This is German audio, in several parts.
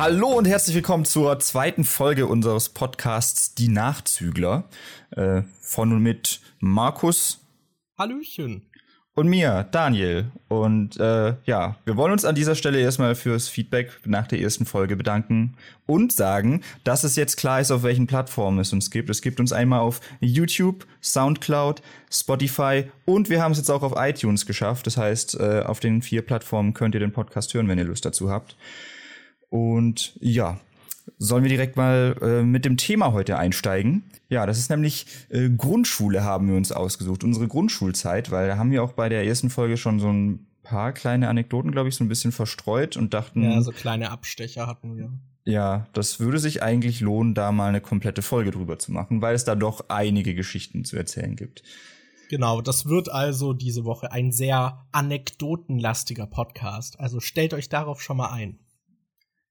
Hallo und herzlich willkommen zur zweiten Folge unseres Podcasts Die Nachzügler äh, von und mit Markus. Hallöchen. Und mir, Daniel. Und äh, ja, wir wollen uns an dieser Stelle erstmal fürs Feedback nach der ersten Folge bedanken und sagen, dass es jetzt klar ist, auf welchen Plattformen es uns gibt. Es gibt uns einmal auf YouTube, Soundcloud, Spotify und wir haben es jetzt auch auf iTunes geschafft. Das heißt, äh, auf den vier Plattformen könnt ihr den Podcast hören, wenn ihr Lust dazu habt. Und ja, sollen wir direkt mal äh, mit dem Thema heute einsteigen. Ja, das ist nämlich äh, Grundschule haben wir uns ausgesucht, unsere Grundschulzeit, weil da haben wir auch bei der ersten Folge schon so ein paar kleine Anekdoten, glaube ich, so ein bisschen verstreut und dachten. Ja, so kleine Abstecher hatten wir. Ja, das würde sich eigentlich lohnen, da mal eine komplette Folge drüber zu machen, weil es da doch einige Geschichten zu erzählen gibt. Genau, das wird also diese Woche ein sehr anekdotenlastiger Podcast. Also stellt euch darauf schon mal ein.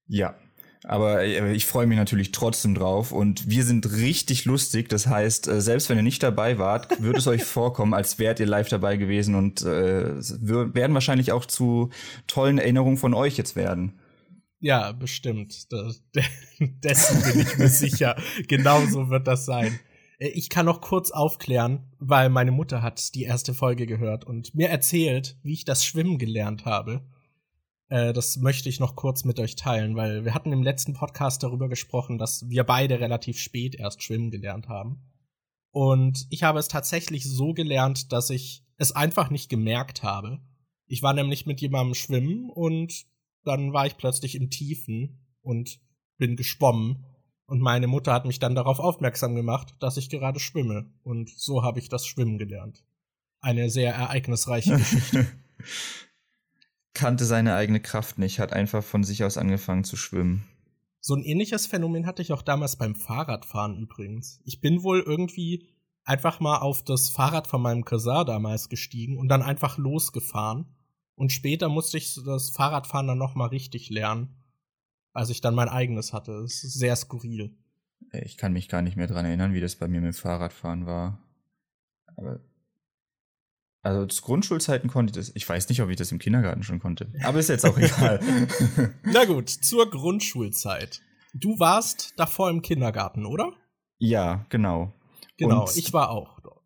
Ja, aber äh, ich freue mich natürlich trotzdem drauf und wir sind richtig lustig. Das heißt, äh, selbst wenn ihr nicht dabei wart, wird es euch vorkommen, als wärt ihr live dabei gewesen und äh, wir werden wahrscheinlich auch zu tollen Erinnerungen von euch jetzt werden. Ja, bestimmt. Das, dessen bin ich mir sicher. Genauso wird das sein. Äh, ich kann noch kurz aufklären, weil meine Mutter hat die erste Folge gehört und mir erzählt, wie ich das Schwimmen gelernt habe. Äh, das möchte ich noch kurz mit euch teilen, weil wir hatten im letzten Podcast darüber gesprochen, dass wir beide relativ spät erst schwimmen gelernt haben. Und ich habe es tatsächlich so gelernt, dass ich es einfach nicht gemerkt habe. Ich war nämlich mit jemandem schwimmen und dann war ich plötzlich im Tiefen und bin geschwommen. Und meine Mutter hat mich dann darauf aufmerksam gemacht, dass ich gerade schwimme. Und so habe ich das Schwimmen gelernt. Eine sehr ereignisreiche Geschichte. Kannte seine eigene Kraft nicht, hat einfach von sich aus angefangen zu schwimmen. So ein ähnliches Phänomen hatte ich auch damals beim Fahrradfahren übrigens. Ich bin wohl irgendwie einfach mal auf das Fahrrad von meinem Cousin damals gestiegen und dann einfach losgefahren. Und später musste ich das Fahrradfahren dann noch mal richtig lernen, als ich dann mein eigenes hatte. Das ist sehr skurril. Ich kann mich gar nicht mehr dran erinnern, wie das bei mir mit dem Fahrradfahren war. Aber also zu Grundschulzeiten konnte ich das. Ich weiß nicht, ob ich das im Kindergarten schon konnte. Aber ist jetzt auch egal. Na gut, zur Grundschulzeit. Du warst davor im Kindergarten, oder? Ja, genau. Genau, Und ich war auch dort.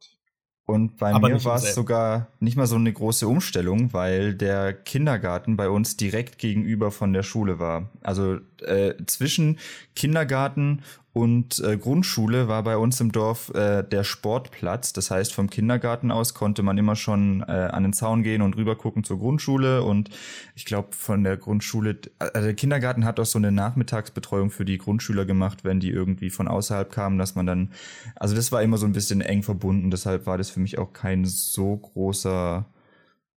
Und bei Aber mir war es sogar nicht mal so eine große Umstellung, weil der Kindergarten bei uns direkt gegenüber von der Schule war. Also äh, zwischen Kindergarten und äh, Grundschule war bei uns im Dorf äh, der Sportplatz. Das heißt, vom Kindergarten aus konnte man immer schon äh, an den Zaun gehen und rüber gucken zur Grundschule. Und ich glaube, von der Grundschule, also der Kindergarten hat auch so eine Nachmittagsbetreuung für die Grundschüler gemacht, wenn die irgendwie von außerhalb kamen, dass man dann, also das war immer so ein bisschen eng verbunden. Deshalb war das für mich auch kein so großer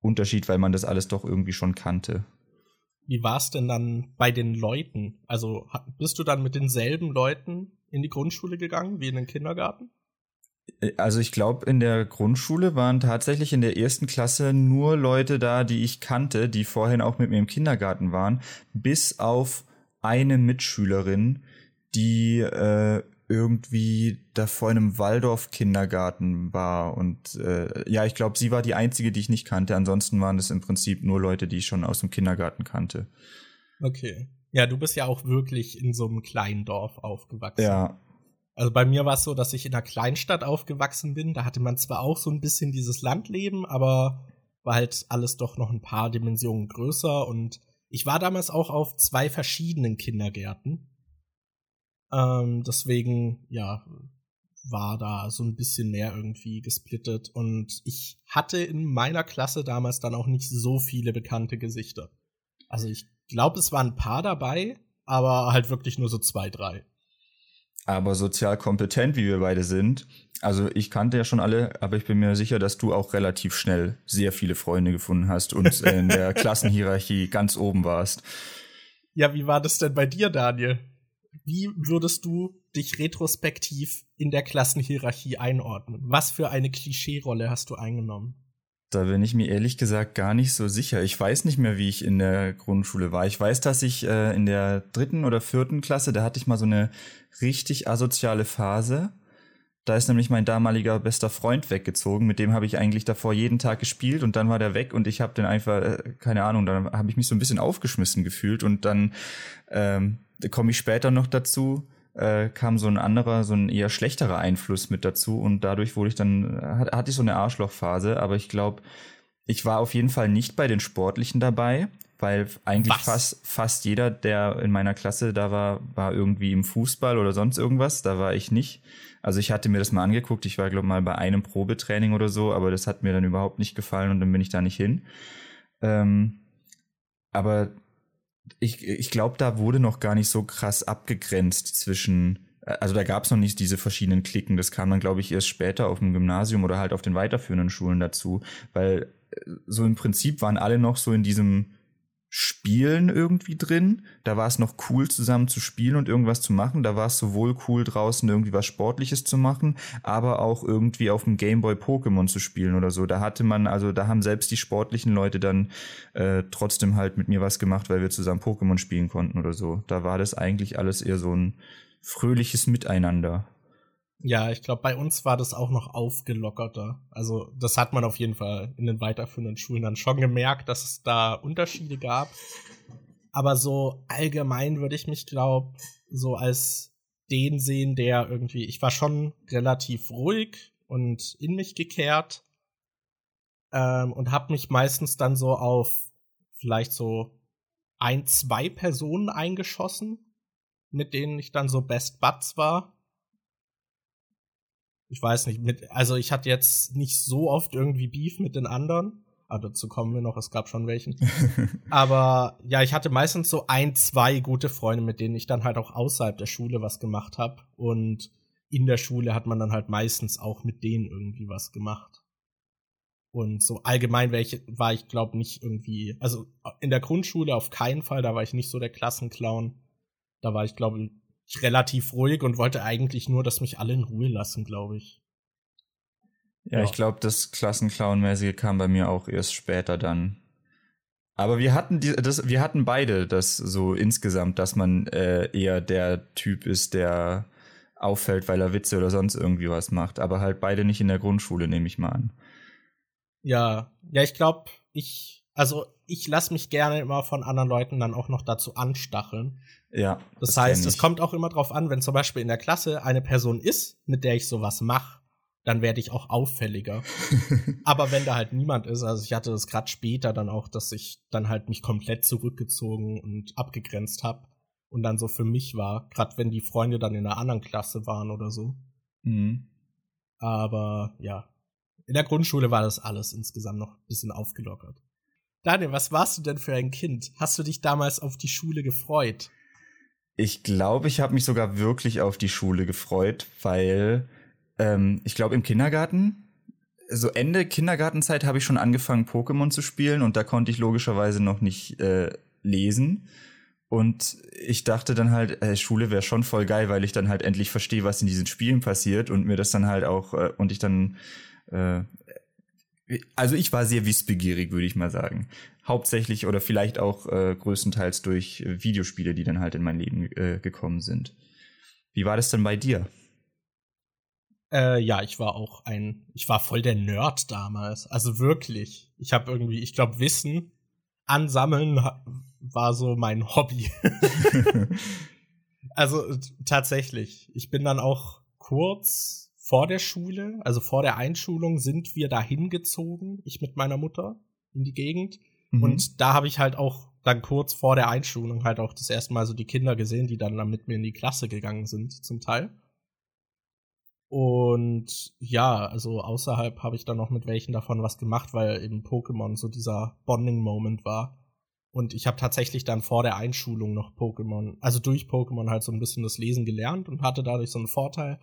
Unterschied, weil man das alles doch irgendwie schon kannte. Wie war es denn dann bei den Leuten? Also bist du dann mit denselben Leuten in die Grundschule gegangen wie in den Kindergarten? Äh, also ich glaube, in der Grundschule waren tatsächlich in der ersten Klasse nur Leute da, die ich kannte, die vorhin auch mit mir im Kindergarten waren, bis auf eine Mitschülerin, die äh, irgendwie davor in einem Waldorf-Kindergarten war. Und äh, ja, ich glaube, sie war die einzige, die ich nicht kannte. Ansonsten waren es im Prinzip nur Leute, die ich schon aus dem Kindergarten kannte. Okay. Ja, du bist ja auch wirklich in so einem kleinen Dorf aufgewachsen. Ja. Also bei mir war es so, dass ich in einer Kleinstadt aufgewachsen bin. Da hatte man zwar auch so ein bisschen dieses Landleben, aber war halt alles doch noch ein paar Dimensionen größer. Und ich war damals auch auf zwei verschiedenen Kindergärten. Ähm, deswegen, ja, war da so ein bisschen mehr irgendwie gesplittet. Und ich hatte in meiner Klasse damals dann auch nicht so viele bekannte Gesichter. Also ich glaube, es waren ein paar dabei, aber halt wirklich nur so zwei, drei. Aber sozial kompetent, wie wir beide sind. Also ich kannte ja schon alle, aber ich bin mir sicher, dass du auch relativ schnell sehr viele Freunde gefunden hast und in der Klassenhierarchie ganz oben warst. Ja, wie war das denn bei dir, Daniel? Wie würdest du dich retrospektiv in der Klassenhierarchie einordnen? Was für eine Klischeerolle hast du eingenommen? Da bin ich mir ehrlich gesagt gar nicht so sicher. Ich weiß nicht mehr, wie ich in der Grundschule war. Ich weiß, dass ich äh, in der dritten oder vierten Klasse, da hatte ich mal so eine richtig asoziale Phase. Da ist nämlich mein damaliger bester Freund weggezogen, mit dem habe ich eigentlich davor jeden Tag gespielt und dann war der weg und ich habe den einfach, äh, keine Ahnung, dann habe ich mich so ein bisschen aufgeschmissen gefühlt und dann ähm, da komme ich später noch dazu, äh, kam so ein anderer, so ein eher schlechterer Einfluss mit dazu und dadurch wurde ich dann, hat, hatte ich so eine Arschlochphase, aber ich glaube, ich war auf jeden Fall nicht bei den Sportlichen dabei, weil eigentlich fast, fast jeder, der in meiner Klasse da war, war irgendwie im Fußball oder sonst irgendwas. Da war ich nicht. Also ich hatte mir das mal angeguckt. Ich war, glaube mal bei einem Probetraining oder so, aber das hat mir dann überhaupt nicht gefallen und dann bin ich da nicht hin. Ähm, aber ich, ich glaube, da wurde noch gar nicht so krass abgegrenzt zwischen also da gab es noch nicht diese verschiedenen Klicken. Das kam dann, glaube ich, erst später auf dem Gymnasium oder halt auf den weiterführenden Schulen dazu. Weil äh, so im Prinzip waren alle noch so in diesem Spielen irgendwie drin. Da war es noch cool, zusammen zu spielen und irgendwas zu machen. Da war es sowohl cool, draußen irgendwie was Sportliches zu machen, aber auch irgendwie auf dem Gameboy Pokémon zu spielen oder so. Da hatte man, also da haben selbst die sportlichen Leute dann äh, trotzdem halt mit mir was gemacht, weil wir zusammen Pokémon spielen konnten oder so. Da war das eigentlich alles eher so ein fröhliches Miteinander. Ja, ich glaube, bei uns war das auch noch aufgelockerter. Also, das hat man auf jeden Fall in den weiterführenden Schulen dann schon gemerkt, dass es da Unterschiede gab. Aber so allgemein würde ich mich, glaube so als den sehen, der irgendwie, ich war schon relativ ruhig und in mich gekehrt ähm, und habe mich meistens dann so auf vielleicht so ein, zwei Personen eingeschossen, mit denen ich dann so Best Buds war ich weiß nicht, mit, also ich hatte jetzt nicht so oft irgendwie Beef mit den anderen. Aber ah, dazu kommen wir noch, es gab schon welchen. Aber ja, ich hatte meistens so ein, zwei gute Freunde, mit denen ich dann halt auch außerhalb der Schule was gemacht habe. Und in der Schule hat man dann halt meistens auch mit denen irgendwie was gemacht. Und so allgemein welche, war ich, glaube nicht irgendwie, also in der Grundschule auf keinen Fall, da war ich nicht so der Klassenclown. Da war ich, glaube relativ ruhig und wollte eigentlich nur, dass mich alle in Ruhe lassen, glaube ich. Ja, ja. ich glaube, das Klassenclown-mäßige kam bei mir auch erst später dann. Aber wir hatten die, das, wir hatten beide das so insgesamt, dass man äh, eher der Typ ist, der auffällt, weil er Witze oder sonst irgendwie was macht. Aber halt beide nicht in der Grundschule, nehme ich mal an. Ja, ja, ich glaube, ich, also ich lasse mich gerne immer von anderen Leuten dann auch noch dazu anstacheln. Ja. Das, das heißt, es kommt auch immer drauf an, wenn zum Beispiel in der Klasse eine Person ist, mit der ich sowas mache, dann werde ich auch auffälliger. Aber wenn da halt niemand ist, also ich hatte das gerade später dann auch, dass ich dann halt mich komplett zurückgezogen und abgegrenzt habe und dann so für mich war, gerade wenn die Freunde dann in einer anderen Klasse waren oder so. Mhm. Aber ja, in der Grundschule war das alles insgesamt noch ein bisschen aufgelockert. Daniel, was warst du denn für ein Kind? Hast du dich damals auf die Schule gefreut? Ich glaube, ich habe mich sogar wirklich auf die Schule gefreut, weil ähm, ich glaube im Kindergarten, so Ende Kindergartenzeit habe ich schon angefangen, Pokémon zu spielen und da konnte ich logischerweise noch nicht äh, lesen. Und ich dachte dann halt, äh, Schule wäre schon voll geil, weil ich dann halt endlich verstehe, was in diesen Spielen passiert und mir das dann halt auch äh, und ich dann äh, also ich war sehr wissbegierig, würde ich mal sagen hauptsächlich oder vielleicht auch äh, größtenteils durch äh, Videospiele, die dann halt in mein Leben äh, gekommen sind. Wie war das denn bei dir? Äh, ja, ich war auch ein, ich war voll der Nerd damals. Also wirklich. Ich habe irgendwie, ich glaube, Wissen ansammeln war so mein Hobby. also tatsächlich. Ich bin dann auch kurz vor der Schule, also vor der Einschulung, sind wir da hingezogen, ich mit meiner Mutter in die Gegend. Mhm. Und da habe ich halt auch dann kurz vor der Einschulung halt auch das erste Mal so die Kinder gesehen, die dann, mit mir in die Klasse gegangen sind, zum Teil. Und ja, also außerhalb habe ich dann noch mit welchen davon was gemacht, weil eben Pokémon so dieser Bonding-Moment war. Und ich habe tatsächlich dann vor der Einschulung noch Pokémon, also durch Pokémon halt so ein bisschen das Lesen gelernt und hatte dadurch so einen Vorteil.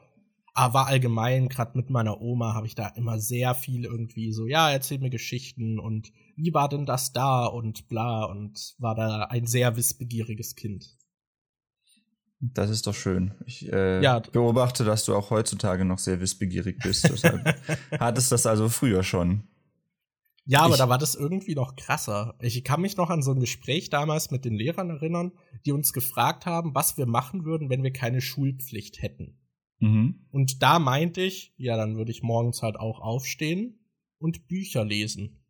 Aber allgemein, gerade mit meiner Oma, habe ich da immer sehr viel irgendwie so, ja, erzähl mir Geschichten und wie war denn das da und bla und war da ein sehr wissbegieriges Kind. Das ist doch schön. Ich äh, ja. beobachte, dass du auch heutzutage noch sehr wissbegierig bist. Deshalb hattest das also früher schon. Ja, aber ich, da war das irgendwie noch krasser. Ich kann mich noch an so ein Gespräch damals mit den Lehrern erinnern, die uns gefragt haben, was wir machen würden, wenn wir keine Schulpflicht hätten. Mhm. Und da meinte ich, ja, dann würde ich morgens halt auch aufstehen und Bücher lesen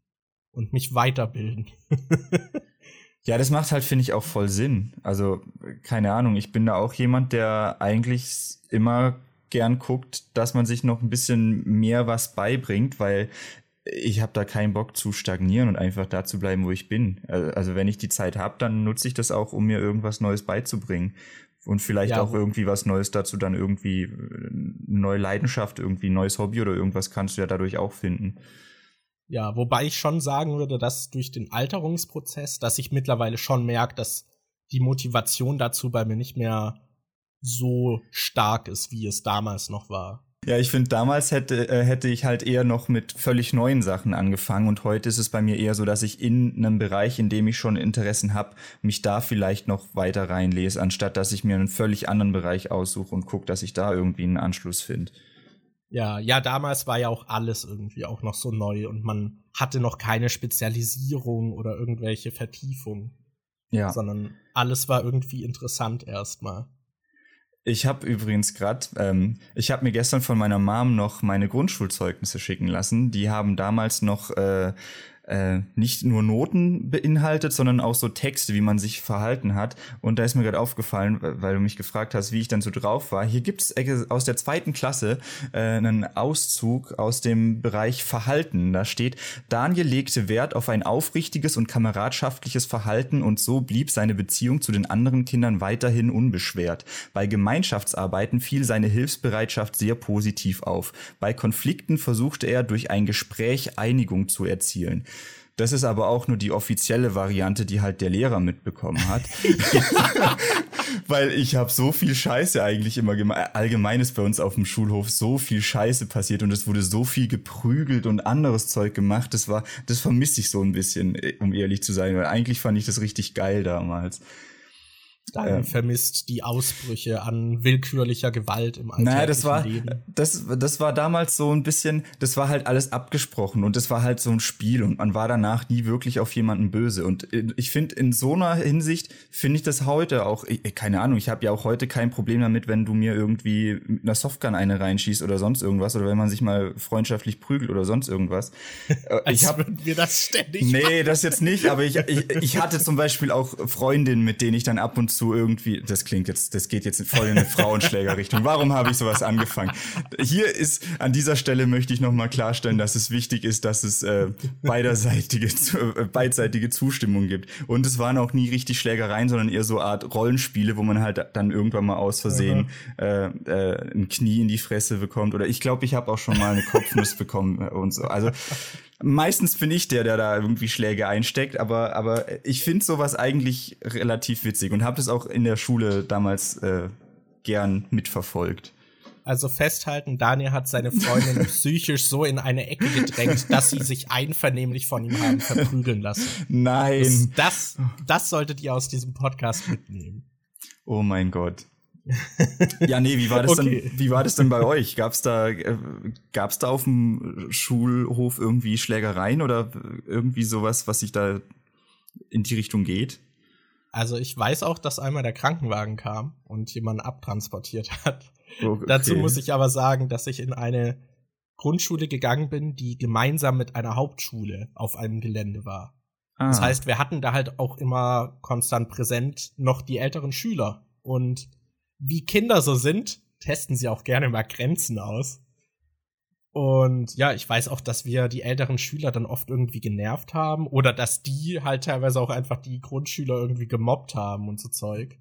und mich weiterbilden. Ja, das macht halt, finde ich, auch voll Sinn. Also, keine Ahnung, ich bin da auch jemand, der eigentlich immer gern guckt, dass man sich noch ein bisschen mehr was beibringt, weil ich habe da keinen Bock zu stagnieren und einfach da zu bleiben, wo ich bin. Also wenn ich die Zeit habe, dann nutze ich das auch, um mir irgendwas Neues beizubringen. Und vielleicht ja, auch irgendwie was Neues dazu, dann irgendwie äh, neue Leidenschaft, irgendwie ein neues Hobby oder irgendwas kannst du ja dadurch auch finden. Ja, wobei ich schon sagen würde, dass durch den Alterungsprozess, dass ich mittlerweile schon merke, dass die Motivation dazu bei mir nicht mehr so stark ist, wie es damals noch war. Ja, ich finde, damals hätte, äh, hätte ich halt eher noch mit völlig neuen Sachen angefangen und heute ist es bei mir eher so, dass ich in einem Bereich, in dem ich schon Interessen habe, mich da vielleicht noch weiter reinlese, anstatt dass ich mir einen völlig anderen Bereich aussuche und gucke, dass ich da irgendwie einen Anschluss finde. Ja, ja, damals war ja auch alles irgendwie auch noch so neu und man hatte noch keine Spezialisierung oder irgendwelche Vertiefungen. Ja. Sondern alles war irgendwie interessant erstmal. Ich habe übrigens gerade, ähm, ich habe mir gestern von meiner Mom noch meine Grundschulzeugnisse schicken lassen. Die haben damals noch äh, äh, nicht nur Noten beinhaltet, sondern auch so Texte, wie man sich verhalten hat. Und da ist mir gerade aufgefallen, weil du mich gefragt hast, wie ich dann so drauf war. Hier gibt es aus der zweiten Klasse äh, einen Auszug aus dem Bereich Verhalten. Da steht, Daniel legte Wert auf ein aufrichtiges und kameradschaftliches Verhalten und so blieb seine Beziehung zu den anderen Kindern weiterhin unbeschwert. Bei Gemeinschaftsarbeiten fiel seine Hilfsbereitschaft sehr positiv auf. Bei Konflikten versuchte er durch ein Gespräch Einigung zu erzielen. Das ist aber auch nur die offizielle Variante, die halt der Lehrer mitbekommen hat. Weil ich habe so viel Scheiße eigentlich immer gemacht. Allgemein ist bei uns auf dem Schulhof so viel Scheiße passiert und es wurde so viel geprügelt und anderes Zeug gemacht. Das war, das vermisse ich so ein bisschen, um ehrlich zu sein, weil eigentlich fand ich das richtig geil damals. Dann ähm, vermisst die Ausbrüche an willkürlicher Gewalt im Alltag. Naja, das war, Leben. das, das war damals so ein bisschen, das war halt alles abgesprochen und das war halt so ein Spiel und man war danach nie wirklich auf jemanden böse. Und ich finde, in so einer Hinsicht finde ich das heute auch, ich, keine Ahnung, ich habe ja auch heute kein Problem damit, wenn du mir irgendwie mit einer Softgun eine reinschießt oder sonst irgendwas oder wenn man sich mal freundschaftlich prügelt oder sonst irgendwas. Äh, ich habe mir das ständig. Nee, machen. das jetzt nicht, aber ich, ich, ich hatte zum Beispiel auch Freundinnen, mit denen ich dann ab und zu zu irgendwie, das klingt jetzt, das geht jetzt voll in eine Frauenschlägerrichtung. Warum habe ich sowas angefangen? Hier ist, an dieser Stelle möchte ich nochmal klarstellen, dass es wichtig ist, dass es äh, beiderseitige, äh, beidseitige Zustimmung gibt. Und es waren auch nie richtig Schlägereien, sondern eher so Art Rollenspiele, wo man halt dann irgendwann mal aus Versehen äh, äh, ein Knie in die Fresse bekommt. Oder ich glaube, ich habe auch schon mal eine Kopfnuss bekommen und so. Also meistens bin ich der, der da irgendwie Schläge einsteckt, aber, aber ich finde sowas eigentlich relativ witzig und habe das auch in der Schule damals äh, gern mitverfolgt. Also festhalten, Daniel hat seine Freundin psychisch so in eine Ecke gedrängt, dass sie sich einvernehmlich von ihm haben verprügeln lassen. Nein. Das, das, das solltet ihr aus diesem Podcast mitnehmen. Oh mein Gott. ja, nee, wie war das okay. denn, wie war das denn bei euch? Gab's da, äh, gab's da auf dem Schulhof irgendwie Schlägereien oder irgendwie sowas, was sich da in die Richtung geht? Also ich weiß auch, dass einmal der Krankenwagen kam und jemanden abtransportiert hat. Okay. Dazu muss ich aber sagen, dass ich in eine Grundschule gegangen bin, die gemeinsam mit einer Hauptschule auf einem Gelände war. Ah. Das heißt, wir hatten da halt auch immer konstant präsent noch die älteren Schüler. Und wie Kinder so sind, testen sie auch gerne mal Grenzen aus. Und ja, ich weiß auch, dass wir die älteren Schüler dann oft irgendwie genervt haben oder dass die halt teilweise auch einfach die Grundschüler irgendwie gemobbt haben und so Zeug.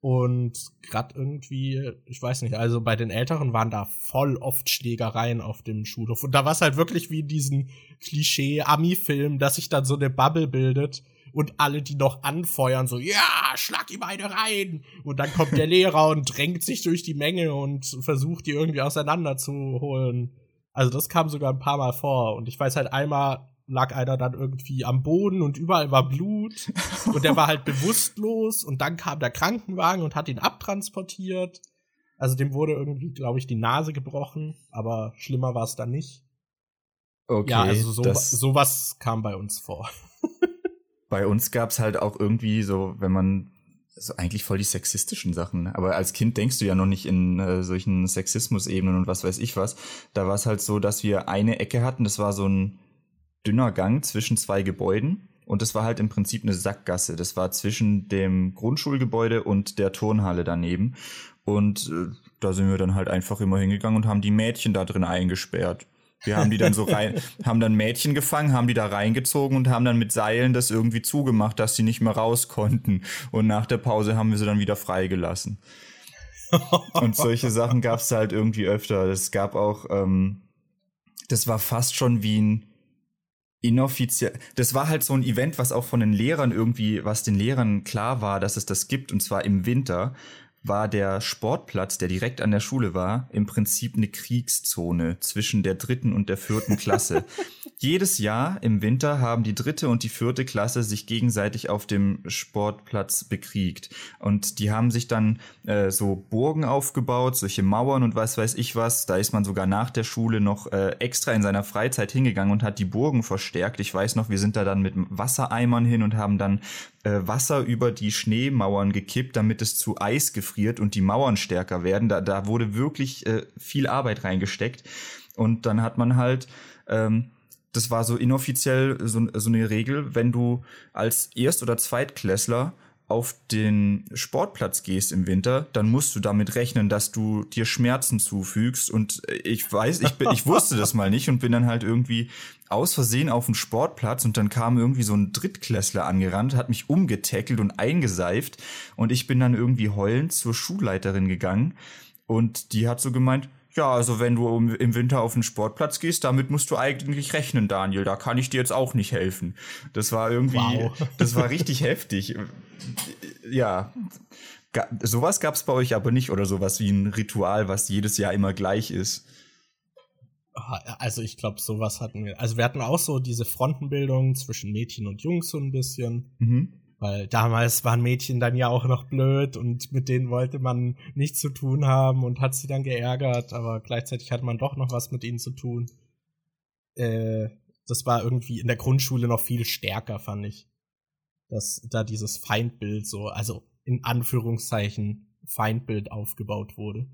Und grad irgendwie, ich weiß nicht, also bei den Älteren waren da voll oft Schlägereien auf dem Schulhof. Und da war es halt wirklich wie in diesen Klischee-Ami-Film, dass sich dann so eine Bubble bildet und alle, die noch anfeuern, so, ja, schlag ihm eine rein. Und dann kommt der Lehrer und drängt sich durch die Menge und versucht, die irgendwie auseinanderzuholen. Also das kam sogar ein paar Mal vor. Und ich weiß halt, einmal lag einer dann irgendwie am Boden und überall war Blut. Und der war halt bewusstlos. Und dann kam der Krankenwagen und hat ihn abtransportiert. Also dem wurde irgendwie, glaube ich, die Nase gebrochen. Aber schlimmer war es dann nicht. Okay, ja, also so, sowas kam bei uns vor bei uns gab's halt auch irgendwie so, wenn man so eigentlich voll die sexistischen Sachen. Ne? Aber als Kind denkst du ja noch nicht in äh, solchen Sexismus-Ebenen und was weiß ich was. Da war es halt so, dass wir eine Ecke hatten, das war so ein dünner Gang zwischen zwei Gebäuden Und das war halt im Prinzip eine Sackgasse. Das war zwischen dem Grundschulgebäude und der Turnhalle daneben. Und äh, da sind wir dann halt einfach immer hingegangen und haben die Mädchen da drin eingesperrt. Wir haben die dann so rein, haben dann Mädchen gefangen, haben die da reingezogen und haben dann mit Seilen das irgendwie zugemacht, dass sie nicht mehr raus konnten. Und nach der Pause haben wir sie dann wieder freigelassen. und solche Sachen gab es halt irgendwie öfter. Es gab auch, ähm, das war fast schon wie ein inoffiziell. Das war halt so ein Event, was auch von den Lehrern irgendwie, was den Lehrern klar war, dass es das gibt, und zwar im Winter war der Sportplatz, der direkt an der Schule war, im Prinzip eine Kriegszone zwischen der dritten und der vierten Klasse. Jedes Jahr im Winter haben die dritte und die vierte Klasse sich gegenseitig auf dem Sportplatz bekriegt. Und die haben sich dann äh, so Burgen aufgebaut, solche Mauern und was weiß ich was. Da ist man sogar nach der Schule noch äh, extra in seiner Freizeit hingegangen und hat die Burgen verstärkt. Ich weiß noch, wir sind da dann mit Wassereimern hin und haben dann äh, Wasser über die Schneemauern gekippt, damit es zu Eis gefriert und die Mauern stärker werden. Da, da wurde wirklich äh, viel Arbeit reingesteckt. Und dann hat man halt, ähm, das war so inoffiziell so, so eine Regel, wenn du als Erst- oder Zweitklässler auf den Sportplatz gehst im Winter, dann musst du damit rechnen, dass du dir Schmerzen zufügst. Und ich weiß, ich, bin, ich wusste das mal nicht und bin dann halt irgendwie aus Versehen auf den Sportplatz und dann kam irgendwie so ein Drittklässler angerannt, hat mich umgetackelt und eingeseift und ich bin dann irgendwie heulend zur Schulleiterin gegangen und die hat so gemeint, ja, also wenn du im Winter auf den Sportplatz gehst, damit musst du eigentlich rechnen, Daniel. Da kann ich dir jetzt auch nicht helfen. Das war irgendwie, wow. das war richtig heftig. Ja, sowas gab es bei euch aber nicht oder sowas wie ein Ritual, was jedes Jahr immer gleich ist. Ah, also ich glaube, sowas hatten wir. Also wir hatten auch so diese Frontenbildung zwischen Mädchen und Jungs so ein bisschen. Mhm. Weil damals waren Mädchen dann ja auch noch blöd und mit denen wollte man nichts zu tun haben und hat sie dann geärgert, aber gleichzeitig hatte man doch noch was mit ihnen zu tun. Äh, das war irgendwie in der Grundschule noch viel stärker, fand ich. Dass da dieses Feindbild so, also in Anführungszeichen Feindbild aufgebaut wurde.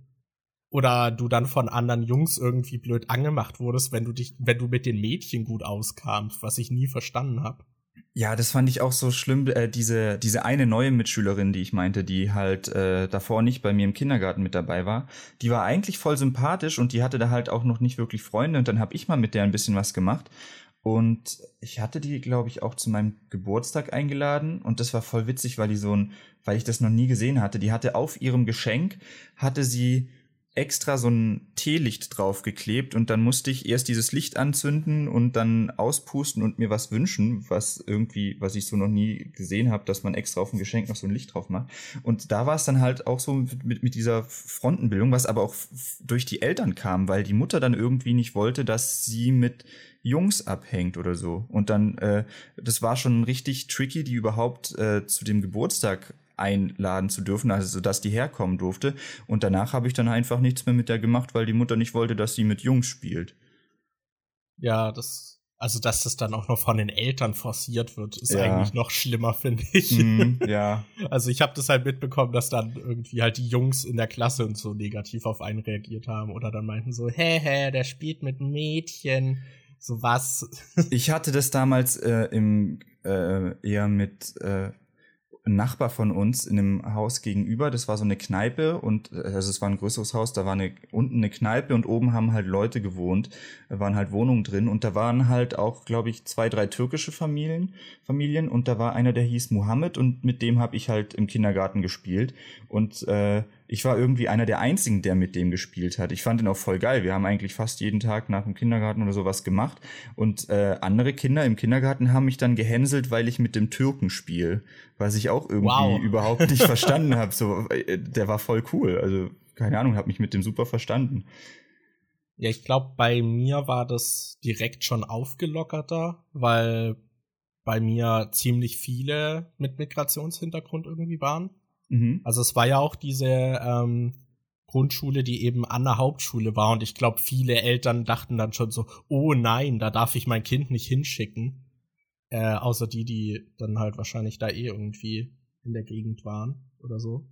Oder du dann von anderen Jungs irgendwie blöd angemacht wurdest, wenn du dich, wenn du mit den Mädchen gut auskamst, was ich nie verstanden habe. Ja, das fand ich auch so schlimm. Äh, diese, diese eine neue Mitschülerin, die ich meinte, die halt äh, davor nicht bei mir im Kindergarten mit dabei war, die war eigentlich voll sympathisch und die hatte da halt auch noch nicht wirklich Freunde. Und dann habe ich mal mit der ein bisschen was gemacht. Und ich hatte die, glaube ich, auch zu meinem Geburtstag eingeladen. Und das war voll witzig, weil die so ein, weil ich das noch nie gesehen hatte. Die hatte auf ihrem Geschenk, hatte sie extra so ein Teelicht draufgeklebt und dann musste ich erst dieses Licht anzünden und dann auspusten und mir was wünschen, was irgendwie, was ich so noch nie gesehen habe, dass man extra auf dem Geschenk noch so ein Licht drauf macht. Und da war es dann halt auch so mit, mit dieser Frontenbildung, was aber auch durch die Eltern kam, weil die Mutter dann irgendwie nicht wollte, dass sie mit Jungs abhängt oder so. Und dann, äh, das war schon richtig tricky, die überhaupt äh, zu dem Geburtstag einladen zu dürfen, also dass die herkommen durfte. Und danach habe ich dann einfach nichts mehr mit der gemacht, weil die Mutter nicht wollte, dass sie mit Jungs spielt. Ja, das, also dass das dann auch noch von den Eltern forciert wird, ist ja. eigentlich noch schlimmer, finde ich. Mm, ja. Also ich habe das halt mitbekommen, dass dann irgendwie halt die Jungs in der Klasse und so negativ auf einen reagiert haben oder dann meinten so, hä, hä, der spielt mit Mädchen. So was. ich hatte das damals äh, im äh, eher mit äh, ein Nachbar von uns in einem Haus gegenüber, das war so eine Kneipe und also es war ein größeres Haus, da war eine, unten eine Kneipe und oben haben halt Leute gewohnt, da waren halt Wohnungen drin und da waren halt auch, glaube ich, zwei, drei türkische Familien, Familien. Und da war einer, der hieß Mohammed und mit dem habe ich halt im Kindergarten gespielt. Und äh, ich war irgendwie einer der einzigen, der mit dem gespielt hat. Ich fand ihn auch voll geil. Wir haben eigentlich fast jeden Tag nach dem Kindergarten oder sowas gemacht. Und äh, andere Kinder im Kindergarten haben mich dann gehänselt, weil ich mit dem Türken spiele. Was ich auch irgendwie wow. überhaupt nicht verstanden habe. So, äh, der war voll cool. Also, keine Ahnung, habe mich mit dem super verstanden. Ja, ich glaube, bei mir war das direkt schon aufgelockerter, weil bei mir ziemlich viele mit Migrationshintergrund irgendwie waren. Mhm. Also es war ja auch diese ähm, Grundschule, die eben an der Hauptschule war. Und ich glaube, viele Eltern dachten dann schon so, oh nein, da darf ich mein Kind nicht hinschicken. Äh, außer die, die dann halt wahrscheinlich da eh irgendwie in der Gegend waren oder so.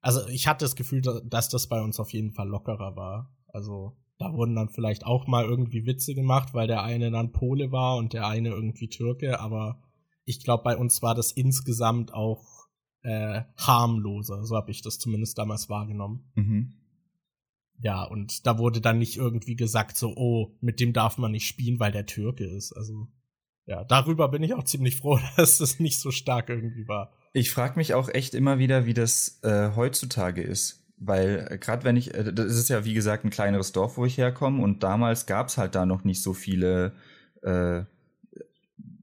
Also ich hatte das Gefühl, dass das bei uns auf jeden Fall lockerer war. Also da wurden dann vielleicht auch mal irgendwie Witze gemacht, weil der eine dann Pole war und der eine irgendwie Türke, aber ich glaube, bei uns war das insgesamt auch äh, harmloser. So habe ich das zumindest damals wahrgenommen. Mhm. Ja, und da wurde dann nicht irgendwie gesagt, so, oh, mit dem darf man nicht spielen, weil der Türke ist. Also, ja, darüber bin ich auch ziemlich froh, dass es nicht so stark irgendwie war. Ich frage mich auch echt immer wieder, wie das äh, heutzutage ist. Weil äh, gerade wenn ich, äh, das ist ja wie gesagt ein kleineres Dorf, wo ich herkomme und damals gab es halt da noch nicht so viele äh,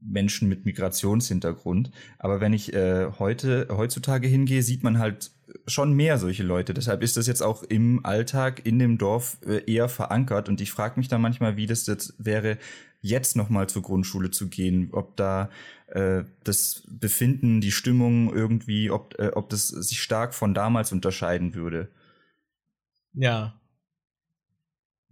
Menschen mit Migrationshintergrund. Aber wenn ich äh, heute, heutzutage hingehe, sieht man halt schon mehr solche Leute. Deshalb ist das jetzt auch im Alltag in dem Dorf äh, eher verankert. Und ich frage mich da manchmal, wie das jetzt wäre, jetzt nochmal zur Grundschule zu gehen, ob da äh, das Befinden, die Stimmung irgendwie, ob, äh, ob das sich stark von damals unterscheiden würde. Ja,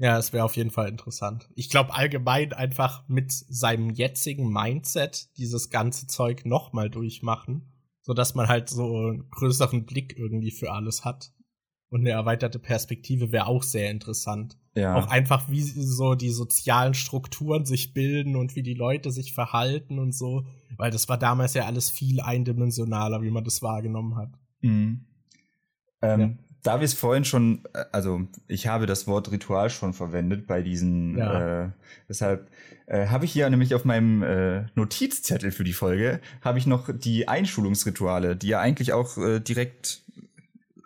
ja, es wäre auf jeden Fall interessant. Ich glaube allgemein einfach mit seinem jetzigen Mindset dieses ganze Zeug nochmal durchmachen, so dass man halt so einen größeren Blick irgendwie für alles hat. Und eine erweiterte Perspektive wäre auch sehr interessant. Ja. Auch einfach, wie so die sozialen Strukturen sich bilden und wie die Leute sich verhalten und so. Weil das war damals ja alles viel eindimensionaler, wie man das wahrgenommen hat. Mhm. Ähm, ja da wir es vorhin schon, äh, also ich habe das Wort Ritual schon verwendet bei diesen, ja. äh, deshalb äh, habe ich hier nämlich auf meinem äh, Notizzettel für die Folge, habe ich noch die Einschulungsrituale, die ja eigentlich auch äh, direkt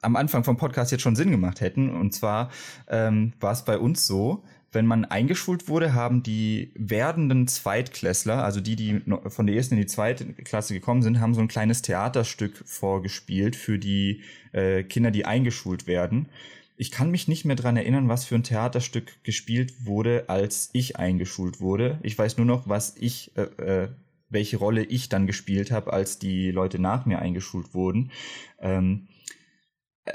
am Anfang vom Podcast jetzt schon Sinn gemacht hätten. Und zwar ähm, war es bei uns so, wenn man eingeschult wurde, haben die werdenden Zweitklässler, also die, die von der ersten in die zweite Klasse gekommen sind, haben so ein kleines Theaterstück vorgespielt für die äh, Kinder, die eingeschult werden. Ich kann mich nicht mehr dran erinnern, was für ein Theaterstück gespielt wurde, als ich eingeschult wurde. Ich weiß nur noch, was ich, äh, äh, welche Rolle ich dann gespielt habe, als die Leute nach mir eingeschult wurden. Ähm,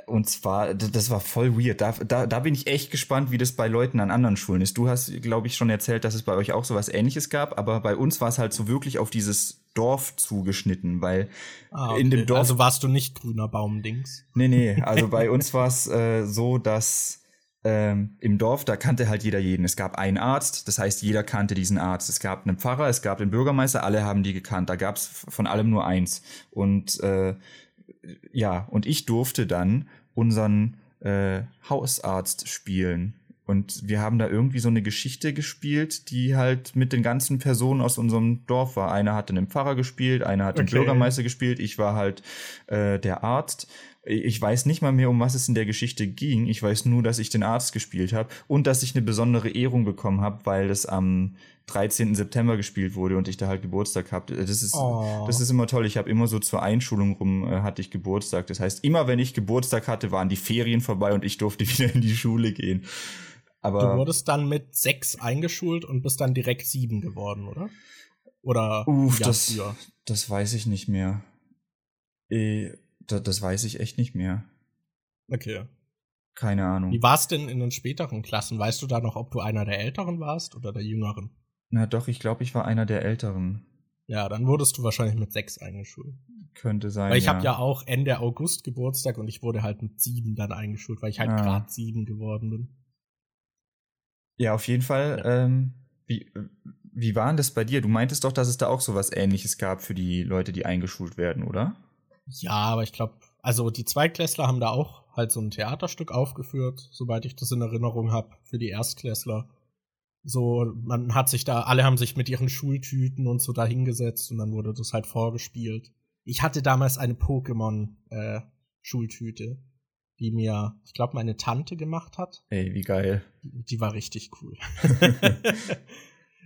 und zwar, das war voll weird. Da, da, da bin ich echt gespannt, wie das bei Leuten an anderen Schulen ist. Du hast, glaube ich, schon erzählt, dass es bei euch auch so was ähnliches gab, aber bei uns war es halt so wirklich auf dieses Dorf zugeschnitten, weil ah, okay. in dem Dorf. Also warst du nicht grüner Baumdings? Nee, nee. Also bei uns war es äh, so, dass ähm, im Dorf, da kannte halt jeder jeden. Es gab einen Arzt, das heißt, jeder kannte diesen Arzt. Es gab einen Pfarrer, es gab den Bürgermeister, alle haben die gekannt. Da gab es von allem nur eins. Und äh, ja, und ich durfte dann unseren äh, Hausarzt spielen. Und wir haben da irgendwie so eine Geschichte gespielt, die halt mit den ganzen Personen aus unserem Dorf war. Einer hat den Pfarrer gespielt, einer hat okay. den Bürgermeister gespielt, ich war halt äh, der Arzt. Ich weiß nicht mal mehr, um was es in der Geschichte ging. Ich weiß nur, dass ich den Arzt gespielt habe und dass ich eine besondere Ehrung bekommen habe, weil es am 13. September gespielt wurde und ich da halt Geburtstag habe. Das ist, oh. das ist immer toll. Ich habe immer so zur Einschulung rum äh, hatte ich Geburtstag. Das heißt, immer wenn ich Geburtstag hatte, waren die Ferien vorbei und ich durfte wieder in die Schule gehen. Aber du wurdest dann mit sechs eingeschult und bist dann direkt sieben geworden, oder? Oder Uff, das, das weiß ich nicht mehr. Äh, das, das weiß ich echt nicht mehr. Okay. Keine Ahnung. Wie war es denn in den späteren Klassen? Weißt du da noch, ob du einer der Älteren warst oder der Jüngeren? Na doch, ich glaube, ich war einer der Älteren. Ja, dann wurdest du wahrscheinlich mit sechs eingeschult. Könnte sein. Weil ich ja. habe ja auch Ende August Geburtstag und ich wurde halt mit sieben dann eingeschult, weil ich halt ah. gerade sieben geworden bin. Ja, auf jeden Fall. Ja. Ähm, wie, wie war denn das bei dir? Du meintest doch, dass es da auch so was ähnliches gab für die Leute, die eingeschult werden, oder? Ja, aber ich glaube, also die Zweitklässler haben da auch halt so ein Theaterstück aufgeführt, soweit ich das in Erinnerung habe, für die Erstklässler. So, man hat sich da, alle haben sich mit ihren Schultüten und so da hingesetzt und dann wurde das halt vorgespielt. Ich hatte damals eine Pokémon-Schultüte, äh, die mir, ich glaube, meine Tante gemacht hat. Ey, wie geil. Die, die war richtig cool.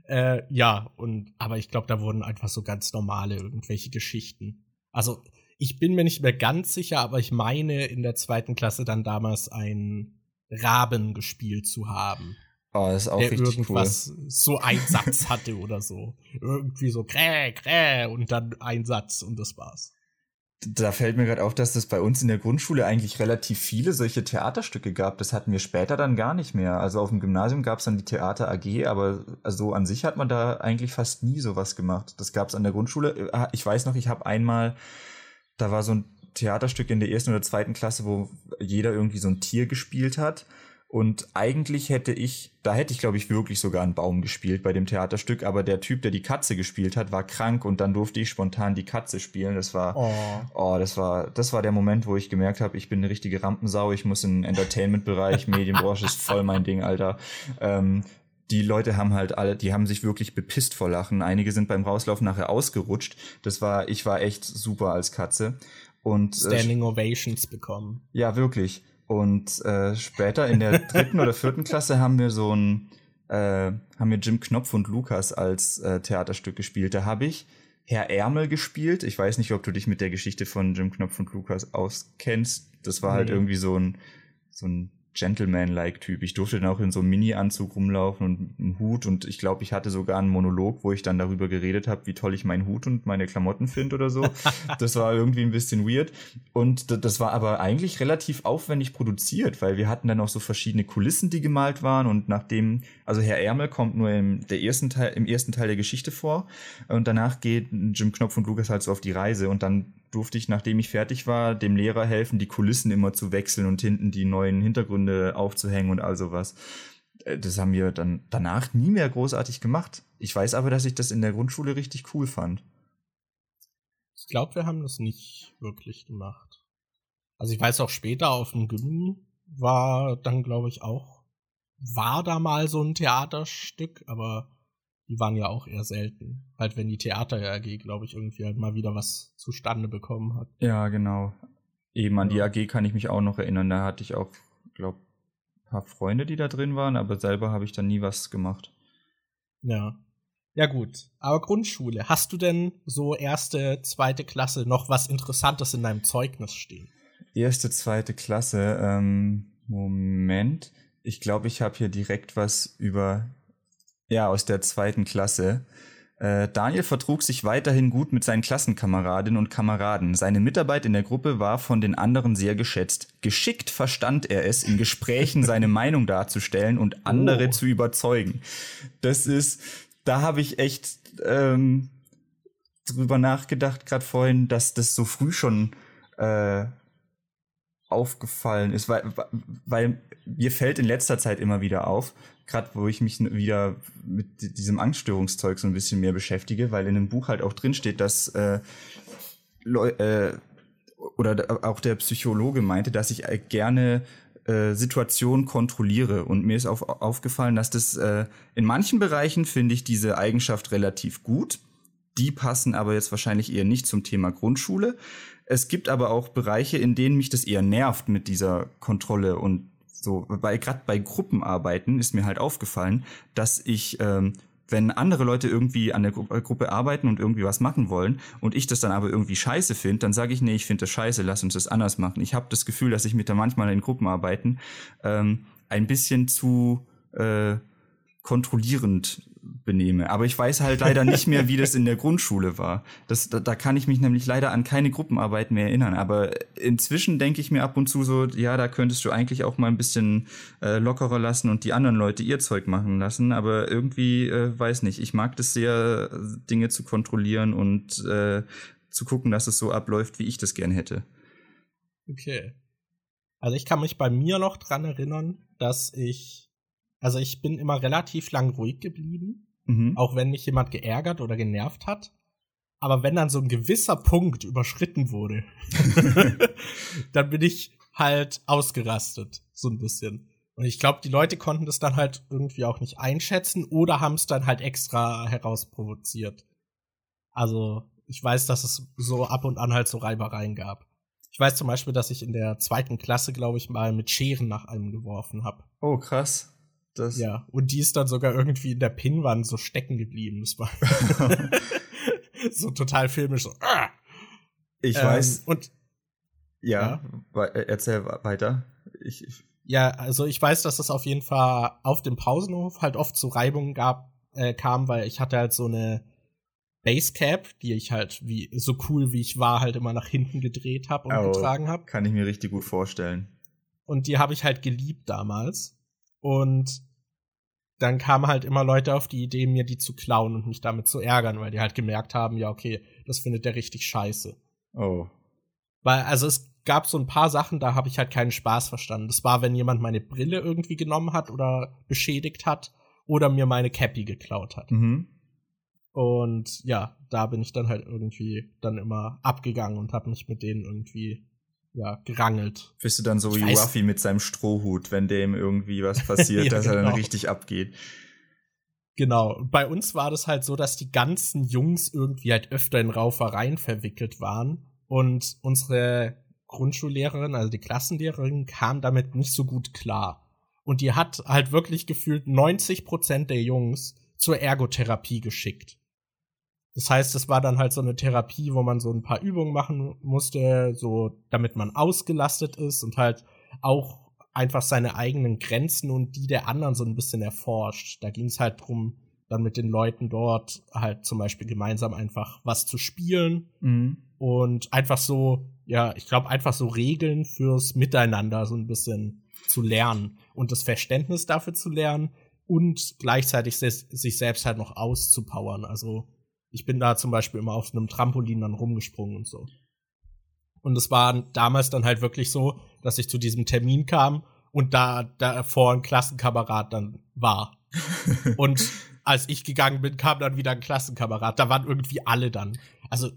äh, ja, und aber ich glaube, da wurden einfach so ganz normale irgendwelche Geschichten. Also ich bin mir nicht mehr ganz sicher, aber ich meine in der zweiten Klasse dann damals einen Raben gespielt zu haben. Oh, das ist auch der richtig irgendwas cool. so einen Satz hatte oder so. Irgendwie so kräh, kräh und dann ein Satz und das war's. Da fällt mir gerade auf, dass es bei uns in der Grundschule eigentlich relativ viele solche Theaterstücke gab. Das hatten wir später dann gar nicht mehr. Also auf dem Gymnasium gab es dann die Theater AG, aber also an sich hat man da eigentlich fast nie sowas gemacht. Das gab es an der Grundschule. Ah, ich weiß noch, ich habe einmal da war so ein Theaterstück in der ersten oder zweiten Klasse, wo jeder irgendwie so ein Tier gespielt hat. Und eigentlich hätte ich, da hätte ich, glaube ich, wirklich sogar einen Baum gespielt bei dem Theaterstück, aber der Typ, der die Katze gespielt hat, war krank und dann durfte ich spontan die Katze spielen. Das war, oh, oh das war, das war der Moment, wo ich gemerkt habe, ich bin eine richtige Rampensau, ich muss in den Entertainment-Bereich, Medienbranche ist voll mein Ding, Alter. Ähm, die Leute haben halt alle, die haben sich wirklich bepisst vor Lachen. Einige sind beim Rauslaufen nachher ausgerutscht. Das war, ich war echt super als Katze. Und, äh, Standing Ovations bekommen. Ja, wirklich. Und äh, später in der dritten oder vierten Klasse haben wir so ein, äh, haben wir Jim Knopf und Lukas als äh, Theaterstück gespielt. Da habe ich Herr Ärmel gespielt. Ich weiß nicht, ob du dich mit der Geschichte von Jim Knopf und Lukas auskennst. Das war halt irgendwie so ein, so ein Gentleman-like Typ. Ich durfte dann auch in so einem Mini-Anzug rumlaufen und einem Hut und ich glaube, ich hatte sogar einen Monolog, wo ich dann darüber geredet habe, wie toll ich meinen Hut und meine Klamotten finde oder so. das war irgendwie ein bisschen weird und das war aber eigentlich relativ aufwendig produziert, weil wir hatten dann auch so verschiedene Kulissen, die gemalt waren und nachdem, also Herr Ärmel kommt nur im, der ersten Teil, im ersten Teil der Geschichte vor und danach geht Jim Knopf und Lukas halt so auf die Reise und dann durfte ich, nachdem ich fertig war, dem Lehrer helfen, die Kulissen immer zu wechseln und hinten die neuen Hintergründe aufzuhängen und all sowas. Äh, das haben wir dann danach nie mehr großartig gemacht. Ich weiß aber, dass ich das in der Grundschule richtig cool fand. Ich glaube, wir haben das nicht wirklich gemacht. Also ich weiß auch später auf dem Gymnasium war dann, glaube ich, auch, war da mal so ein Theaterstück, aber die waren ja auch eher selten. Halt, wenn die Theater AG, glaube ich, irgendwie halt mal wieder was zustande bekommen hat. Ja, genau. Eben an ja. die AG kann ich mich auch noch erinnern. Da hatte ich auch, glaube ein paar Freunde, die da drin waren, aber selber habe ich da nie was gemacht. Ja. Ja, gut. Aber Grundschule. Hast du denn so erste, zweite Klasse noch was Interessantes in deinem Zeugnis stehen? Erste, zweite Klasse. Ähm, Moment. Ich glaube, ich habe hier direkt was über ja, aus der zweiten Klasse. Äh, Daniel vertrug sich weiterhin gut mit seinen Klassenkameradinnen und Kameraden. Seine Mitarbeit in der Gruppe war von den anderen sehr geschätzt. Geschickt verstand er es, in Gesprächen seine Meinung darzustellen und andere oh. zu überzeugen. Das ist, da habe ich echt ähm, drüber nachgedacht, gerade vorhin, dass das so früh schon äh, aufgefallen ist, weil, weil mir fällt in letzter Zeit immer wieder auf, gerade wo ich mich wieder mit diesem Angststörungszeug so ein bisschen mehr beschäftige, weil in dem Buch halt auch drin steht, dass äh, Leu äh, oder auch der Psychologe meinte, dass ich äh, gerne äh, Situationen kontrolliere. Und mir ist auf, aufgefallen, dass das äh, in manchen Bereichen finde ich diese Eigenschaft relativ gut. Die passen aber jetzt wahrscheinlich eher nicht zum Thema Grundschule. Es gibt aber auch Bereiche, in denen mich das eher nervt mit dieser Kontrolle und so, bei gerade bei Gruppenarbeiten ist mir halt aufgefallen, dass ich ähm, wenn andere Leute irgendwie an der Gru Gruppe arbeiten und irgendwie was machen wollen und ich das dann aber irgendwie scheiße finde, dann sage ich, nee, ich finde das scheiße, lass uns das anders machen. Ich habe das Gefühl, dass ich mit da manchmal in Gruppenarbeiten ähm, ein bisschen zu äh, kontrollierend benehme. Aber ich weiß halt leider nicht mehr, wie das in der Grundschule war. Das, da, da kann ich mich nämlich leider an keine Gruppenarbeit mehr erinnern. Aber inzwischen denke ich mir ab und zu so, ja, da könntest du eigentlich auch mal ein bisschen äh, lockerer lassen und die anderen Leute ihr Zeug machen lassen. Aber irgendwie, äh, weiß nicht, ich mag das sehr, Dinge zu kontrollieren und äh, zu gucken, dass es so abläuft, wie ich das gern hätte. Okay. Also ich kann mich bei mir noch dran erinnern, dass ich also ich bin immer relativ lang ruhig geblieben, mhm. auch wenn mich jemand geärgert oder genervt hat. Aber wenn dann so ein gewisser Punkt überschritten wurde, dann bin ich halt ausgerastet, so ein bisschen. Und ich glaube, die Leute konnten das dann halt irgendwie auch nicht einschätzen oder haben es dann halt extra herausprovoziert. Also, ich weiß, dass es so ab und an halt so Reibereien gab. Ich weiß zum Beispiel, dass ich in der zweiten Klasse, glaube ich, mal mit Scheren nach einem geworfen habe. Oh, krass. Das ja, und die ist dann sogar irgendwie in der Pinnwand so stecken geblieben. Das war so total filmisch. So. Ah! Ich ähm, weiß. Und ja, ja, äh, erzähl weiter. Ich, ich, ja, also ich weiß, dass es auf jeden Fall auf dem Pausenhof halt oft zu Reibungen gab, äh, kam, weil ich hatte halt so eine Basecap, die ich halt wie so cool wie ich war halt immer nach hinten gedreht habe und oh, getragen habe. Kann ich mir richtig gut vorstellen. Und die habe ich halt geliebt damals. Und dann kamen halt immer Leute auf die Idee, mir die zu klauen und mich damit zu ärgern, weil die halt gemerkt haben, ja, okay, das findet der richtig scheiße. Oh. Weil, also es gab so ein paar Sachen, da habe ich halt keinen Spaß verstanden. Das war, wenn jemand meine Brille irgendwie genommen hat oder beschädigt hat oder mir meine Cappy geklaut hat. Mhm. Und ja, da bin ich dann halt irgendwie dann immer abgegangen und habe mich mit denen irgendwie ja, gerangelt. Bist du dann so ich wie Ruffy mit seinem Strohhut, wenn dem irgendwie was passiert, ja, dass er dann genau. richtig abgeht? Genau. Bei uns war das halt so, dass die ganzen Jungs irgendwie halt öfter in Raufereien verwickelt waren und unsere Grundschullehrerin, also die Klassenlehrerin, kam damit nicht so gut klar. Und die hat halt wirklich gefühlt 90 Prozent der Jungs zur Ergotherapie geschickt. Das heißt, es war dann halt so eine Therapie, wo man so ein paar Übungen machen musste, so damit man ausgelastet ist und halt auch einfach seine eigenen Grenzen und die der anderen so ein bisschen erforscht. Da ging es halt drum, dann mit den Leuten dort halt zum Beispiel gemeinsam einfach was zu spielen mhm. und einfach so, ja, ich glaube, einfach so Regeln fürs Miteinander so ein bisschen zu lernen und das Verständnis dafür zu lernen und gleichzeitig sich selbst halt noch auszupowern. Also ich bin da zum Beispiel immer auf einem Trampolin dann rumgesprungen und so. Und es war damals dann halt wirklich so, dass ich zu diesem Termin kam und da, da vor ein Klassenkamerad dann war. und als ich gegangen bin, kam dann wieder ein Klassenkamerad. Da waren irgendwie alle dann. Also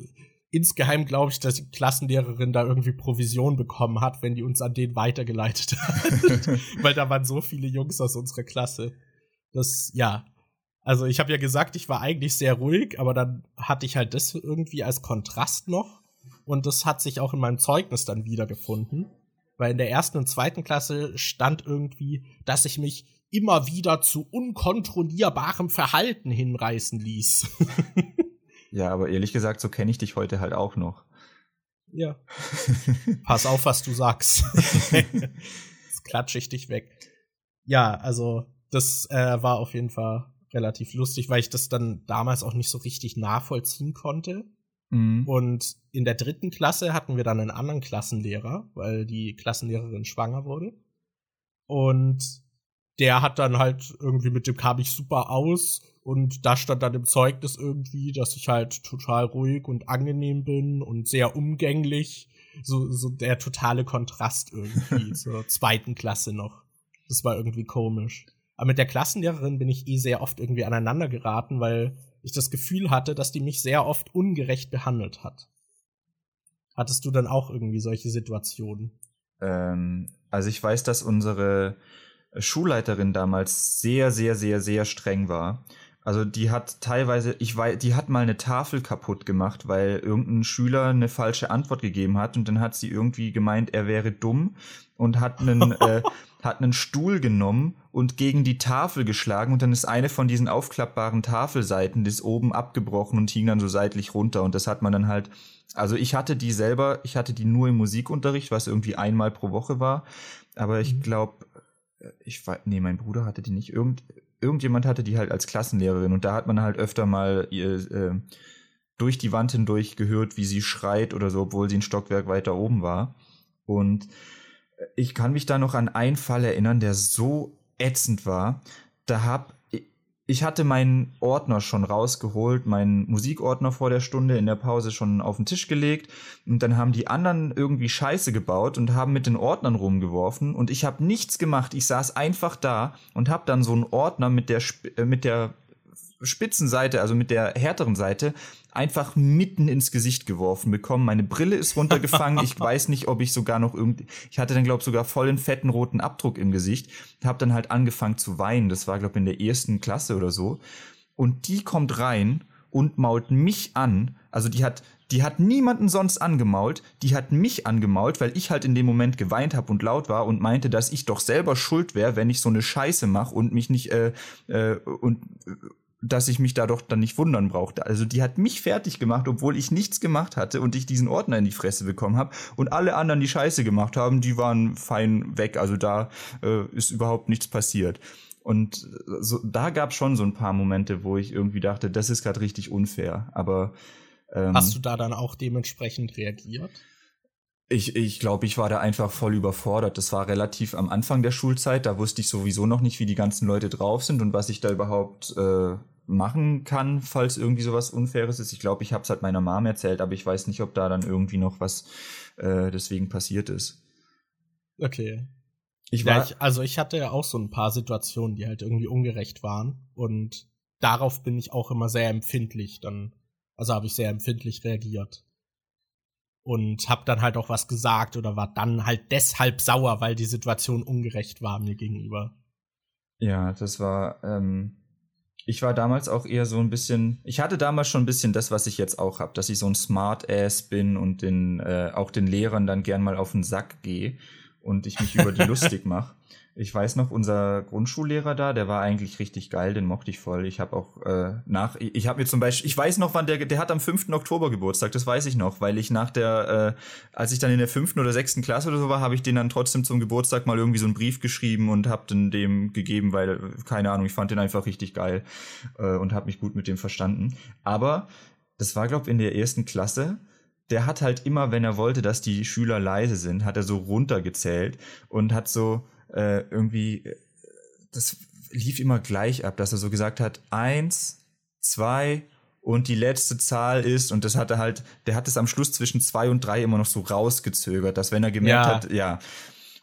insgeheim glaube ich, dass die Klassenlehrerin da irgendwie Provision bekommen hat, wenn die uns an den weitergeleitet hat. Weil da waren so viele Jungs aus unserer Klasse. Das, ja, also ich habe ja gesagt, ich war eigentlich sehr ruhig, aber dann hatte ich halt das irgendwie als Kontrast noch. Und das hat sich auch in meinem Zeugnis dann wiedergefunden. Weil in der ersten und zweiten Klasse stand irgendwie, dass ich mich immer wieder zu unkontrollierbarem Verhalten hinreißen ließ. ja, aber ehrlich gesagt, so kenne ich dich heute halt auch noch. Ja. Pass auf, was du sagst. Jetzt klatsche ich dich weg. Ja, also das äh, war auf jeden Fall relativ lustig, weil ich das dann damals auch nicht so richtig nachvollziehen konnte. Mhm. Und in der dritten Klasse hatten wir dann einen anderen Klassenlehrer, weil die Klassenlehrerin schwanger wurde. Und der hat dann halt irgendwie mit dem kam ich super aus und da stand dann im Zeugnis irgendwie, dass ich halt total ruhig und angenehm bin und sehr umgänglich. So, so der totale Kontrast irgendwie zur zweiten Klasse noch. Das war irgendwie komisch. Aber mit der Klassenlehrerin bin ich eh sehr oft irgendwie aneinander geraten, weil ich das Gefühl hatte, dass die mich sehr oft ungerecht behandelt hat. Hattest du dann auch irgendwie solche Situationen? Ähm, also ich weiß, dass unsere Schulleiterin damals sehr, sehr, sehr, sehr streng war. Also die hat teilweise, ich weiß, die hat mal eine Tafel kaputt gemacht, weil irgendein Schüler eine falsche Antwort gegeben hat und dann hat sie irgendwie gemeint, er wäre dumm und hat einen, äh, hat einen Stuhl genommen und gegen die Tafel geschlagen und dann ist eine von diesen aufklappbaren Tafelseiten, die ist oben abgebrochen und hing dann so seitlich runter und das hat man dann halt, also ich hatte die selber, ich hatte die nur im Musikunterricht, was irgendwie einmal pro Woche war, aber ich mhm. glaube, ich weiß, nee, mein Bruder hatte die nicht, irgend, irgendjemand hatte die halt als Klassenlehrerin und da hat man halt öfter mal ihr, äh, durch die Wand hindurch gehört, wie sie schreit oder so, obwohl sie ein Stockwerk weiter oben war. Und ich kann mich da noch an einen Fall erinnern, der so ätzend war. Da hab ich hatte meinen Ordner schon rausgeholt, meinen Musikordner vor der Stunde in der Pause schon auf den Tisch gelegt und dann haben die anderen irgendwie Scheiße gebaut und haben mit den Ordnern rumgeworfen und ich habe nichts gemacht. Ich saß einfach da und habe dann so einen Ordner mit der äh, mit der Spitzenseite, also mit der härteren Seite, einfach mitten ins Gesicht geworfen bekommen. Meine Brille ist runtergefangen. ich weiß nicht, ob ich sogar noch irgendwie, ich hatte dann glaube sogar voll einen fetten roten Abdruck im Gesicht. Hab dann halt angefangen zu weinen. Das war glaube in der ersten Klasse oder so. Und die kommt rein und mault mich an. Also die hat die hat niemanden sonst angemault, die hat mich angemault, weil ich halt in dem Moment geweint habe und laut war und meinte, dass ich doch selber schuld wäre, wenn ich so eine Scheiße mache und mich nicht äh, äh, und dass ich mich da doch dann nicht wundern brauchte. Also die hat mich fertig gemacht, obwohl ich nichts gemacht hatte und ich diesen Ordner in die Fresse bekommen habe. Und alle anderen, die Scheiße gemacht haben, die waren fein weg. Also da äh, ist überhaupt nichts passiert. Und so, da gab es schon so ein paar Momente, wo ich irgendwie dachte, das ist gerade richtig unfair. Aber ähm, hast du da dann auch dementsprechend reagiert? Ich, ich glaube, ich war da einfach voll überfordert. Das war relativ am Anfang der Schulzeit. Da wusste ich sowieso noch nicht, wie die ganzen Leute drauf sind und was ich da überhaupt äh, machen kann, falls irgendwie sowas Unfaires ist. Ich glaube, ich habe es halt meiner Mom erzählt, aber ich weiß nicht, ob da dann irgendwie noch was äh, deswegen passiert ist. Okay. Ich war, ja, ich, also ich hatte ja auch so ein paar Situationen, die halt irgendwie ungerecht waren und darauf bin ich auch immer sehr empfindlich. Dann, also habe ich sehr empfindlich reagiert und habe dann halt auch was gesagt oder war dann halt deshalb sauer, weil die Situation ungerecht war mir gegenüber. Ja, das war. Ähm, ich war damals auch eher so ein bisschen. Ich hatte damals schon ein bisschen das, was ich jetzt auch habe, dass ich so ein Smart-Ass bin und den äh, auch den Lehrern dann gern mal auf den Sack gehe und ich mich über die lustig mache. Ich weiß noch, unser Grundschullehrer da, der war eigentlich richtig geil, den mochte ich voll. Ich habe auch äh, nach, ich habe mir zum Beispiel, ich weiß noch, wann der, der hat am 5. Oktober Geburtstag, das weiß ich noch, weil ich nach der, äh, als ich dann in der fünften oder sechsten Klasse oder so war, habe ich den dann trotzdem zum Geburtstag mal irgendwie so einen Brief geschrieben und habe den dem gegeben, weil, keine Ahnung, ich fand den einfach richtig geil äh, und habe mich gut mit dem verstanden. Aber das war, glaube ich, in der ersten Klasse der hat halt immer, wenn er wollte, dass die Schüler leise sind, hat er so runtergezählt und hat so, äh, irgendwie, äh, das lief immer gleich ab, dass er so gesagt hat, eins, zwei und die letzte Zahl ist, und das hat er halt, der hat es am Schluss zwischen zwei und drei immer noch so rausgezögert, dass wenn er gemerkt ja. hat, ja.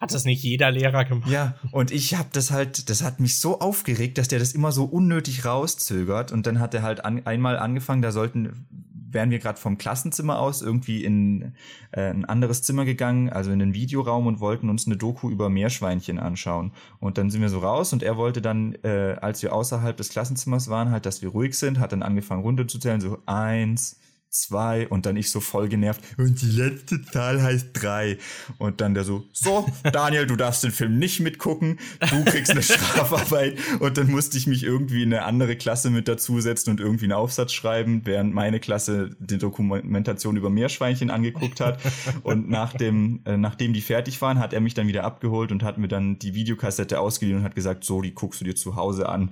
Hat das nicht jeder Lehrer gemacht? Ja, und ich habe das halt, das hat mich so aufgeregt, dass der das immer so unnötig rauszögert. Und dann hat er halt an, einmal angefangen, da sollten wären wir gerade vom Klassenzimmer aus irgendwie in äh, ein anderes Zimmer gegangen, also in den Videoraum und wollten uns eine Doku über Meerschweinchen anschauen. Und dann sind wir so raus und er wollte dann, äh, als wir außerhalb des Klassenzimmers waren, halt, dass wir ruhig sind, hat dann angefangen runterzuzählen, so eins, zwei und dann ich so voll genervt. Und die letzte Zahl heißt drei. Und dann der so so Daniel du darfst den Film nicht mitgucken. Du kriegst eine Strafarbeit. Und dann musste ich mich irgendwie in eine andere Klasse mit dazusetzen und irgendwie einen Aufsatz schreiben während meine Klasse die Dokumentation über Meerschweinchen angeguckt hat. Und nach dem äh, nachdem die fertig waren hat er mich dann wieder abgeholt und hat mir dann die Videokassette ausgeliehen und hat gesagt so die guckst du dir zu Hause an.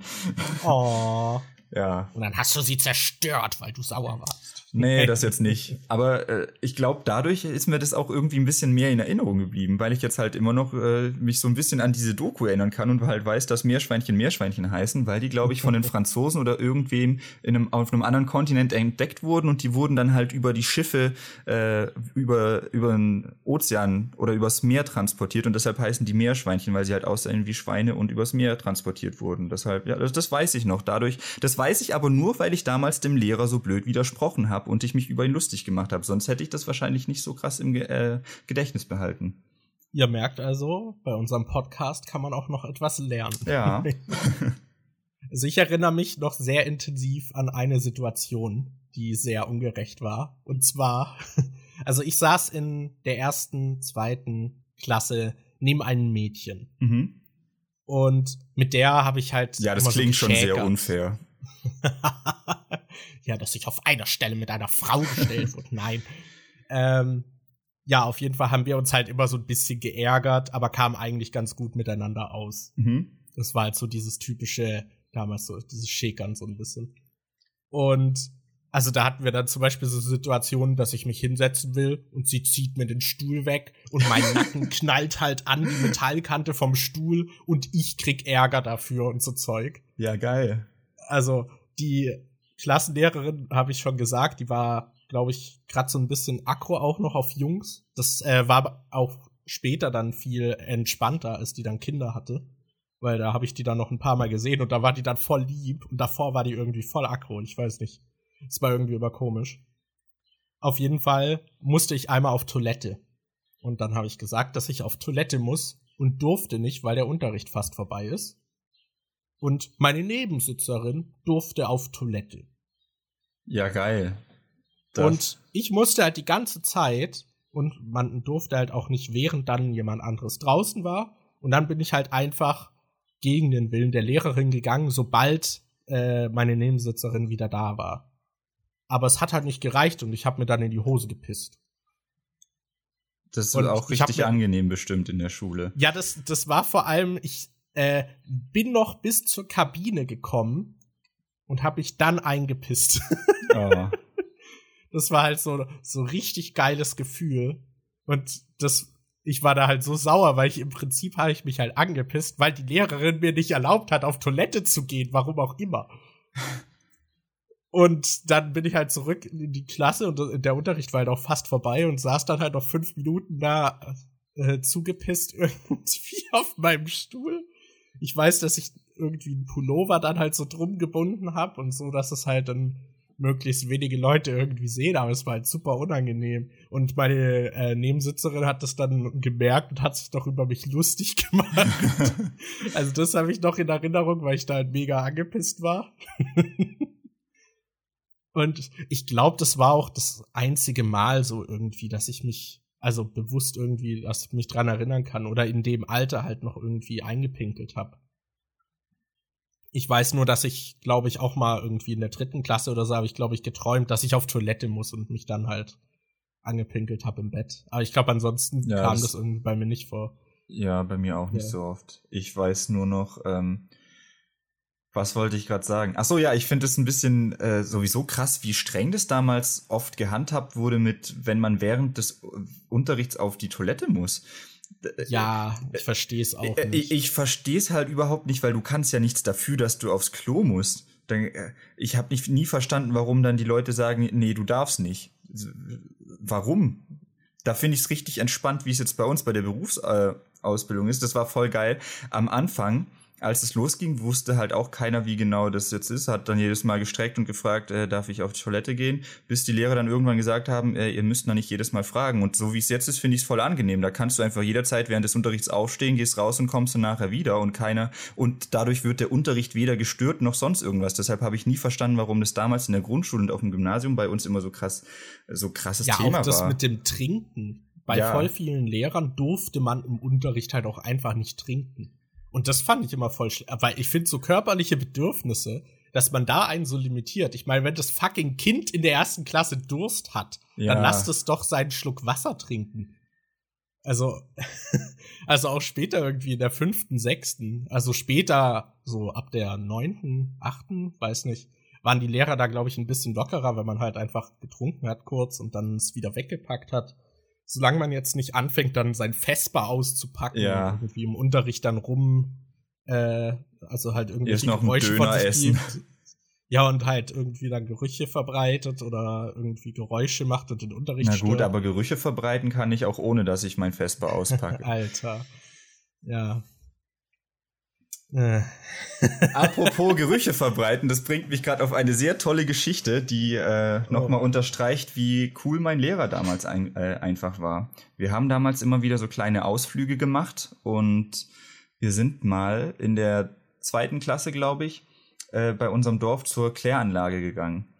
Oh. ja. Und dann hast du sie zerstört weil du sauer warst Nee, das jetzt nicht. Aber äh, ich glaube, dadurch ist mir das auch irgendwie ein bisschen mehr in Erinnerung geblieben, weil ich jetzt halt immer noch äh, mich so ein bisschen an diese Doku erinnern kann und halt weiß, dass Meerschweinchen Meerschweinchen heißen, weil die, glaube ich, von den Franzosen oder irgendwem in einem, auf einem anderen Kontinent entdeckt wurden und die wurden dann halt über die Schiffe äh, über, über den Ozean oder übers Meer transportiert und deshalb heißen die Meerschweinchen, weil sie halt aussehen wie Schweine und übers Meer transportiert wurden. Deshalb, ja, das, das weiß ich noch. Dadurch, das weiß ich aber nur, weil ich damals dem Lehrer so blöd widersprochen habe habe und ich mich über ihn lustig gemacht habe. Sonst hätte ich das wahrscheinlich nicht so krass im äh, Gedächtnis behalten. Ihr merkt also, bei unserem Podcast kann man auch noch etwas lernen. Ja. also ich erinnere mich noch sehr intensiv an eine Situation, die sehr ungerecht war. Und zwar, also ich saß in der ersten, zweiten Klasse neben einem Mädchen. Mhm. Und mit der habe ich halt. Ja, das klingt so schon sehr unfair. ja, dass ich auf einer Stelle mit einer Frau gestellt wurde. Nein. Ähm, ja, auf jeden Fall haben wir uns halt immer so ein bisschen geärgert, aber kamen eigentlich ganz gut miteinander aus. Mhm. Das war halt so dieses typische, damals so, dieses Schäkern so ein bisschen. Und also da hatten wir dann zum Beispiel so Situationen, dass ich mich hinsetzen will und sie zieht mir den Stuhl weg und mein Nacken knallt halt an die Metallkante vom Stuhl und ich krieg Ärger dafür und so Zeug. Ja, geil. Also die Klassenlehrerin, habe ich schon gesagt, die war, glaube ich, gerade so ein bisschen aggro auch noch auf Jungs. Das äh, war auch später dann viel entspannter, als die dann Kinder hatte. Weil da habe ich die dann noch ein paar Mal gesehen und da war die dann voll lieb und davor war die irgendwie voll aggro. Ich weiß nicht. Es war irgendwie immer komisch. Auf jeden Fall musste ich einmal auf Toilette. Und dann habe ich gesagt, dass ich auf Toilette muss und durfte nicht, weil der Unterricht fast vorbei ist. Und meine Nebensitzerin durfte auf Toilette. Ja, geil. Das und ich musste halt die ganze Zeit, und man durfte halt auch nicht, während dann jemand anderes draußen war. Und dann bin ich halt einfach gegen den Willen der Lehrerin gegangen, sobald äh, meine Nebensitzerin wieder da war. Aber es hat halt nicht gereicht und ich habe mir dann in die Hose gepisst. Das ist und auch richtig angenehm bestimmt in der Schule. Ja, das, das war vor allem, ich äh, bin noch bis zur Kabine gekommen und habe mich dann eingepisst. Oh. Das war halt so so richtig geiles Gefühl und das ich war da halt so sauer, weil ich im Prinzip habe ich mich halt angepisst, weil die Lehrerin mir nicht erlaubt hat, auf Toilette zu gehen, warum auch immer. Und dann bin ich halt zurück in die Klasse und der Unterricht war halt auch fast vorbei und saß dann halt noch fünf Minuten da äh, zugepisst irgendwie auf meinem Stuhl. Ich weiß, dass ich irgendwie einen Pullover dann halt so drum gebunden habe und so, dass es halt dann möglichst wenige Leute irgendwie sehen, aber es war halt super unangenehm. Und meine äh, Nebensitzerin hat das dann gemerkt und hat sich doch über mich lustig gemacht. also das habe ich noch in Erinnerung, weil ich da halt mega angepisst war. und ich glaube, das war auch das einzige Mal so irgendwie, dass ich mich also bewusst irgendwie, dass ich mich dran erinnern kann oder in dem Alter halt noch irgendwie eingepinkelt habe. Ich weiß nur, dass ich, glaube ich, auch mal irgendwie in der dritten Klasse oder so habe ich, glaube ich, geträumt, dass ich auf Toilette muss und mich dann halt angepinkelt habe im Bett. Aber ich glaube, ansonsten ja, kam das, das, irgendwie bei mir nicht vor. Ja, bei mir auch nicht ja. so oft. Ich weiß nur noch, ähm, was wollte ich gerade sagen? Ach so, ja, ich finde es ein bisschen äh, sowieso krass, wie streng das damals oft gehandhabt wurde mit, wenn man während des Unterrichts auf die Toilette muss. Ja, ich verstehe es auch äh, nicht. Ich, ich verstehe es halt überhaupt nicht, weil du kannst ja nichts dafür, dass du aufs Klo musst. Äh, ich habe nie verstanden, warum dann die Leute sagen, nee, du darfst nicht. Warum? Da finde ich es richtig entspannt, wie es jetzt bei uns bei der Berufsausbildung ist. Das war voll geil. Am Anfang als es losging, wusste halt auch keiner, wie genau das jetzt ist, hat dann jedes Mal gestreckt und gefragt, äh, darf ich auf die Toilette gehen, bis die Lehrer dann irgendwann gesagt haben, äh, ihr müsst da nicht jedes Mal fragen. Und so wie es jetzt ist, finde ich es voll angenehm. Da kannst du einfach jederzeit während des Unterrichts aufstehen, gehst raus und kommst dann nachher wieder und keiner, und dadurch wird der Unterricht weder gestört noch sonst irgendwas. Deshalb habe ich nie verstanden, warum das damals in der Grundschule und auf dem Gymnasium bei uns immer so krass, so krasses ja, Thema war. Ja, auch das mit dem Trinken. Bei ja. voll vielen Lehrern durfte man im Unterricht halt auch einfach nicht trinken. Und das fand ich immer voll schlimm, weil ich finde so körperliche Bedürfnisse, dass man da einen so limitiert. Ich meine, wenn das fucking Kind in der ersten Klasse Durst hat, ja. dann lasst es doch seinen Schluck Wasser trinken. Also, also auch später irgendwie in der fünften, sechsten, also später so ab der neunten, achten, weiß nicht, waren die Lehrer da, glaube ich, ein bisschen lockerer, wenn man halt einfach getrunken hat kurz und dann es wieder weggepackt hat solange man jetzt nicht anfängt, dann sein Vesper auszupacken ja. irgendwie im Unterricht dann rum, äh, also halt irgendwelche noch Geräusche von sich essen. Gibt. Ja, und halt irgendwie dann Gerüche verbreitet oder irgendwie Geräusche macht und den Unterricht Na gut, stört. aber Gerüche verbreiten kann ich auch ohne, dass ich mein Vesper auspacke. Alter. Ja. Äh. Apropos Gerüche verbreiten, das bringt mich gerade auf eine sehr tolle Geschichte, die äh, nochmal oh. unterstreicht, wie cool mein Lehrer damals ein, äh, einfach war. Wir haben damals immer wieder so kleine Ausflüge gemacht und wir sind mal in der zweiten Klasse, glaube ich, äh, bei unserem Dorf zur Kläranlage gegangen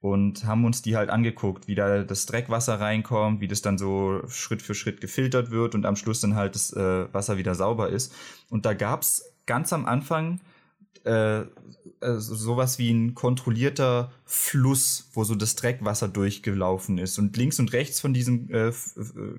und haben uns die halt angeguckt, wie da das Dreckwasser reinkommt, wie das dann so Schritt für Schritt gefiltert wird und am Schluss dann halt das äh, Wasser wieder sauber ist. Und da gab's ganz am Anfang äh, äh, sowas wie ein kontrollierter Fluss, wo so das Dreckwasser durchgelaufen ist. Und links und rechts von diesem äh, äh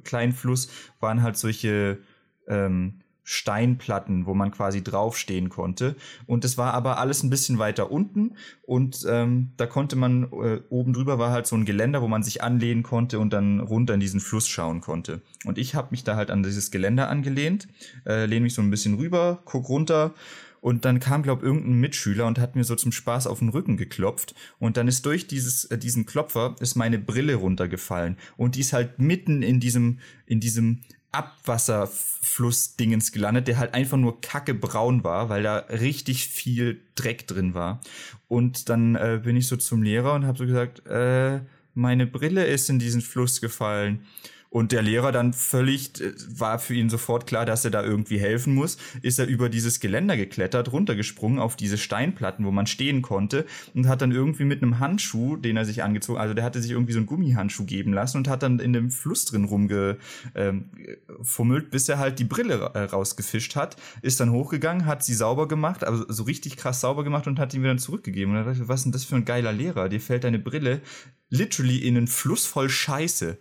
kleinen Fluss waren halt solche ähm, Steinplatten, wo man quasi draufstehen konnte. Und es war aber alles ein bisschen weiter unten und ähm, da konnte man, äh, oben drüber war halt so ein Geländer, wo man sich anlehnen konnte und dann runter in diesen Fluss schauen konnte. Und ich habe mich da halt an dieses Geländer angelehnt, äh, lehne mich so ein bisschen rüber, guck runter und dann kam, glaub, irgendein Mitschüler und hat mir so zum Spaß auf den Rücken geklopft. Und dann ist durch dieses, äh, diesen Klopfer ist meine Brille runtergefallen. Und die ist halt mitten in diesem, in diesem Abwasserflussdingens gelandet, der halt einfach nur kackebraun war, weil da richtig viel Dreck drin war. Und dann äh, bin ich so zum Lehrer und habe so gesagt, äh, meine Brille ist in diesen Fluss gefallen. Und der Lehrer dann völlig, äh, war für ihn sofort klar, dass er da irgendwie helfen muss, ist er über dieses Geländer geklettert, runtergesprungen auf diese Steinplatten, wo man stehen konnte und hat dann irgendwie mit einem Handschuh, den er sich angezogen, also der hatte sich irgendwie so einen Gummihandschuh geben lassen und hat dann in dem Fluss drin rumgefummelt, ähm, bis er halt die Brille äh, rausgefischt hat, ist dann hochgegangen, hat sie sauber gemacht, also so richtig krass sauber gemacht und hat ihn wieder zurückgegeben. Und dann dachte was ist denn das für ein geiler Lehrer? Dir fällt deine Brille literally in einen Fluss voll Scheiße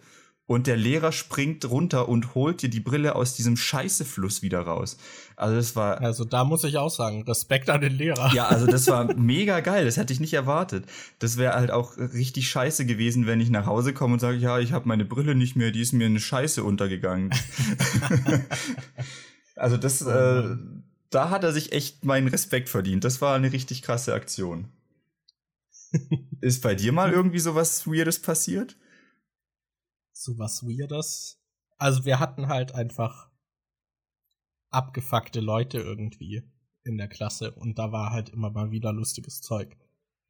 und der Lehrer springt runter und holt dir die Brille aus diesem Scheißefluss wieder raus. Also das war. Also da muss ich auch sagen, Respekt an den Lehrer. Ja, also das war mega geil. Das hätte ich nicht erwartet. Das wäre halt auch richtig scheiße gewesen, wenn ich nach Hause komme und sage, ja, ich habe meine Brille nicht mehr, die ist mir in eine Scheiße untergegangen. also das, oh äh, da hat er sich echt meinen Respekt verdient. Das war eine richtig krasse Aktion. Ist bei dir mal irgendwie sowas Weirdes passiert? Sowas Weirdes? Also wir hatten halt einfach abgefuckte Leute irgendwie in der Klasse und da war halt immer mal wieder lustiges Zeug.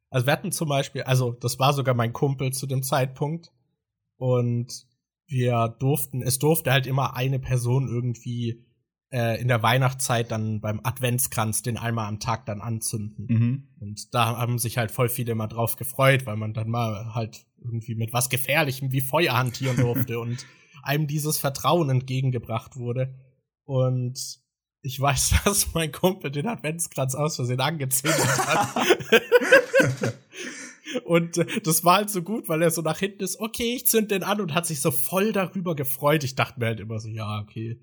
Also wir hatten zum Beispiel, also das war sogar mein Kumpel zu dem Zeitpunkt und wir durften, es durfte halt immer eine Person irgendwie äh, in der Weihnachtszeit dann beim Adventskranz den einmal am Tag dann anzünden. Mhm. Und da haben sich halt voll viele mal drauf gefreut, weil man dann mal halt irgendwie mit was Gefährlichem wie Feuer hantieren durfte und einem dieses Vertrauen entgegengebracht wurde. Und ich weiß, dass mein Kumpel den Adventskranz aus Versehen angezündet hat. und äh, das war halt so gut, weil er so nach hinten ist, okay, ich zünd den an und hat sich so voll darüber gefreut. Ich dachte mir halt immer so, ja, okay,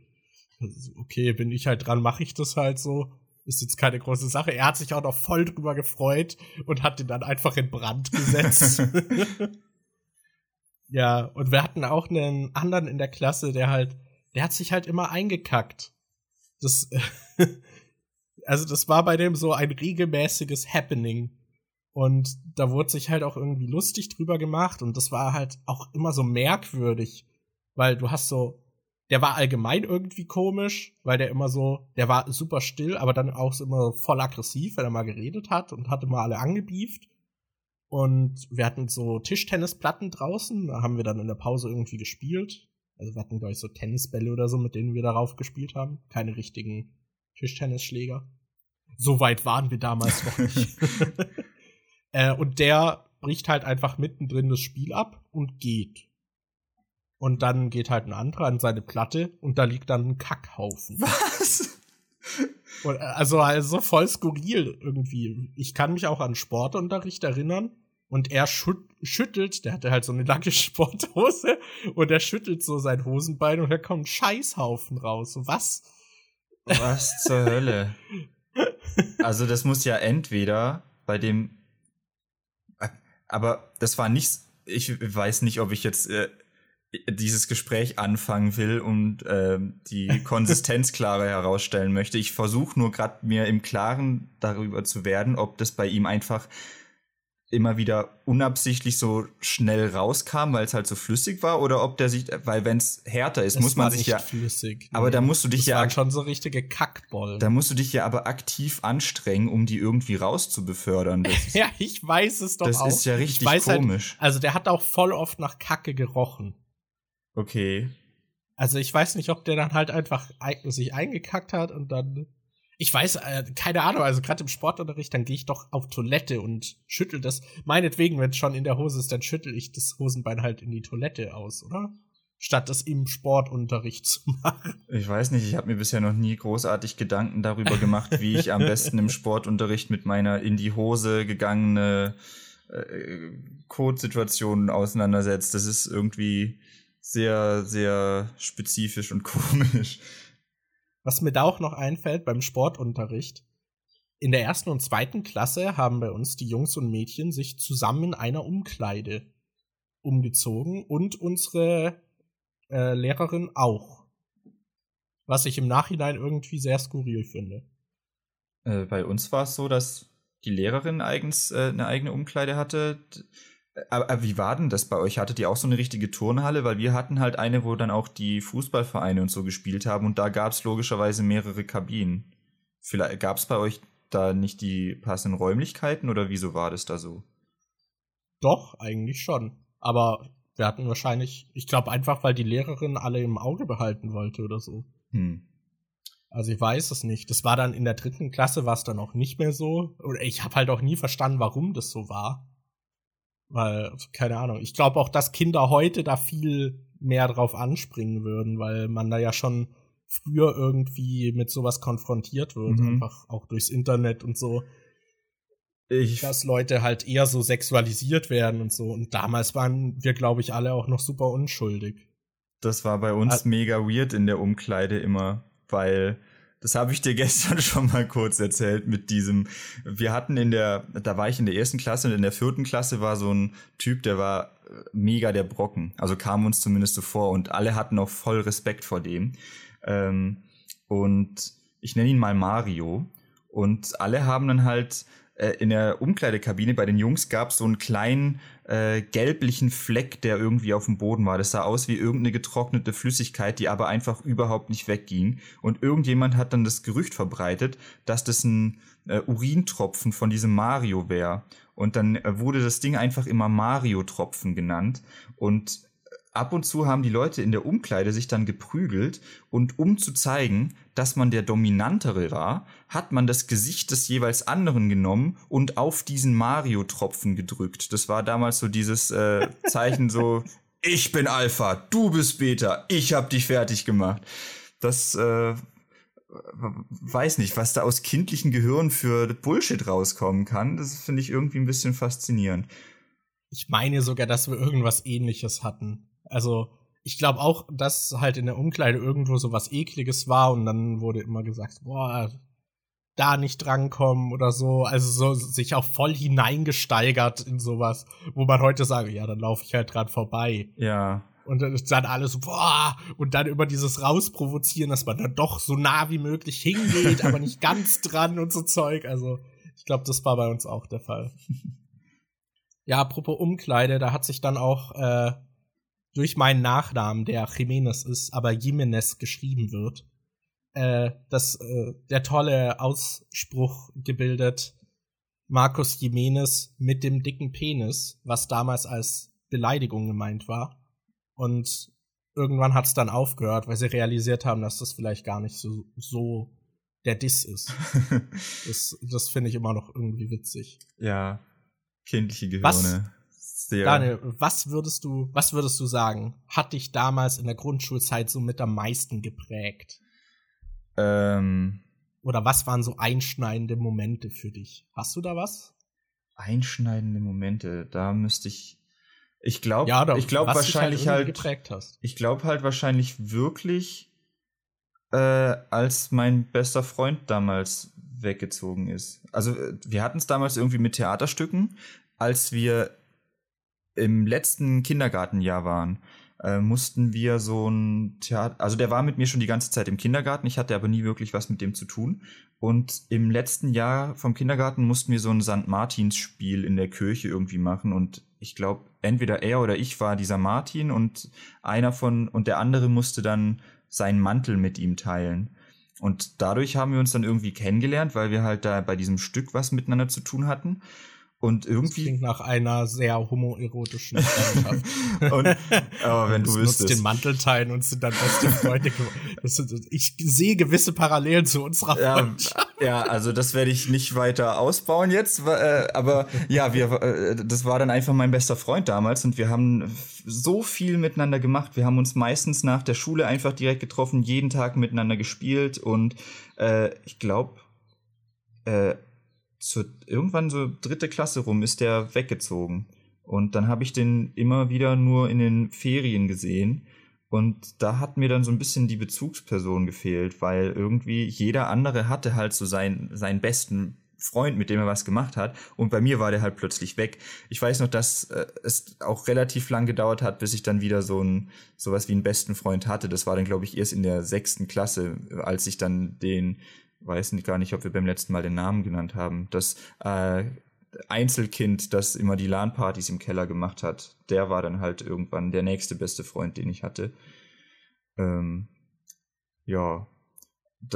okay, bin ich halt dran, mache ich das halt so. Ist jetzt keine große Sache. Er hat sich auch noch voll drüber gefreut und hat den dann einfach in Brand gesetzt. Ja, und wir hatten auch einen anderen in der Klasse, der halt, der hat sich halt immer eingekackt. Das, also das war bei dem so ein regelmäßiges Happening. Und da wurde sich halt auch irgendwie lustig drüber gemacht und das war halt auch immer so merkwürdig, weil du hast so, der war allgemein irgendwie komisch, weil der immer so, der war super still, aber dann auch immer voll aggressiv, wenn er mal geredet hat und hatte mal alle angebieft. Und wir hatten so Tischtennisplatten draußen, da haben wir dann in der Pause irgendwie gespielt. Also wir hatten, glaube ich, so Tennisbälle oder so, mit denen wir darauf gespielt haben. Keine richtigen Tischtennisschläger. So weit waren wir damals noch nicht. äh, und der bricht halt einfach mittendrin das Spiel ab und geht. Und dann geht halt ein anderer an seine Platte und da liegt dann ein Kackhaufen. Was? Und, äh, also, also voll skurril irgendwie. Ich kann mich auch an Sportunterricht erinnern und er schüttelt, der hatte halt so eine lange Sporthose und er schüttelt so sein Hosenbein und da kommt ein Scheißhaufen raus. Was? Was zur Hölle? Also das muss ja entweder bei dem, aber das war nicht, ich weiß nicht, ob ich jetzt äh, dieses Gespräch anfangen will und äh, die Konsistenz klarer herausstellen möchte. Ich versuche nur gerade mir im Klaren darüber zu werden, ob das bei ihm einfach immer wieder unabsichtlich so schnell rauskam, weil es halt so flüssig war, oder ob der sich, weil wenn es härter ist, das muss man sich ja. Flüssig, aber da musst du dich das ja. Waren schon so richtige Kackbollen. Da musst du dich ja aber aktiv anstrengen, um die irgendwie rauszubefördern. ja, ich weiß es doch das auch. Das ist ja richtig halt, komisch. Halt, also der hat auch voll oft nach Kacke gerochen. Okay. Also ich weiß nicht, ob der dann halt einfach sich eingekackt hat und dann ich weiß, äh, keine Ahnung, also gerade im Sportunterricht, dann gehe ich doch auf Toilette und schüttel das. Meinetwegen, wenn es schon in der Hose ist, dann schüttel ich das Hosenbein halt in die Toilette aus, oder? Statt das im Sportunterricht zu machen. Ich weiß nicht, ich habe mir bisher noch nie großartig Gedanken darüber gemacht, wie ich am besten im Sportunterricht mit meiner in die Hose gegangene äh, Codesituation auseinandersetzt. Das ist irgendwie sehr, sehr spezifisch und komisch. Was mir da auch noch einfällt beim Sportunterricht, in der ersten und zweiten Klasse haben bei uns die Jungs und Mädchen sich zusammen in einer Umkleide umgezogen und unsere äh, Lehrerin auch. Was ich im Nachhinein irgendwie sehr skurril finde. Äh, bei uns war es so, dass die Lehrerin eigens äh, eine eigene Umkleide hatte. Aber, wie war denn das bei euch? Hattet ihr auch so eine richtige Turnhalle? Weil wir hatten halt eine, wo dann auch die Fußballvereine und so gespielt haben und da gab es logischerweise mehrere Kabinen. Vielleicht gab es bei euch da nicht die passenden Räumlichkeiten oder wieso war das da so? Doch, eigentlich schon. Aber wir hatten wahrscheinlich, ich glaube einfach, weil die Lehrerin alle im Auge behalten wollte oder so. Hm. Also ich weiß es nicht. Das war dann in der dritten Klasse war es dann auch nicht mehr so. Oder ich habe halt auch nie verstanden, warum das so war. Weil, keine Ahnung, ich glaube auch, dass Kinder heute da viel mehr drauf anspringen würden, weil man da ja schon früher irgendwie mit sowas konfrontiert wird, mhm. einfach auch durchs Internet und so. Ich dass Leute halt eher so sexualisiert werden und so. Und damals waren wir, glaube ich, alle auch noch super unschuldig. Das war bei uns also, mega weird in der Umkleide immer, weil das habe ich dir gestern schon mal kurz erzählt mit diesem. Wir hatten in der, da war ich in der ersten Klasse und in der vierten Klasse war so ein Typ, der war äh, mega der Brocken. Also kam uns zumindest so vor und alle hatten auch voll Respekt vor dem. Ähm, und ich nenne ihn mal Mario. Und alle haben dann halt äh, in der Umkleidekabine bei den Jungs gab es so einen kleinen äh, gelblichen Fleck, der irgendwie auf dem Boden war. Das sah aus wie irgendeine getrocknete Flüssigkeit, die aber einfach überhaupt nicht wegging. Und irgendjemand hat dann das Gerücht verbreitet, dass das ein äh, Urintropfen von diesem Mario wäre. Und dann äh, wurde das Ding einfach immer Mario-Tropfen genannt. Und ab und zu haben die Leute in der Umkleide sich dann geprügelt und um zu zeigen, dass man der Dominantere war, hat man das Gesicht des jeweils anderen genommen und auf diesen Mario-Tropfen gedrückt. Das war damals so dieses äh, Zeichen so, ich bin Alpha, du bist Beta, ich hab dich fertig gemacht. Das äh, weiß nicht, was da aus kindlichen Gehirnen für Bullshit rauskommen kann. Das finde ich irgendwie ein bisschen faszinierend. Ich meine sogar, dass wir irgendwas ähnliches hatten. Also, ich glaube auch, dass halt in der Umkleide irgendwo so was ekliges war und dann wurde immer gesagt, boah, da nicht drankommen oder so. Also so sich auch voll hineingesteigert in sowas, wo man heute sagt, ja, dann laufe ich halt dran vorbei. Ja. Und dann ist dann alles, boah, und dann über dieses Rausprovozieren, dass man dann doch so nah wie möglich hingeht, aber nicht ganz dran und so Zeug. Also, ich glaube, das war bei uns auch der Fall. ja, apropos Umkleide, da hat sich dann auch äh, durch meinen Nachnamen, der Jimenez ist, aber Jimenez geschrieben wird, äh, das, äh, der tolle Ausspruch gebildet, Markus Jimenez mit dem dicken Penis, was damals als Beleidigung gemeint war. Und irgendwann hat es dann aufgehört, weil sie realisiert haben, dass das vielleicht gar nicht so, so der Diss ist. das das finde ich immer noch irgendwie witzig. Ja, kindliche Gehirne. Sehr. Daniel, was würdest du, was würdest du sagen, hat dich damals in der Grundschulzeit so mit am meisten geprägt? Ähm. Oder was waren so einschneidende Momente für dich? Hast du da was? Einschneidende Momente, da müsste ich. Ich glaube, ja, ich glaube halt wahrscheinlich halt, geprägt hast. Ich glaube halt wahrscheinlich wirklich, äh, als mein bester Freund damals weggezogen ist. Also äh, wir hatten es damals irgendwie mit Theaterstücken, als wir im letzten Kindergartenjahr waren, äh, mussten wir so ein Theater, also der war mit mir schon die ganze Zeit im Kindergarten, ich hatte aber nie wirklich was mit dem zu tun. Und im letzten Jahr vom Kindergarten mussten wir so ein St. Martins-Spiel in der Kirche irgendwie machen und ich glaube, entweder er oder ich war dieser Martin und einer von, und der andere musste dann seinen Mantel mit ihm teilen. Und dadurch haben wir uns dann irgendwie kennengelernt, weil wir halt da bei diesem Stück was miteinander zu tun hatten. Und irgendwie. Das klingt nach einer sehr homoerotischen Freundschaft. und, aber wenn du wüsstest. den Mantel teilen und sind dann beste Freunde. ich sehe gewisse Parallelen zu unserer Freundschaft. Ja, ja also das werde ich nicht weiter ausbauen jetzt. Äh, aber ja, wir, äh, das war dann einfach mein bester Freund damals und wir haben so viel miteinander gemacht. Wir haben uns meistens nach der Schule einfach direkt getroffen, jeden Tag miteinander gespielt und äh, ich glaube, äh, zur, irgendwann so dritte Klasse rum ist der weggezogen. Und dann habe ich den immer wieder nur in den Ferien gesehen. Und da hat mir dann so ein bisschen die Bezugsperson gefehlt, weil irgendwie jeder andere hatte halt so seinen, seinen besten Freund, mit dem er was gemacht hat. Und bei mir war der halt plötzlich weg. Ich weiß noch, dass äh, es auch relativ lang gedauert hat, bis ich dann wieder so ein sowas wie einen besten Freund hatte. Das war dann, glaube ich, erst in der sechsten Klasse, als ich dann den weiß gar nicht, ob wir beim letzten Mal den Namen genannt haben, das äh, Einzelkind, das immer die LAN-Partys im Keller gemacht hat, der war dann halt irgendwann der nächste beste Freund, den ich hatte. Ähm, ja,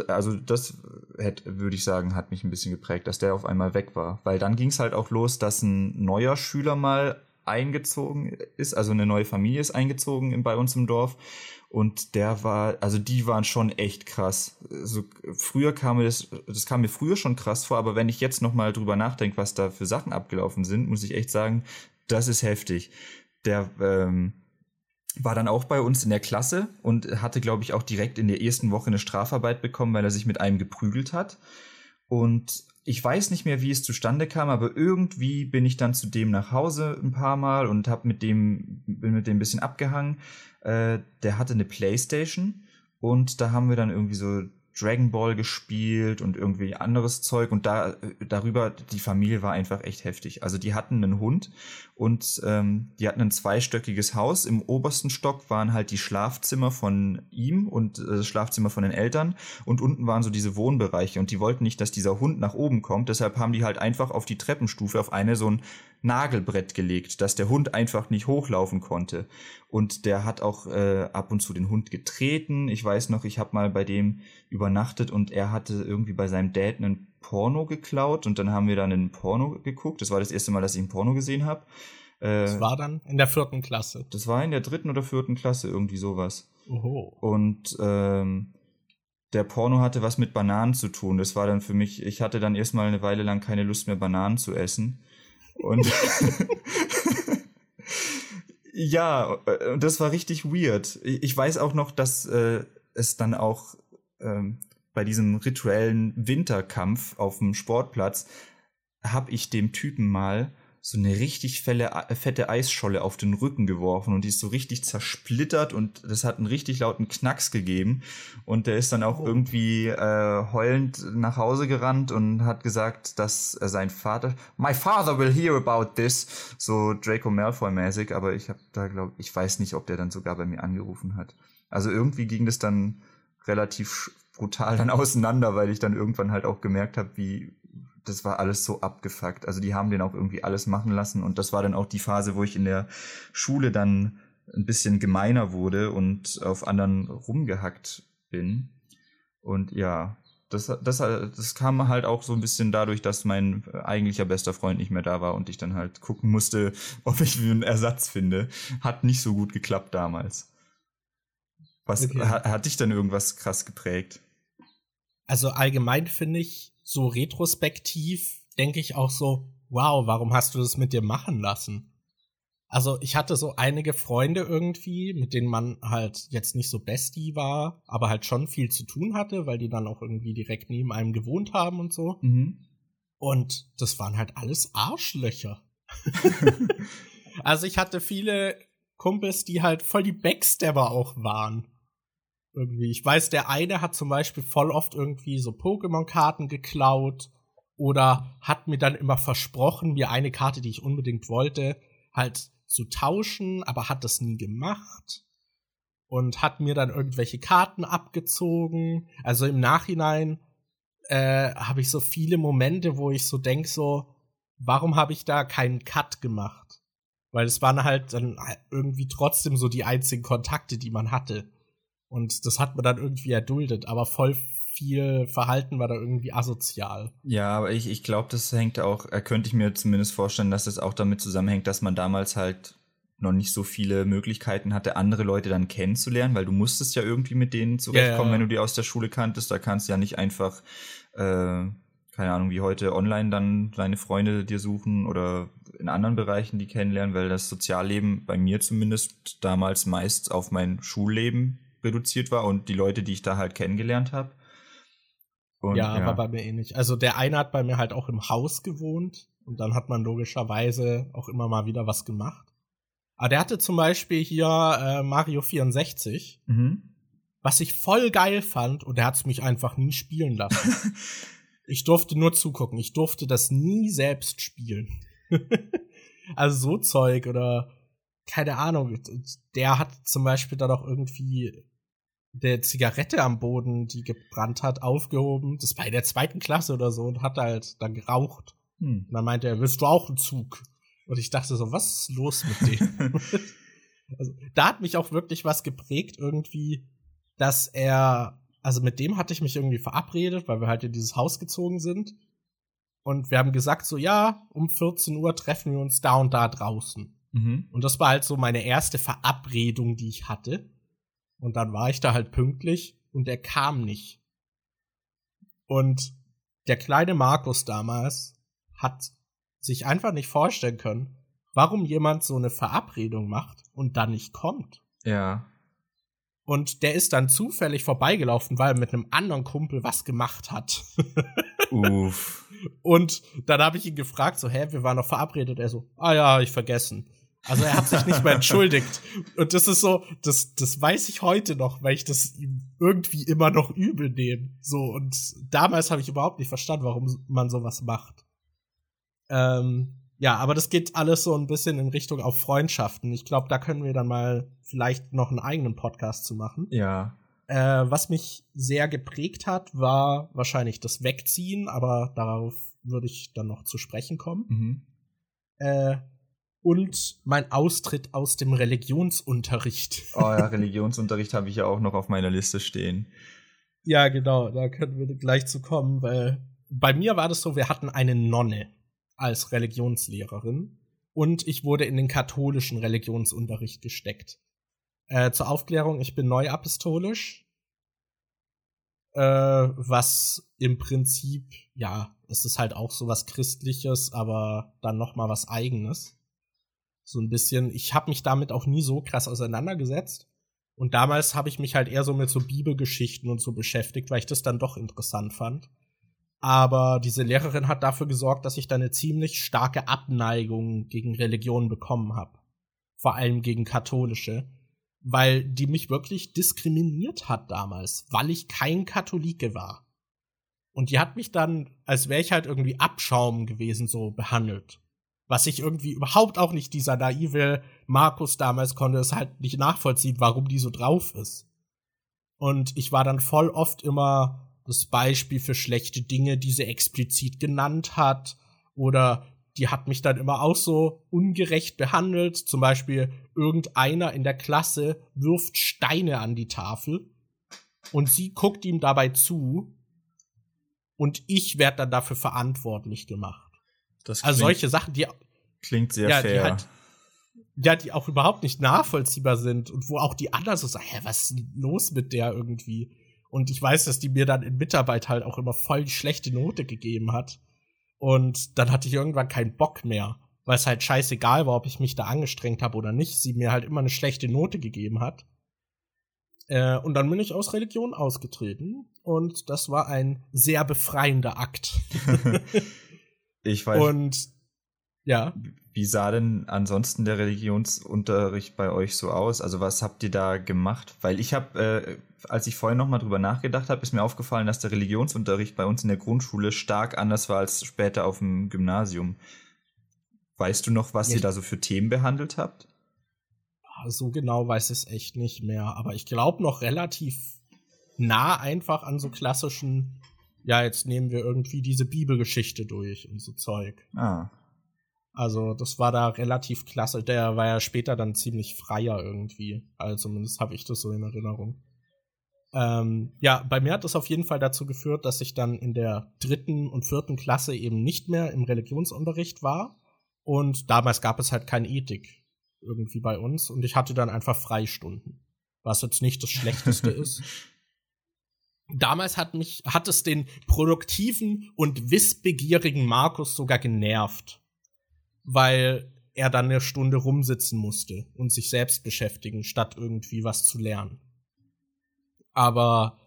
also das würde ich sagen, hat mich ein bisschen geprägt, dass der auf einmal weg war. Weil dann ging es halt auch los, dass ein neuer Schüler mal eingezogen ist, also eine neue Familie ist eingezogen bei uns im Dorf und der war, also die waren schon echt krass. So, früher kam mir das, das kam mir früher schon krass vor, aber wenn ich jetzt nochmal drüber nachdenke, was da für Sachen abgelaufen sind, muss ich echt sagen, das ist heftig. Der ähm, war dann auch bei uns in der Klasse und hatte, glaube ich, auch direkt in der ersten Woche eine Strafarbeit bekommen, weil er sich mit einem geprügelt hat. Und ich weiß nicht mehr, wie es zustande kam, aber irgendwie bin ich dann zu dem nach Hause ein paar Mal und habe mit dem bin mit dem ein bisschen abgehangen. Äh, der hatte eine Playstation und da haben wir dann irgendwie so Dragon Ball gespielt und irgendwie anderes Zeug und da darüber die Familie war einfach echt heftig. Also die hatten einen Hund und ähm, die hatten ein zweistöckiges Haus. Im obersten Stock waren halt die Schlafzimmer von ihm und äh, Schlafzimmer von den Eltern und unten waren so diese Wohnbereiche und die wollten nicht, dass dieser Hund nach oben kommt. Deshalb haben die halt einfach auf die Treppenstufe auf eine so ein Nagelbrett gelegt, dass der Hund einfach nicht hochlaufen konnte. Und der hat auch äh, ab und zu den Hund getreten. Ich weiß noch, ich habe mal bei dem übernachtet und er hatte irgendwie bei seinem Dad einen Porno geklaut und dann haben wir dann einen Porno geguckt. Das war das erste Mal, dass ich einen Porno gesehen habe. Äh, das war dann in der vierten Klasse. Das war in der dritten oder vierten Klasse, irgendwie sowas. Oho. Und ähm, der Porno hatte was mit Bananen zu tun. Das war dann für mich, ich hatte dann erstmal eine Weile lang keine Lust mehr, Bananen zu essen. Und ja, äh, das war richtig weird. Ich weiß auch noch, dass äh, es dann auch ähm, bei diesem rituellen Winterkampf auf dem Sportplatz habe ich dem Typen mal so eine richtig felle, äh, fette Eisscholle auf den Rücken geworfen und die ist so richtig zersplittert und das hat einen richtig lauten Knacks gegeben und der ist dann auch oh. irgendwie äh, heulend nach Hause gerannt und hat gesagt, dass sein Vater My father will hear about this so Draco Malfoy mäßig, aber ich habe da glaube ich weiß nicht, ob der dann sogar bei mir angerufen hat. Also irgendwie ging das dann relativ brutal dann auseinander, weil ich dann irgendwann halt auch gemerkt habe, wie das war alles so abgefuckt. Also die haben den auch irgendwie alles machen lassen und das war dann auch die Phase, wo ich in der Schule dann ein bisschen gemeiner wurde und auf anderen rumgehackt bin. Und ja, das, das, das kam halt auch so ein bisschen dadurch, dass mein eigentlicher bester Freund nicht mehr da war und ich dann halt gucken musste, ob ich einen Ersatz finde. Hat nicht so gut geklappt damals. Was okay. hat, hat dich denn irgendwas krass geprägt? Also allgemein finde ich, so retrospektiv denke ich auch so, wow, warum hast du das mit dir machen lassen? Also ich hatte so einige Freunde irgendwie, mit denen man halt jetzt nicht so bestie war, aber halt schon viel zu tun hatte, weil die dann auch irgendwie direkt neben einem gewohnt haben und so. Mhm. Und das waren halt alles Arschlöcher. also ich hatte viele Kumpels, die halt voll die Backstabber auch waren. Irgendwie. Ich weiß, der eine hat zum Beispiel voll oft irgendwie so Pokémon-Karten geklaut oder hat mir dann immer versprochen, mir eine Karte, die ich unbedingt wollte, halt zu tauschen, aber hat das nie gemacht und hat mir dann irgendwelche Karten abgezogen. Also im Nachhinein äh, habe ich so viele Momente, wo ich so denk so, warum habe ich da keinen Cut gemacht? Weil es waren halt dann irgendwie trotzdem so die einzigen Kontakte, die man hatte. Und das hat man dann irgendwie erduldet, aber voll viel Verhalten war da irgendwie asozial. Ja, aber ich, ich glaube, das hängt auch, äh, könnte ich mir zumindest vorstellen, dass das auch damit zusammenhängt, dass man damals halt noch nicht so viele Möglichkeiten hatte, andere Leute dann kennenzulernen, weil du musstest ja irgendwie mit denen zurechtkommen, ja, ja. wenn du die aus der Schule kanntest. Da kannst du ja nicht einfach, äh, keine Ahnung, wie heute online dann deine Freunde dir suchen oder in anderen Bereichen die kennenlernen, weil das Sozialleben bei mir zumindest damals meist auf mein Schulleben reduziert war und die Leute, die ich da halt kennengelernt habe. Ja, ja, war bei mir ähnlich. Also der eine hat bei mir halt auch im Haus gewohnt und dann hat man logischerweise auch immer mal wieder was gemacht. Aber der hatte zum Beispiel hier äh, Mario 64, mhm. was ich voll geil fand und der hat es mich einfach nie spielen lassen. ich durfte nur zugucken. Ich durfte das nie selbst spielen. also so Zeug oder keine Ahnung. Der hat zum Beispiel dann auch irgendwie der Zigarette am Boden, die gebrannt hat, aufgehoben. Das war in der zweiten Klasse oder so und hat halt dann geraucht. Hm. Und dann meinte er, willst du auch einen Zug? Und ich dachte so, was ist los mit dem? also, da hat mich auch wirklich was geprägt, irgendwie, dass er, also mit dem hatte ich mich irgendwie verabredet, weil wir halt in dieses Haus gezogen sind. Und wir haben gesagt, so, ja, um 14 Uhr treffen wir uns da und da draußen. Mhm. Und das war halt so meine erste Verabredung, die ich hatte. Und dann war ich da halt pünktlich und er kam nicht. Und der kleine Markus damals hat sich einfach nicht vorstellen können, warum jemand so eine Verabredung macht und dann nicht kommt. Ja. Und der ist dann zufällig vorbeigelaufen, weil er mit einem anderen Kumpel was gemacht hat. Uff. Und dann habe ich ihn gefragt, so, hä, wir waren noch verabredet. Er so, ah ja, ich vergessen. Also er hat sich nicht mehr entschuldigt. Und das ist so, das, das weiß ich heute noch, weil ich das ihm irgendwie immer noch übel nehme. So, und damals habe ich überhaupt nicht verstanden, warum man sowas macht. Ähm, ja, aber das geht alles so ein bisschen in Richtung auf Freundschaften. Ich glaube, da können wir dann mal vielleicht noch einen eigenen Podcast zu machen. Ja. Äh, was mich sehr geprägt hat, war wahrscheinlich das Wegziehen, aber darauf würde ich dann noch zu sprechen kommen. Mhm. Äh, und mein Austritt aus dem Religionsunterricht. Oh ja, Religionsunterricht habe ich ja auch noch auf meiner Liste stehen. Ja, genau, da können wir gleich zu kommen, weil bei mir war das so, wir hatten eine Nonne als Religionslehrerin und ich wurde in den katholischen Religionsunterricht gesteckt. Äh, zur Aufklärung, ich bin neuapostolisch, äh, was im Prinzip, ja, es ist halt auch so was Christliches, aber dann noch mal was Eigenes so ein bisschen. Ich habe mich damit auch nie so krass auseinandergesetzt. Und damals habe ich mich halt eher so mit so Bibelgeschichten und so beschäftigt, weil ich das dann doch interessant fand. Aber diese Lehrerin hat dafür gesorgt, dass ich da eine ziemlich starke Abneigung gegen Religion bekommen habe. Vor allem gegen katholische. Weil die mich wirklich diskriminiert hat damals, weil ich kein Katholike war. Und die hat mich dann, als wäre ich halt irgendwie Abschaum gewesen, so behandelt was ich irgendwie überhaupt auch nicht dieser naive Markus damals konnte es halt nicht nachvollziehen, warum die so drauf ist. Und ich war dann voll oft immer das Beispiel für schlechte Dinge, die sie explizit genannt hat. Oder die hat mich dann immer auch so ungerecht behandelt. Zum Beispiel irgendeiner in der Klasse wirft Steine an die Tafel und sie guckt ihm dabei zu und ich werde dann dafür verantwortlich gemacht. Das also solche Sachen, die klingt sehr ja, fair. Die halt, ja, die auch überhaupt nicht nachvollziehbar sind und wo auch die anderen so sagen, hä, was ist los mit der irgendwie? Und ich weiß, dass die mir dann in Mitarbeit halt auch immer voll die schlechte Note gegeben hat. Und dann hatte ich irgendwann keinen Bock mehr, weil es halt scheißegal war, ob ich mich da angestrengt habe oder nicht. Sie mir halt immer eine schlechte Note gegeben hat. Äh, und dann bin ich aus Religion ausgetreten. Und das war ein sehr befreiender Akt. Ich weiß. Und ja. Wie sah denn ansonsten der Religionsunterricht bei euch so aus? Also was habt ihr da gemacht? Weil ich habe, äh, als ich vorhin nochmal drüber nachgedacht habe, ist mir aufgefallen, dass der Religionsunterricht bei uns in der Grundschule stark anders war als später auf dem Gymnasium. Weißt du noch, was ja. ihr da so für Themen behandelt habt? So genau weiß ich es echt nicht mehr, aber ich glaube noch relativ nah einfach an so klassischen ja, jetzt nehmen wir irgendwie diese Bibelgeschichte durch und so Zeug. Ah. Also, das war da relativ klasse. Der war ja später dann ziemlich freier irgendwie. Also, zumindest habe ich das so in Erinnerung. Ähm, ja, bei mir hat das auf jeden Fall dazu geführt, dass ich dann in der dritten und vierten Klasse eben nicht mehr im Religionsunterricht war. Und damals gab es halt keine Ethik irgendwie bei uns. Und ich hatte dann einfach Freistunden. Was jetzt nicht das Schlechteste ist damals hat mich, hat es den produktiven und wissbegierigen Markus sogar genervt. Weil er dann eine Stunde rumsitzen musste und sich selbst beschäftigen, statt irgendwie was zu lernen. Aber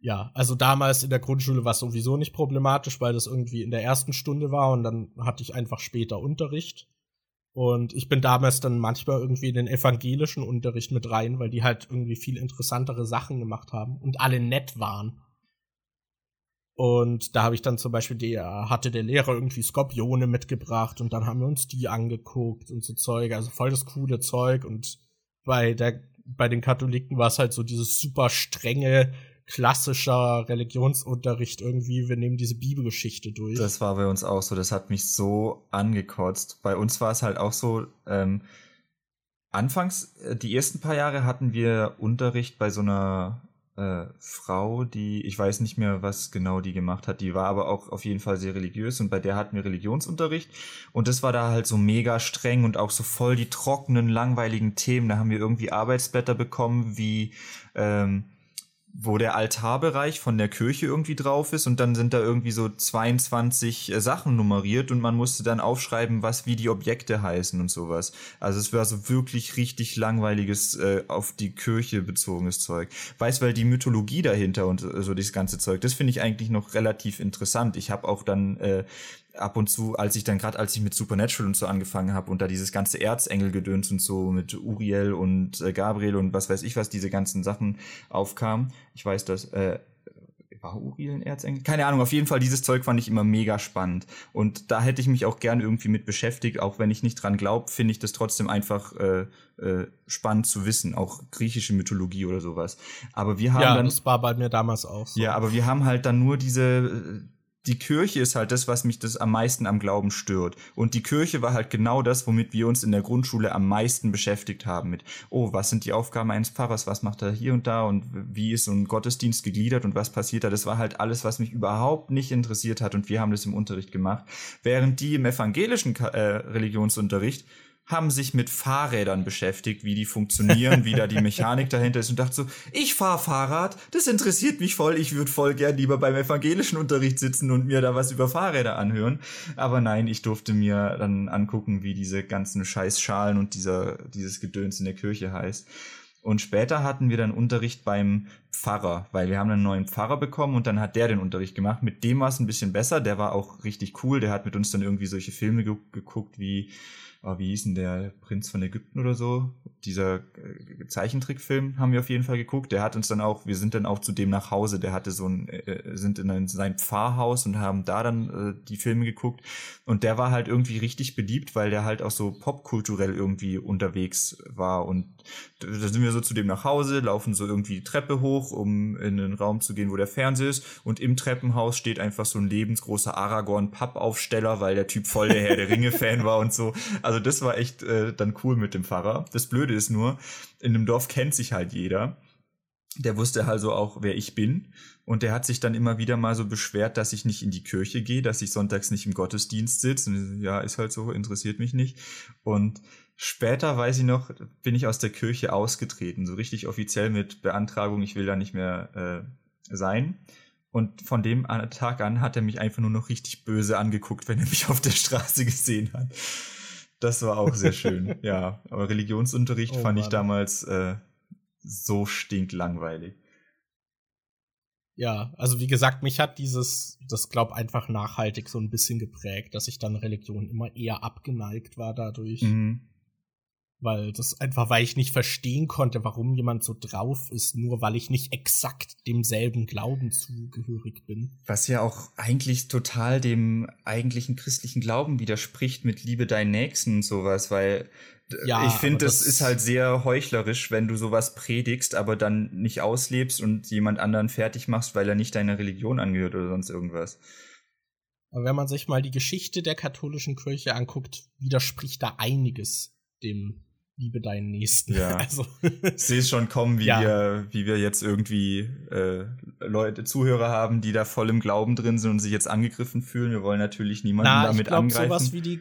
ja, also damals in der Grundschule war es sowieso nicht problematisch, weil das irgendwie in der ersten Stunde war und dann hatte ich einfach später Unterricht. Und ich bin damals dann manchmal irgendwie in den evangelischen Unterricht mit rein, weil die halt irgendwie viel interessantere Sachen gemacht haben und alle nett waren. Und da habe ich dann zum Beispiel, die, hatte der Lehrer irgendwie Skorpione mitgebracht und dann haben wir uns die angeguckt und so Zeug, also voll das coole Zeug. Und bei der, bei den Katholiken war es halt so dieses super strenge, klassischer Religionsunterricht irgendwie, wir nehmen diese Bibelgeschichte durch. Das war bei uns auch so, das hat mich so angekotzt. Bei uns war es halt auch so, ähm, anfangs, äh, die ersten paar Jahre hatten wir Unterricht bei so einer äh, Frau, die, ich weiß nicht mehr, was genau die gemacht hat, die war aber auch auf jeden Fall sehr religiös und bei der hatten wir Religionsunterricht und das war da halt so mega streng und auch so voll die trockenen, langweiligen Themen. Da haben wir irgendwie Arbeitsblätter bekommen, wie ähm, wo der Altarbereich von der Kirche irgendwie drauf ist und dann sind da irgendwie so 22 äh, Sachen nummeriert und man musste dann aufschreiben, was wie die Objekte heißen und sowas. Also es war so wirklich richtig langweiliges äh, auf die Kirche bezogenes Zeug. Weiß, weil die Mythologie dahinter und äh, so dieses ganze Zeug, das finde ich eigentlich noch relativ interessant. Ich habe auch dann äh, ab und zu, als ich dann gerade, als ich mit Supernatural und so angefangen habe und da dieses ganze Erzengelgedöns und so mit Uriel und äh, Gabriel und was weiß ich was, diese ganzen Sachen aufkam. Ich weiß, dass äh, war Uriel ein Erzengel? Keine Ahnung, auf jeden Fall, dieses Zeug fand ich immer mega spannend. Und da hätte ich mich auch gern irgendwie mit beschäftigt, auch wenn ich nicht dran glaube, finde ich das trotzdem einfach äh, äh, spannend zu wissen, auch griechische Mythologie oder sowas. Aber wir haben ja, dann. das war bei mir damals auch so. Ja, aber wir haben halt dann nur diese die Kirche ist halt das, was mich das am meisten am Glauben stört. Und die Kirche war halt genau das, womit wir uns in der Grundschule am meisten beschäftigt haben. Mit, oh, was sind die Aufgaben eines Pfarrers? Was macht er hier und da? Und wie ist so ein Gottesdienst gegliedert? Und was passiert da? Das war halt alles, was mich überhaupt nicht interessiert hat. Und wir haben das im Unterricht gemacht. Während die im evangelischen äh, Religionsunterricht haben sich mit Fahrrädern beschäftigt, wie die funktionieren, wie da die Mechanik dahinter ist und dachte so, ich fahre Fahrrad, das interessiert mich voll, ich würde voll gern lieber beim evangelischen Unterricht sitzen und mir da was über Fahrräder anhören. Aber nein, ich durfte mir dann angucken, wie diese ganzen Scheißschalen und dieser, dieses Gedöns in der Kirche heißt. Und später hatten wir dann Unterricht beim Pfarrer, weil wir haben einen neuen Pfarrer bekommen und dann hat der den Unterricht gemacht. Mit dem war es ein bisschen besser, der war auch richtig cool, der hat mit uns dann irgendwie solche Filme ge geguckt wie oh, wie hieß denn der Prinz von Ägypten oder so? Dieser äh, Zeichentrickfilm haben wir auf jeden Fall geguckt. Der hat uns dann auch, wir sind dann auch zu dem nach Hause. Der hatte so ein, äh, sind in ein, sein Pfarrhaus und haben da dann äh, die Filme geguckt. Und der war halt irgendwie richtig beliebt, weil der halt auch so popkulturell irgendwie unterwegs war. Und da sind wir so zu dem nach Hause, laufen so irgendwie die Treppe hoch, um in den Raum zu gehen, wo der Fernseher ist. Und im Treppenhaus steht einfach so ein lebensgroßer Aragorn-Pappaufsteller, weil der Typ voll der Herr der Ringe-Fan war und so. Also das war echt äh, dann cool mit dem Pfarrer. Das Blöde ist nur, in dem Dorf kennt sich halt jeder. Der wusste also auch, wer ich bin. Und der hat sich dann immer wieder mal so beschwert, dass ich nicht in die Kirche gehe, dass ich sonntags nicht im Gottesdienst sitze. Ja, ist halt so, interessiert mich nicht. Und Später, weiß ich noch, bin ich aus der Kirche ausgetreten, so richtig offiziell mit Beantragung, ich will da nicht mehr äh, sein. Und von dem Tag an hat er mich einfach nur noch richtig böse angeguckt, wenn er mich auf der Straße gesehen hat. Das war auch sehr schön, ja. Aber Religionsunterricht oh, fand Mann. ich damals äh, so stinklangweilig. Ja, also wie gesagt, mich hat dieses, das glaub einfach nachhaltig so ein bisschen geprägt, dass ich dann Religion immer eher abgeneigt war dadurch. Mhm weil das einfach, weil ich nicht verstehen konnte, warum jemand so drauf ist, nur weil ich nicht exakt demselben Glauben zugehörig bin. Was ja auch eigentlich total dem eigentlichen christlichen Glauben widerspricht mit Liebe deinen Nächsten und sowas, weil ja, ich finde, das, das ist halt sehr heuchlerisch, wenn du sowas predigst, aber dann nicht auslebst und jemand anderen fertig machst, weil er nicht deiner Religion angehört oder sonst irgendwas. Aber wenn man sich mal die Geschichte der katholischen Kirche anguckt, widerspricht da einiges dem liebe deinen Nächsten. Ja. Also. Ich sehe es schon kommen, wie, ja. wir, wie wir jetzt irgendwie äh, Leute, Zuhörer haben, die da voll im Glauben drin sind und sich jetzt angegriffen fühlen. Wir wollen natürlich niemanden Na, damit ich glaub, angreifen. Sowas wie die,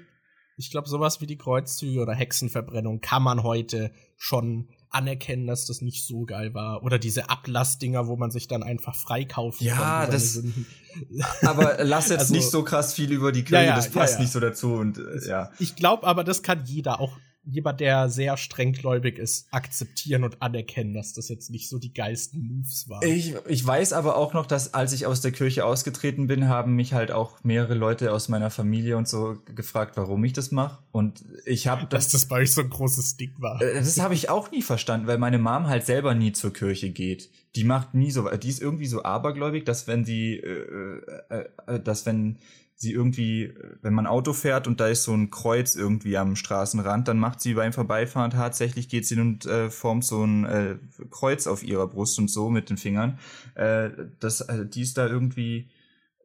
ich glaube, sowas wie die Kreuzzüge oder Hexenverbrennung kann man heute schon anerkennen, dass das nicht so geil war. Oder diese Ablassdinger, wo man sich dann einfach freikaufen ja, kann. Ja, das. aber lass jetzt also, nicht so krass viel über die Kirche, ja, ja, das passt nicht so dazu und äh, ja. Ich glaube aber, das kann jeder auch jemand, der sehr strenggläubig ist, akzeptieren und anerkennen, dass das jetzt nicht so die geilsten Moves waren. Ich, ich weiß aber auch noch, dass als ich aus der Kirche ausgetreten bin, haben mich halt auch mehrere Leute aus meiner Familie und so gefragt, warum ich das mache. Und ich habe dass das bei euch so ein großes Ding war. Äh, das habe ich auch nie verstanden, weil meine Mom halt selber nie zur Kirche geht. Die macht nie so, die ist irgendwie so abergläubig, dass wenn sie, äh, äh, äh dass wenn sie irgendwie, wenn man Auto fährt und da ist so ein Kreuz irgendwie am Straßenrand, dann macht sie beim Vorbeifahren tatsächlich, geht sie und äh, formt so ein äh, Kreuz auf ihrer Brust und so mit den Fingern. Äh, das, äh, die ist da irgendwie,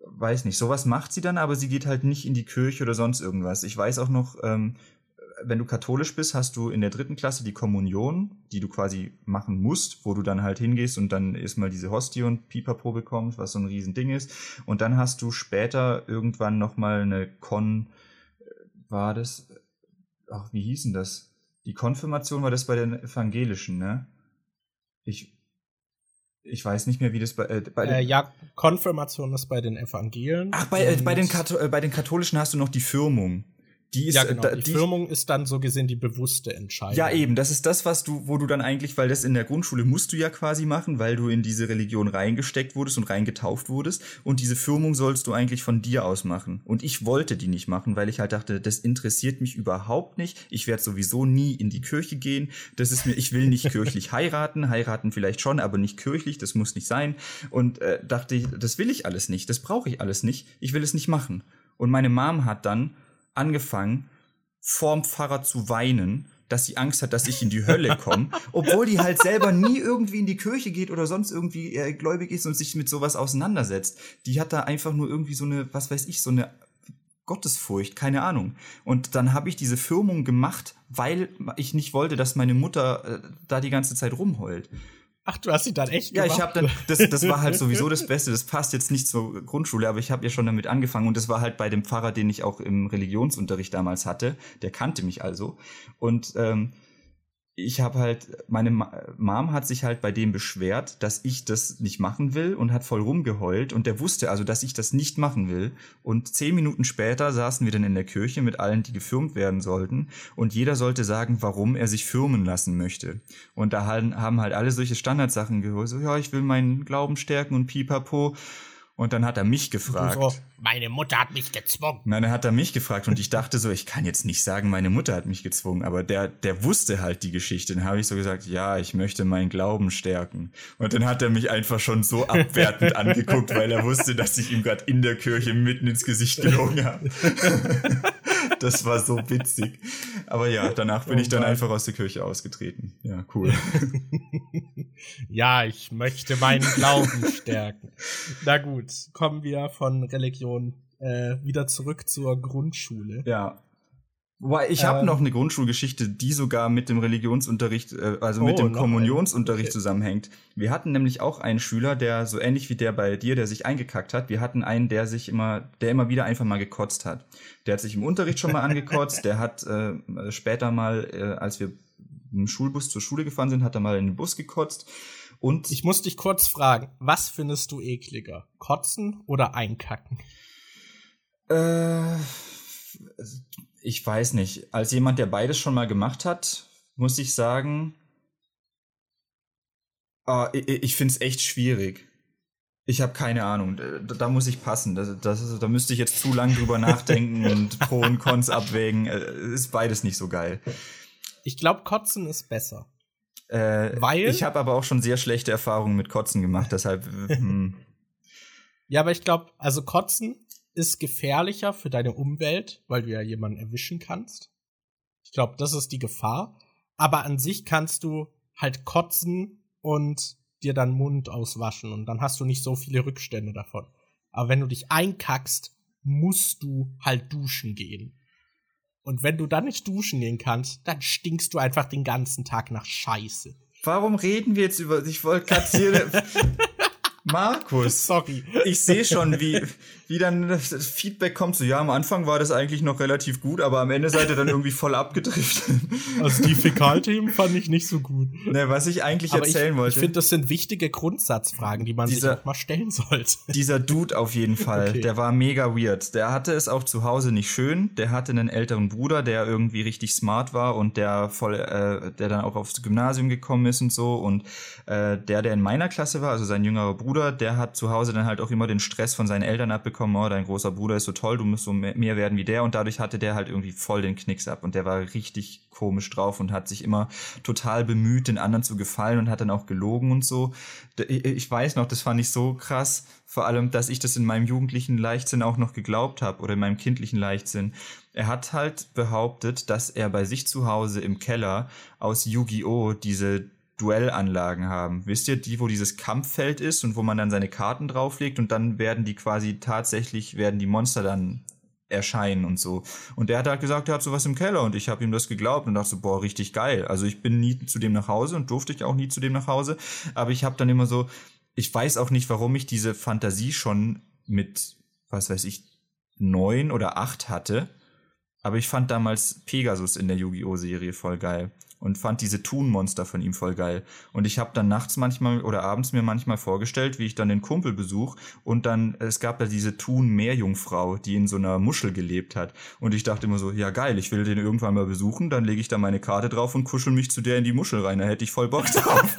weiß nicht, sowas macht sie dann, aber sie geht halt nicht in die Kirche oder sonst irgendwas. Ich weiß auch noch, ähm, wenn du katholisch bist, hast du in der dritten Klasse die Kommunion, die du quasi machen musst, wo du dann halt hingehst und dann erstmal diese Hostie und Pipapo bekommst, was so ein Riesending ist. Und dann hast du später irgendwann nochmal eine Kon, war das, ach, wie hießen das? Die Konfirmation war das bei den Evangelischen, ne? Ich, ich weiß nicht mehr, wie das bei, äh, bei äh, Ja, Konfirmation ist bei den Evangelien. Ach, bei, äh, bei, den, Kath äh, bei den Katholischen hast du noch die Firmung die ist, ja, genau. die, die Firmung ist dann so gesehen die bewusste Entscheidung. Ja, eben. Das ist das, was du, wo du dann eigentlich, weil das in der Grundschule musst du ja quasi machen, weil du in diese Religion reingesteckt wurdest und reingetauft wurdest. Und diese Firmung sollst du eigentlich von dir aus machen. Und ich wollte die nicht machen, weil ich halt dachte, das interessiert mich überhaupt nicht. Ich werde sowieso nie in die Kirche gehen. Das ist mir, ich will nicht kirchlich heiraten. Heiraten vielleicht schon, aber nicht kirchlich. Das muss nicht sein. Und äh, dachte ich, das will ich alles nicht. Das brauche ich alles nicht. Ich will es nicht machen. Und meine Mom hat dann angefangen, vorm Pfarrer zu weinen, dass sie Angst hat, dass ich in die Hölle komme, obwohl die halt selber nie irgendwie in die Kirche geht oder sonst irgendwie äh, gläubig ist und sich mit sowas auseinandersetzt. Die hat da einfach nur irgendwie so eine, was weiß ich, so eine Gottesfurcht, keine Ahnung. Und dann habe ich diese Firmung gemacht, weil ich nicht wollte, dass meine Mutter äh, da die ganze Zeit rumheult. Ach, du hast sie dann echt gemacht? Ja, ich habe dann, das, das war halt sowieso das Beste. Das passt jetzt nicht zur Grundschule, aber ich habe ja schon damit angefangen und das war halt bei dem Pfarrer, den ich auch im Religionsunterricht damals hatte. Der kannte mich also und ähm, ich habe halt, meine Mom hat sich halt bei dem beschwert, dass ich das nicht machen will und hat voll rumgeheult und der wusste also, dass ich das nicht machen will. Und zehn Minuten später saßen wir dann in der Kirche mit allen, die gefirmt werden sollten und jeder sollte sagen, warum er sich firmen lassen möchte. Und da haben halt alle solche Standardsachen gehört, so, ja, ich will meinen Glauben stärken und pipapo. Und dann hat er mich gefragt. So, meine Mutter hat mich gezwungen. Nein, dann hat er mich gefragt und ich dachte so, ich kann jetzt nicht sagen, meine Mutter hat mich gezwungen, aber der, der wusste halt die Geschichte. Dann habe ich so gesagt, ja, ich möchte meinen Glauben stärken. Und dann hat er mich einfach schon so abwertend angeguckt, weil er wusste, dass ich ihm gerade in der Kirche mitten ins Gesicht gelogen habe. das war so witzig. Aber ja, danach bin oh ich dann einfach aus der Kirche ausgetreten. Ja, cool. ja, ich möchte meinen Glauben stärken. Na gut, kommen wir von Religion äh, wieder zurück zur Grundschule. Ja. Wobei, ich habe ähm, noch eine Grundschulgeschichte, die sogar mit dem Religionsunterricht, äh, also mit oh, dem Kommunionsunterricht okay. zusammenhängt. Wir hatten nämlich auch einen Schüler, der so ähnlich wie der bei dir, der sich eingekackt hat. Wir hatten einen, der sich immer, der immer wieder einfach mal gekotzt hat. Der hat sich im Unterricht schon mal angekotzt, der hat äh, später mal, äh, als wir im Schulbus zur Schule gefahren sind, hat er mal in den Bus gekotzt. Und ich muss dich kurz fragen, was findest du ekliger? Kotzen oder einkacken? Äh, ich weiß nicht. Als jemand, der beides schon mal gemacht hat, muss ich sagen, äh, ich, ich finde es echt schwierig. Ich habe keine Ahnung. Da, da, muss ich passen. Das, das, da müsste ich jetzt zu lang drüber nachdenken und Pro und Cons abwägen. Äh, ist beides nicht so geil. Ich glaube, Kotzen ist besser. Äh, Weil? Ich habe aber auch schon sehr schlechte Erfahrungen mit Kotzen gemacht, deshalb. Hm. ja, aber ich glaube, also Kotzen ist gefährlicher für deine Umwelt, weil du ja jemanden erwischen kannst. Ich glaube, das ist die Gefahr. Aber an sich kannst du halt kotzen und dir dann Mund auswaschen und dann hast du nicht so viele Rückstände davon. Aber wenn du dich einkackst, musst du halt duschen gehen. Und wenn du dann nicht duschen gehen kannst, dann stinkst du einfach den ganzen Tag nach Scheiße. Warum reden wir jetzt über. Ich wollte gerade hier. Markus, sorry. Ich sehe schon, wie, wie dann das Feedback kommt. So, ja, am Anfang war das eigentlich noch relativ gut, aber am Ende seid ihr dann irgendwie voll abgedriftet. Also die Fäkalthemen fand ich nicht so gut. Ne, was ich eigentlich aber erzählen ich, wollte. Ich finde, das sind wichtige Grundsatzfragen, die man dieser, sich auch mal stellen sollte. Dieser Dude auf jeden Fall, okay. der war mega weird. Der hatte es auch zu Hause nicht schön. Der hatte einen älteren Bruder, der irgendwie richtig smart war und der voll, äh, der dann auch aufs Gymnasium gekommen ist und so. Und äh, der, der in meiner Klasse war, also sein jüngerer Bruder, Bruder, der hat zu Hause dann halt auch immer den Stress von seinen Eltern abbekommen, oh, dein großer Bruder ist so toll, du musst so mehr werden wie der und dadurch hatte der halt irgendwie voll den Knicks ab und der war richtig komisch drauf und hat sich immer total bemüht, den anderen zu gefallen und hat dann auch gelogen und so. Ich weiß noch, das fand ich so krass, vor allem, dass ich das in meinem jugendlichen Leichtsinn auch noch geglaubt habe oder in meinem kindlichen Leichtsinn. Er hat halt behauptet, dass er bei sich zu Hause im Keller aus Yu-Gi-Oh! diese Duellanlagen haben. Wisst ihr, die, wo dieses Kampffeld ist und wo man dann seine Karten drauflegt und dann werden die quasi tatsächlich, werden die Monster dann erscheinen und so. Und der hat halt gesagt, er hat sowas im Keller und ich habe ihm das geglaubt und dachte so, boah, richtig geil. Also ich bin nie zu dem nach Hause und durfte ich auch nie zu dem nach Hause, aber ich habe dann immer so, ich weiß auch nicht, warum ich diese Fantasie schon mit, was weiß ich, neun oder acht hatte, aber ich fand damals Pegasus in der Yu-Gi-Oh! Serie voll geil. Und fand diese Thun-Monster von ihm voll geil. Und ich habe dann nachts manchmal oder abends mir manchmal vorgestellt, wie ich dann den Kumpel besuch und dann, es gab da diese Thun-Meerjungfrau, die in so einer Muschel gelebt hat. Und ich dachte immer so, ja geil, ich will den irgendwann mal besuchen, dann lege ich da meine Karte drauf und kuschel mich zu der in die Muschel rein. Da hätte ich voll Bock drauf.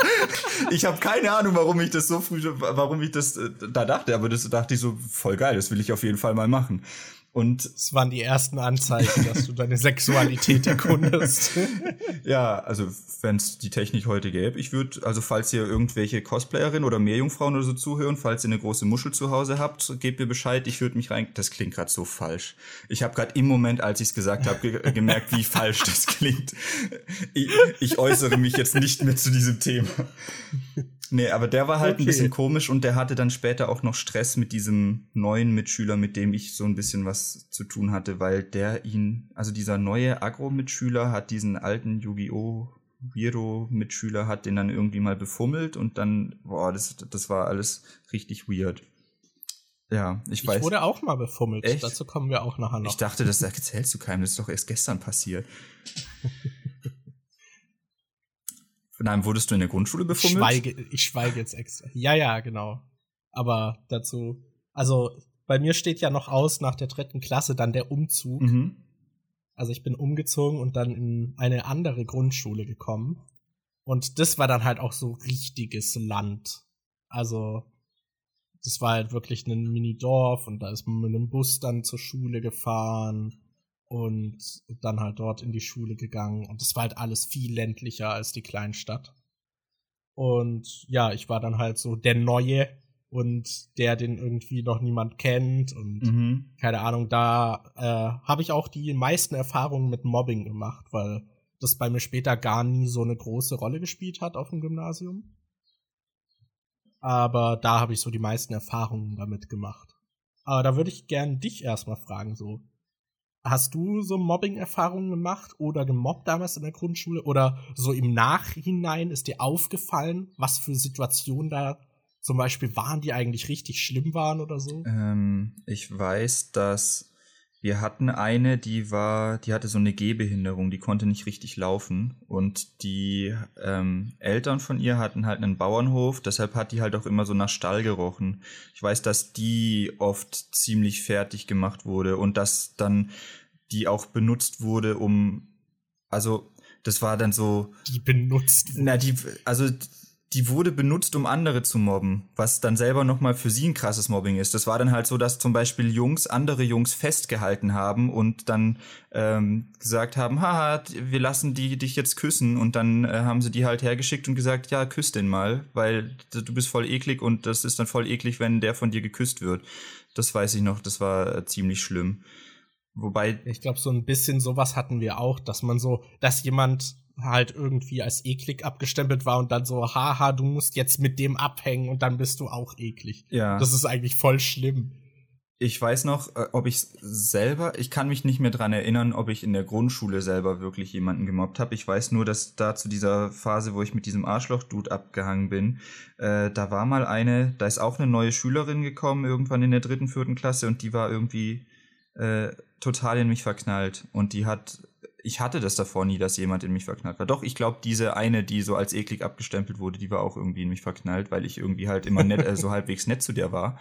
ich habe keine Ahnung, warum ich das so früh, warum ich das äh, da dachte, aber das dachte ich so, voll geil, das will ich auf jeden Fall mal machen. Und es waren die ersten Anzeichen, dass du deine Sexualität erkundest. ja, also wenn es die Technik heute gäbe, ich würde, also falls ihr irgendwelche Cosplayerinnen oder Meerjungfrauen oder so zuhören, falls ihr eine große Muschel zu Hause habt, gebt mir Bescheid, ich würde mich rein. Das klingt gerade so falsch. Ich habe gerade im Moment, als ich es gesagt habe, ge gemerkt, wie falsch das klingt. Ich, ich äußere mich jetzt nicht mehr zu diesem Thema. Nee, aber der war halt okay. ein bisschen komisch und der hatte dann später auch noch Stress mit diesem neuen Mitschüler, mit dem ich so ein bisschen was zu tun hatte, weil der ihn, also dieser neue Agro-Mitschüler hat diesen alten Yu-Gi-Oh! Weirdo-Mitschüler hat den dann irgendwie mal befummelt und dann, boah, das, das war alles richtig weird. Ja, ich, ich weiß. Ich wurde auch mal befummelt. Echt? Dazu kommen wir auch nachher noch. Ich dachte, das erzählst du keinem, das ist doch erst gestern passiert. Nein, wurdest du in der Grundschule befummelt? Ich schweige, ich schweige jetzt extra. Ja, ja, genau. Aber dazu, also bei mir steht ja noch aus nach der dritten Klasse dann der Umzug. Mhm. Also ich bin umgezogen und dann in eine andere Grundschule gekommen. Und das war dann halt auch so richtiges Land. Also das war halt wirklich ein Mini-Dorf und da ist man mit einem Bus dann zur Schule gefahren und dann halt dort in die Schule gegangen. Und es war halt alles viel ländlicher als die Kleinstadt. Und ja, ich war dann halt so der Neue und der, den irgendwie noch niemand kennt und mhm. keine Ahnung, da äh, habe ich auch die meisten Erfahrungen mit Mobbing gemacht, weil das bei mir später gar nie so eine große Rolle gespielt hat auf dem Gymnasium. Aber da habe ich so die meisten Erfahrungen damit gemacht. Aber da würde ich gern dich erstmal fragen, so, Hast du so Mobbing-Erfahrungen gemacht oder gemobbt damals in der Grundschule? Oder so im Nachhinein ist dir aufgefallen, was für Situationen da zum Beispiel waren, die eigentlich richtig schlimm waren oder so? Ähm, ich weiß, dass wir hatten eine, die war, die hatte so eine Gehbehinderung, die konnte nicht richtig laufen. Und die ähm, Eltern von ihr hatten halt einen Bauernhof, deshalb hat die halt auch immer so nach Stall gerochen. Ich weiß, dass die oft ziemlich fertig gemacht wurde und dass dann die auch benutzt wurde, um, also das war dann so. Die benutzt. Na, die, also die wurde benutzt, um andere zu mobben, was dann selber nochmal für sie ein krasses Mobbing ist. Das war dann halt so, dass zum Beispiel Jungs andere Jungs festgehalten haben und dann ähm, gesagt haben, haha, wir lassen die dich jetzt küssen und dann äh, haben sie die halt hergeschickt und gesagt, ja, küss den mal, weil du bist voll eklig und das ist dann voll eklig, wenn der von dir geküsst wird. Das weiß ich noch, das war äh, ziemlich schlimm. Wobei. Ich glaube, so ein bisschen sowas hatten wir auch, dass man so, dass jemand halt irgendwie als eklig abgestempelt war und dann so, haha, du musst jetzt mit dem abhängen und dann bist du auch eklig. Ja. Das ist eigentlich voll schlimm. Ich weiß noch, äh, ob ich selber, ich kann mich nicht mehr dran erinnern, ob ich in der Grundschule selber wirklich jemanden gemobbt habe. Ich weiß nur, dass da zu dieser Phase, wo ich mit diesem Arschloch-Dude abgehangen bin, äh, da war mal eine, da ist auch eine neue Schülerin gekommen, irgendwann in der dritten, vierten Klasse und die war irgendwie äh, total in mich verknallt. Und die hat, ich hatte das davor nie, dass jemand in mich verknallt war. Doch, ich glaube, diese eine, die so als eklig abgestempelt wurde, die war auch irgendwie in mich verknallt, weil ich irgendwie halt immer nett, äh, so halbwegs nett zu der war.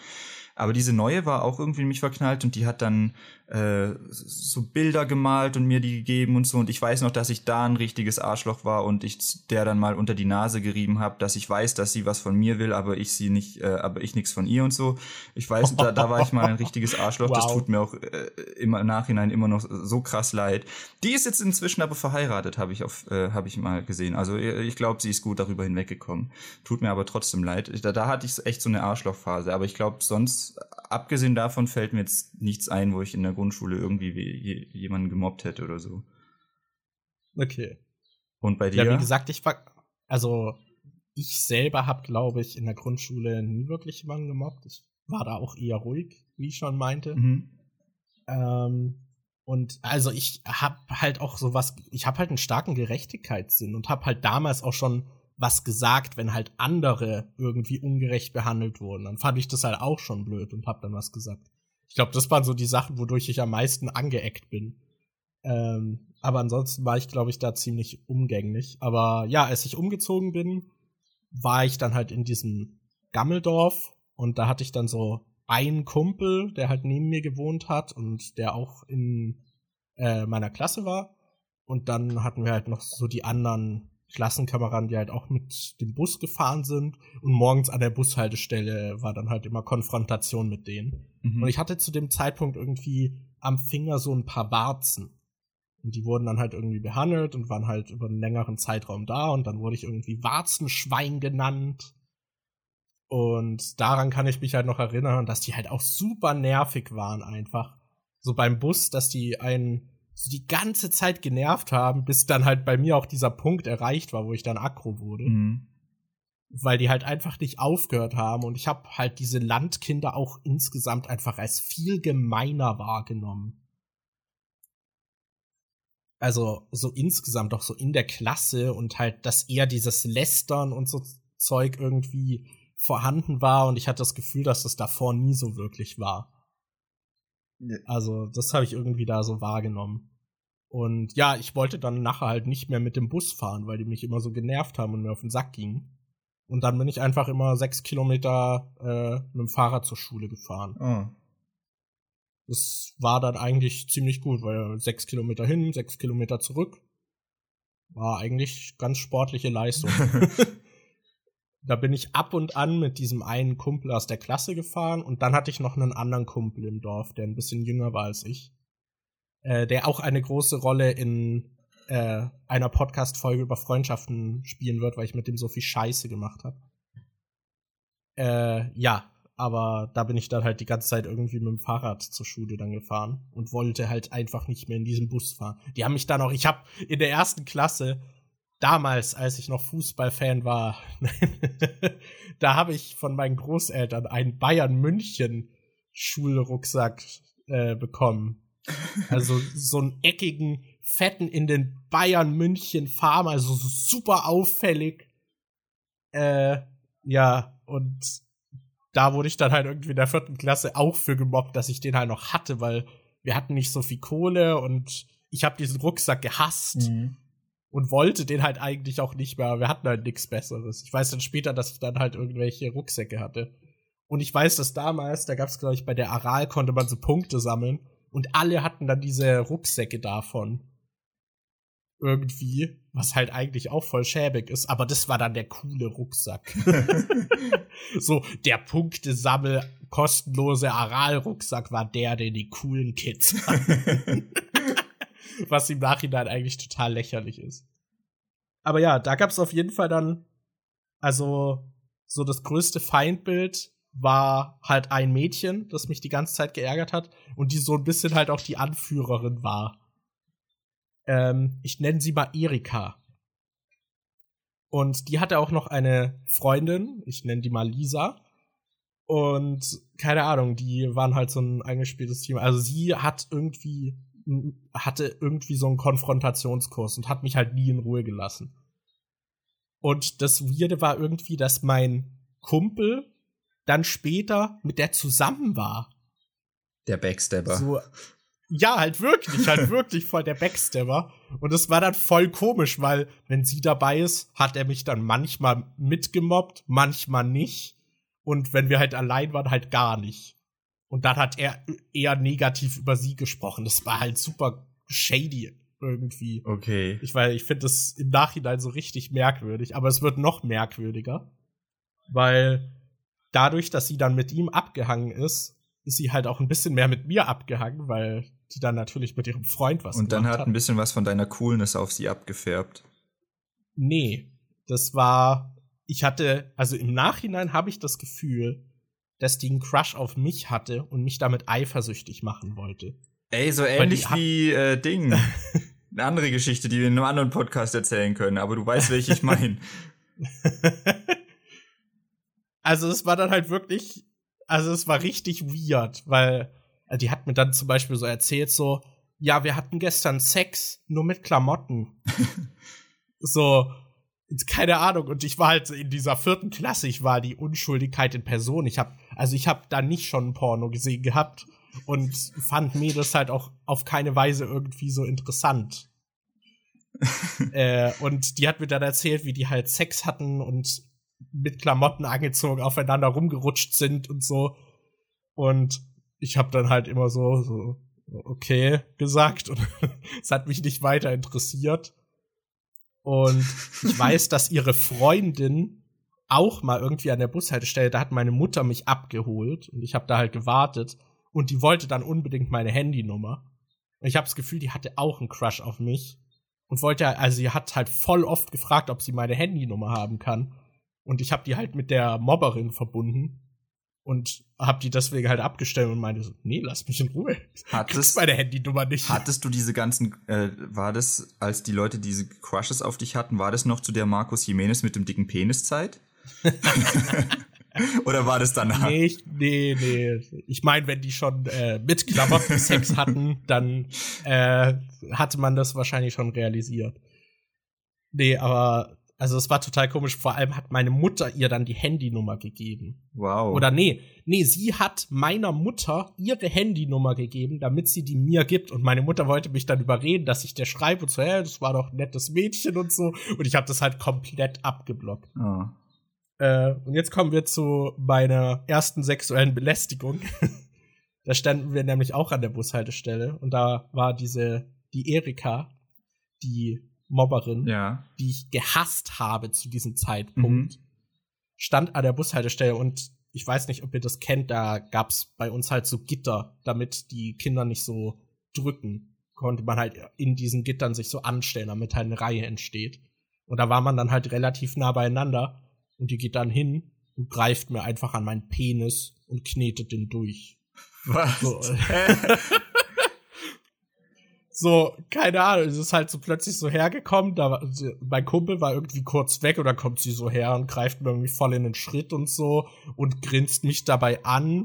Aber diese neue war auch irgendwie in mich verknallt und die hat dann äh, so Bilder gemalt und mir die gegeben und so. Und ich weiß noch, dass ich da ein richtiges Arschloch war und ich der dann mal unter die Nase gerieben habe, dass ich weiß, dass sie was von mir will, aber ich sie nicht, äh, aber ich nichts von ihr und so. Ich weiß, da, da war ich mal ein richtiges Arschloch. Wow. Das tut mir auch äh, immer im Nachhinein immer noch so krass leid. Die ist jetzt inzwischen aber verheiratet, habe ich auf, äh, habe ich mal gesehen. Also äh, ich glaube, sie ist gut darüber hinweggekommen. Tut mir aber trotzdem leid. Da, da hatte ich echt so eine Arschlochphase. Aber ich glaube, sonst abgesehen davon fällt mir jetzt nichts ein, wo ich in der Grundschule irgendwie jemanden gemobbt hätte oder so. Okay. Und bei dir? Ja, wie gesagt, ich war, also ich selber habe, glaube ich, in der Grundschule nie wirklich jemanden gemobbt. Ich war da auch eher ruhig, wie ich schon meinte. Mhm. Ähm, und also ich habe halt auch sowas, ich habe halt einen starken Gerechtigkeitssinn und habe halt damals auch schon was gesagt, wenn halt andere irgendwie ungerecht behandelt wurden. Dann fand ich das halt auch schon blöd und hab dann was gesagt. Ich glaube, das waren so die Sachen, wodurch ich am meisten angeeckt bin. Ähm, aber ansonsten war ich, glaube ich, da ziemlich umgänglich. Aber ja, als ich umgezogen bin, war ich dann halt in diesem Gammeldorf und da hatte ich dann so einen Kumpel, der halt neben mir gewohnt hat und der auch in äh, meiner Klasse war. Und dann hatten wir halt noch so die anderen Klassenkameraden, die halt auch mit dem Bus gefahren sind. Und morgens an der Bushaltestelle war dann halt immer Konfrontation mit denen. Mhm. Und ich hatte zu dem Zeitpunkt irgendwie am Finger so ein paar Warzen. Und die wurden dann halt irgendwie behandelt und waren halt über einen längeren Zeitraum da. Und dann wurde ich irgendwie Warzenschwein genannt. Und daran kann ich mich halt noch erinnern, dass die halt auch super nervig waren einfach. So beim Bus, dass die einen so die ganze Zeit genervt haben, bis dann halt bei mir auch dieser Punkt erreicht war, wo ich dann aggro wurde. Mhm. Weil die halt einfach nicht aufgehört haben und ich habe halt diese Landkinder auch insgesamt einfach als viel gemeiner wahrgenommen. Also so insgesamt auch so in der Klasse und halt, dass eher dieses Lästern und so Zeug irgendwie vorhanden war und ich hatte das Gefühl, dass das davor nie so wirklich war. Also, das habe ich irgendwie da so wahrgenommen. Und ja, ich wollte dann nachher halt nicht mehr mit dem Bus fahren, weil die mich immer so genervt haben und mir auf den Sack gingen. Und dann bin ich einfach immer sechs Kilometer äh, mit dem Fahrrad zur Schule gefahren. Oh. Das war dann eigentlich ziemlich gut, weil sechs Kilometer hin, sechs Kilometer zurück. War eigentlich ganz sportliche Leistung. da bin ich ab und an mit diesem einen Kumpel aus der Klasse gefahren und dann hatte ich noch einen anderen Kumpel im Dorf, der ein bisschen jünger war als ich, äh, der auch eine große Rolle in äh, einer Podcast-Folge über Freundschaften spielen wird, weil ich mit dem so viel Scheiße gemacht habe. Äh, ja, aber da bin ich dann halt die ganze Zeit irgendwie mit dem Fahrrad zur Schule dann gefahren und wollte halt einfach nicht mehr in diesem Bus fahren. Die haben mich dann auch, ich habe in der ersten Klasse damals, als ich noch Fußballfan war, da habe ich von meinen Großeltern einen Bayern München Schulrucksack äh, bekommen. Also so einen eckigen, fetten in den Bayern München Farm, also so super auffällig. Äh, ja, und da wurde ich dann halt irgendwie in der vierten Klasse auch für gemobbt, dass ich den halt noch hatte, weil wir hatten nicht so viel Kohle und ich habe diesen Rucksack gehasst. Mhm und wollte den halt eigentlich auch nicht mehr, aber wir hatten halt nichts Besseres. Ich weiß dann später, dass ich dann halt irgendwelche Rucksäcke hatte. Und ich weiß, dass damals, da gab es, glaube ich, bei der Aral konnte man so Punkte sammeln und alle hatten dann diese Rucksäcke davon. Irgendwie, was halt eigentlich auch voll schäbig ist, aber das war dann der coole Rucksack. so, der Punktesammel kostenlose Aral-Rucksack war der, den die coolen Kids hatten. was im Nachhinein eigentlich total lächerlich ist. Aber ja, da gab es auf jeden Fall dann, also so das größte Feindbild war halt ein Mädchen, das mich die ganze Zeit geärgert hat und die so ein bisschen halt auch die Anführerin war. Ähm, ich nenne sie mal Erika. Und die hatte auch noch eine Freundin, ich nenne die mal Lisa. Und keine Ahnung, die waren halt so ein eingespieltes Team. Also sie hat irgendwie hatte irgendwie so einen Konfrontationskurs und hat mich halt nie in Ruhe gelassen. Und das Weirde war irgendwie, dass mein Kumpel dann später mit der zusammen war. Der Backstabber. So, ja, halt wirklich, halt wirklich voll der Backstabber. Und es war dann voll komisch, weil wenn sie dabei ist, hat er mich dann manchmal mitgemobbt, manchmal nicht. Und wenn wir halt allein waren, halt gar nicht. Und dann hat er eher negativ über sie gesprochen. Das war halt super shady irgendwie. Okay. Ich weil ich finde das im Nachhinein so richtig merkwürdig, aber es wird noch merkwürdiger, weil dadurch, dass sie dann mit ihm abgehangen ist, ist sie halt auch ein bisschen mehr mit mir abgehangen, weil die dann natürlich mit ihrem Freund was Und dann hat ein bisschen was von deiner Coolness auf sie abgefärbt. Nee, das war ich hatte also im Nachhinein habe ich das Gefühl, dass die einen Crush auf mich hatte und mich damit eifersüchtig machen wollte. Ey, so ähnlich wie äh, Ding. Eine andere Geschichte, die wir in einem anderen Podcast erzählen können, aber du weißt, welche ich meine. also es war dann halt wirklich, also es war richtig weird, weil also die hat mir dann zum Beispiel so erzählt, so, ja, wir hatten gestern Sex, nur mit Klamotten. so, keine Ahnung. Und ich war halt in dieser vierten Klasse, ich war die Unschuldigkeit in Person. Ich habe, also ich habe da nicht schon ein Porno gesehen gehabt. und fand Mädels halt auch auf keine Weise irgendwie so interessant. äh, und die hat mir dann erzählt, wie die halt Sex hatten und mit Klamotten angezogen aufeinander rumgerutscht sind und so. Und ich habe dann halt immer so, so okay gesagt und es hat mich nicht weiter interessiert. Und ich weiß, dass ihre Freundin auch mal irgendwie an der Bushaltestelle, da hat meine Mutter mich abgeholt und ich habe da halt gewartet und die wollte dann unbedingt meine Handynummer. Und ich habe das Gefühl, die hatte auch einen Crush auf mich und wollte also sie hat halt voll oft gefragt, ob sie meine Handynummer haben kann und ich habe die halt mit der Mobberin verbunden und hab die deswegen halt abgestellt und meinte so, nee, lass mich in Ruhe. Hattest meine Handynummer nicht. Hattest du diese ganzen, äh, war das, als die Leute diese Crushes auf dich hatten, war das noch zu der Markus Jimenez mit dem dicken Penis Zeit? Oder war das danach? Nee, nee, nee. Ich meine, wenn die schon äh, mit Klamotten Sex hatten, dann äh, hatte man das wahrscheinlich schon realisiert. Nee, aber also es war total komisch. Vor allem hat meine Mutter ihr dann die Handynummer gegeben. Wow. Oder nee, nee, sie hat meiner Mutter ihre Handynummer gegeben, damit sie die mir gibt. Und meine Mutter wollte mich dann überreden, dass ich der schreibe und so, hä, das war doch ein nettes Mädchen und so. Und ich habe das halt komplett abgeblockt. Oh. Äh, und jetzt kommen wir zu meiner ersten sexuellen Belästigung. da standen wir nämlich auch an der Bushaltestelle und da war diese, die Erika, die Mobberin, ja. die ich gehasst habe zu diesem Zeitpunkt, mhm. stand an der Bushaltestelle und ich weiß nicht, ob ihr das kennt, da gab's bei uns halt so Gitter, damit die Kinder nicht so drücken. Konnte man halt in diesen Gittern sich so anstellen, damit halt eine Reihe entsteht. Und da war man dann halt relativ nah beieinander und die geht dann hin und greift mir einfach an meinen Penis und knetet den durch. Was? So. so, keine Ahnung, es ist halt so plötzlich so hergekommen, da mein Kumpel war irgendwie kurz weg und dann kommt sie so her und greift mir irgendwie voll in den Schritt und so und grinst mich dabei an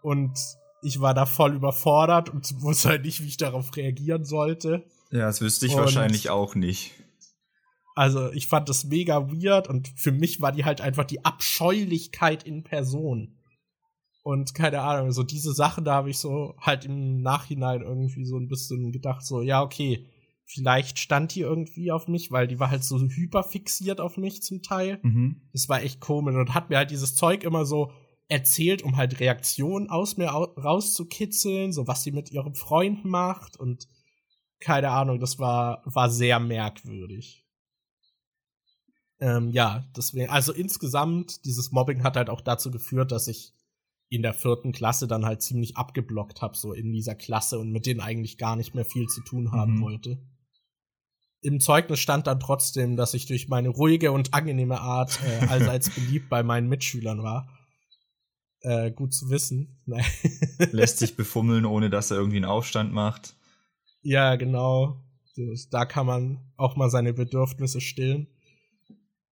und ich war da voll überfordert und wusste halt nicht, wie ich darauf reagieren sollte. Ja, das wüsste ich und wahrscheinlich auch nicht. Also, ich fand das mega weird und für mich war die halt einfach die Abscheulichkeit in Person. Und keine Ahnung, so diese Sachen, da habe ich so halt im Nachhinein irgendwie so ein bisschen gedacht, so, ja, okay, vielleicht stand die irgendwie auf mich, weil die war halt so hyperfixiert auf mich zum Teil. Mhm. Das war echt komisch und hat mir halt dieses Zeug immer so erzählt, um halt Reaktionen aus mir rauszukitzeln, so was sie mit ihrem Freund macht und keine Ahnung, das war, war sehr merkwürdig. Ähm, ja, deswegen, also insgesamt, dieses Mobbing hat halt auch dazu geführt, dass ich in der vierten Klasse dann halt ziemlich abgeblockt habe, so in dieser Klasse und mit denen eigentlich gar nicht mehr viel zu tun haben mhm. wollte. Im Zeugnis stand dann trotzdem, dass ich durch meine ruhige und angenehme Art äh, allseits beliebt bei meinen Mitschülern war. Äh, gut zu wissen. Lässt sich befummeln, ohne dass er irgendwie einen Aufstand macht. Ja, genau. Da kann man auch mal seine Bedürfnisse stillen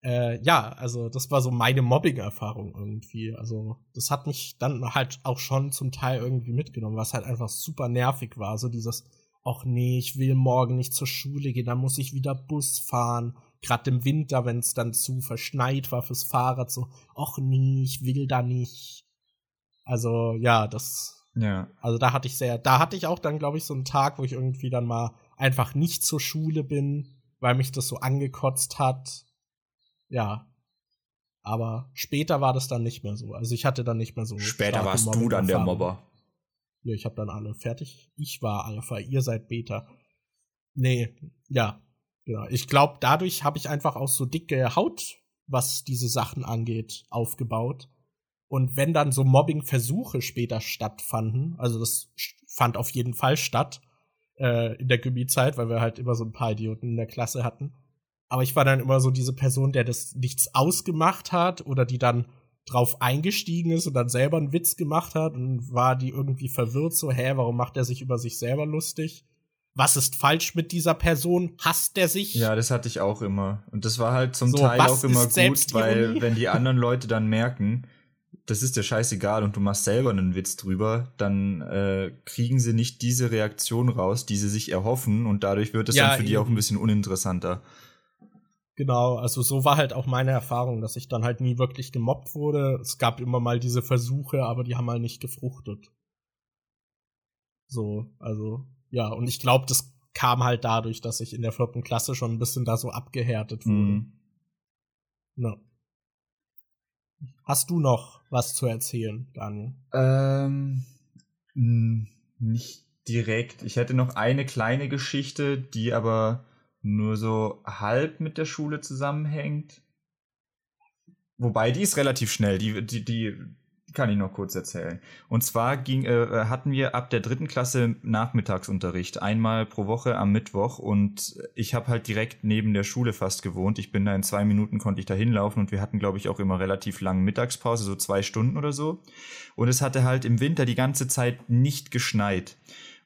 äh, ja, also das war so meine Mobbing-Erfahrung irgendwie. Also das hat mich dann halt auch schon zum Teil irgendwie mitgenommen, was halt einfach super nervig war. So dieses, ach nee, ich will morgen nicht zur Schule gehen, dann muss ich wieder Bus fahren. Gerade im Winter, wenn es dann zu verschneit war fürs Fahrrad, so, ach nee, ich will da nicht. Also ja, das. Ja. Also da hatte ich sehr, da hatte ich auch dann, glaube ich, so einen Tag, wo ich irgendwie dann mal einfach nicht zur Schule bin, weil mich das so angekotzt hat ja. Aber später war das dann nicht mehr so. Also ich hatte dann nicht mehr so. Später warst du dann der Mobber. Ja, ich habe dann alle fertig. Ich war Alpha, ihr seid Beta. Nee, ja. Ja, ich glaube, dadurch habe ich einfach auch so dicke Haut, was diese Sachen angeht, aufgebaut. Und wenn dann so Mobbing-Versuche später stattfanden, also das fand auf jeden Fall statt äh, in der Gummi-Zeit, weil wir halt immer so ein paar Idioten in der Klasse hatten. Aber ich war dann immer so diese Person, der das nichts ausgemacht hat oder die dann drauf eingestiegen ist und dann selber einen Witz gemacht hat und war die irgendwie verwirrt so, hä, warum macht er sich über sich selber lustig? Was ist falsch mit dieser Person? Hasst er sich? Ja, das hatte ich auch immer. Und das war halt zum so, Teil auch immer gut, weil wenn die anderen Leute dann merken, das ist dir scheißegal und du machst selber einen Witz drüber, dann äh, kriegen sie nicht diese Reaktion raus, die sie sich erhoffen und dadurch wird es ja, dann für eben. die auch ein bisschen uninteressanter. Genau, also so war halt auch meine Erfahrung, dass ich dann halt nie wirklich gemobbt wurde. Es gab immer mal diese Versuche, aber die haben halt nicht gefruchtet. So, also, ja, und ich glaube, das kam halt dadurch, dass ich in der vierten Klasse schon ein bisschen da so abgehärtet wurde. Mhm. No. Hast du noch was zu erzählen, Daniel? Ähm, nicht direkt. Ich hätte noch eine kleine Geschichte, die aber nur so halb mit der Schule zusammenhängt. Wobei, die ist relativ schnell. Die, die, die, kann ich noch kurz erzählen. Und zwar ging, äh, hatten wir ab der dritten Klasse Nachmittagsunterricht, einmal pro Woche am Mittwoch. Und ich habe halt direkt neben der Schule fast gewohnt. Ich bin da in zwei Minuten, konnte ich da hinlaufen. Und wir hatten, glaube ich, auch immer relativ lange Mittagspause, so zwei Stunden oder so. Und es hatte halt im Winter die ganze Zeit nicht geschneit.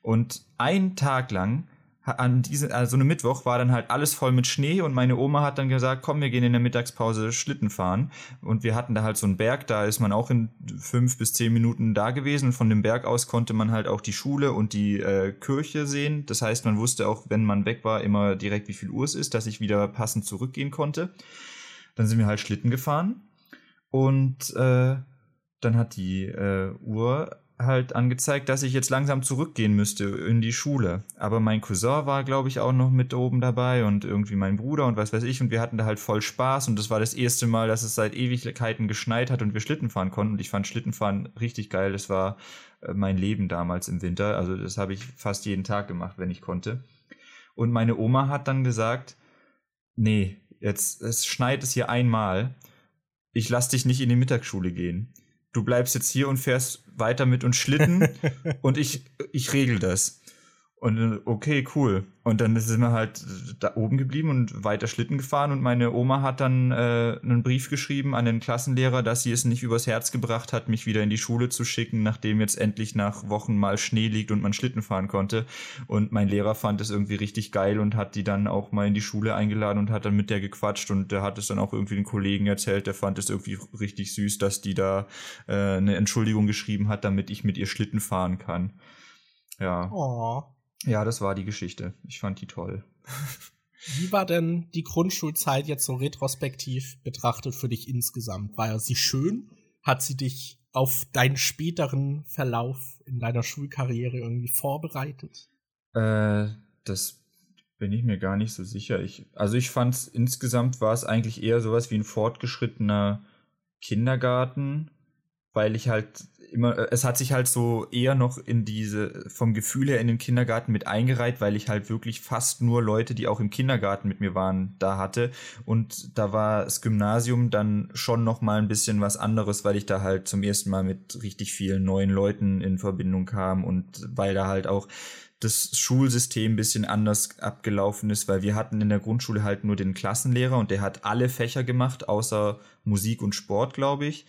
Und ein Tag lang an diese, also eine Mittwoch war dann halt alles voll mit Schnee und meine Oma hat dann gesagt, komm, wir gehen in der Mittagspause Schlitten fahren. Und wir hatten da halt so einen Berg, da ist man auch in fünf bis zehn Minuten da gewesen. Von dem Berg aus konnte man halt auch die Schule und die äh, Kirche sehen. Das heißt, man wusste auch, wenn man weg war, immer direkt, wie viel Uhr es ist, dass ich wieder passend zurückgehen konnte. Dann sind wir halt Schlitten gefahren. Und äh, dann hat die äh, Uhr halt angezeigt, dass ich jetzt langsam zurückgehen müsste in die Schule. Aber mein Cousin war, glaube ich, auch noch mit oben dabei und irgendwie mein Bruder und was weiß ich. Und wir hatten da halt voll Spaß. Und das war das erste Mal, dass es seit Ewigkeiten geschneit hat und wir Schlitten fahren konnten. Und ich fand Schlittenfahren richtig geil. Das war äh, mein Leben damals im Winter. Also das habe ich fast jeden Tag gemacht, wenn ich konnte. Und meine Oma hat dann gesagt, nee, jetzt es schneit es hier einmal. Ich lass dich nicht in die Mittagsschule gehen du bleibst jetzt hier und fährst weiter mit uns Schlitten und ich, ich regel das. Und äh, okay, cool. Und dann sind wir halt da oben geblieben und weiter Schlitten gefahren und meine Oma hat dann äh, einen Brief geschrieben an den Klassenlehrer, dass sie es nicht übers Herz gebracht hat, mich wieder in die Schule zu schicken, nachdem jetzt endlich nach Wochen mal Schnee liegt und man Schlitten fahren konnte. Und mein Lehrer fand es irgendwie richtig geil und hat die dann auch mal in die Schule eingeladen und hat dann mit der gequatscht und der hat es dann auch irgendwie den Kollegen erzählt, der fand es irgendwie richtig süß, dass die da äh, eine Entschuldigung geschrieben hat, damit ich mit ihr Schlitten fahren kann. Ja. Oh. Ja, das war die Geschichte. Ich fand die toll. Wie war denn die Grundschulzeit jetzt so retrospektiv betrachtet für dich insgesamt? War sie schön? Hat sie dich auf deinen späteren Verlauf in deiner Schulkarriere irgendwie vorbereitet? Äh, das bin ich mir gar nicht so sicher. Ich, also ich fand es insgesamt war es eigentlich eher sowas wie ein fortgeschrittener Kindergarten, weil ich halt immer, äh, es hat sich halt so eher noch in diese, vom Gefühl her in den Kindergarten mit eingereiht, weil ich halt wirklich fast nur Leute, die auch im Kindergarten mit mir waren, da hatte. Und da war das Gymnasium dann schon noch mal ein bisschen was anderes, weil ich da halt zum ersten Mal mit richtig vielen neuen Leuten in Verbindung kam und weil da halt auch das Schulsystem ein bisschen anders abgelaufen ist, weil wir hatten in der Grundschule halt nur den Klassenlehrer und der hat alle Fächer gemacht, außer Musik und Sport, glaube ich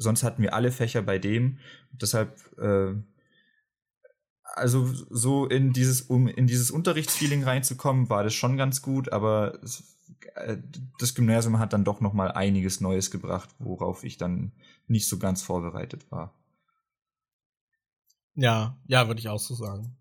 sonst hatten wir alle Fächer bei dem. Deshalb, äh, also so in dieses, um in dieses Unterrichtsfeeling reinzukommen, war das schon ganz gut, aber äh, das Gymnasium hat dann doch noch mal einiges Neues gebracht, worauf ich dann nicht so ganz vorbereitet war. Ja, ja, würde ich auch so sagen.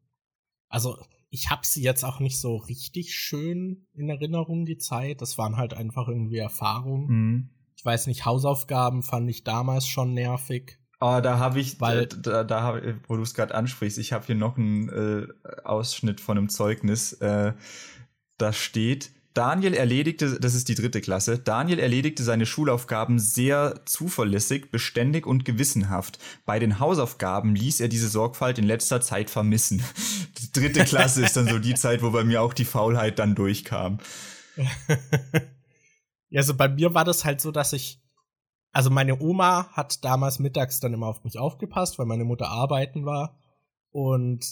Also ich habe sie jetzt auch nicht so richtig schön in Erinnerung die Zeit. Das waren halt einfach irgendwie Erfahrungen. Mhm ich weiß nicht, Hausaufgaben fand ich damals schon nervig. Oh, da habe ich, weil da, da hab, wo du es gerade ansprichst, ich habe hier noch einen äh, Ausschnitt von einem Zeugnis. Äh, da steht, Daniel erledigte, das ist die dritte Klasse, Daniel erledigte seine Schulaufgaben sehr zuverlässig, beständig und gewissenhaft. Bei den Hausaufgaben ließ er diese Sorgfalt in letzter Zeit vermissen. Die dritte Klasse ist dann so die Zeit, wo bei mir auch die Faulheit dann durchkam. Ja, also bei mir war das halt so, dass ich, also meine Oma hat damals mittags dann immer auf mich aufgepasst, weil meine Mutter arbeiten war. Und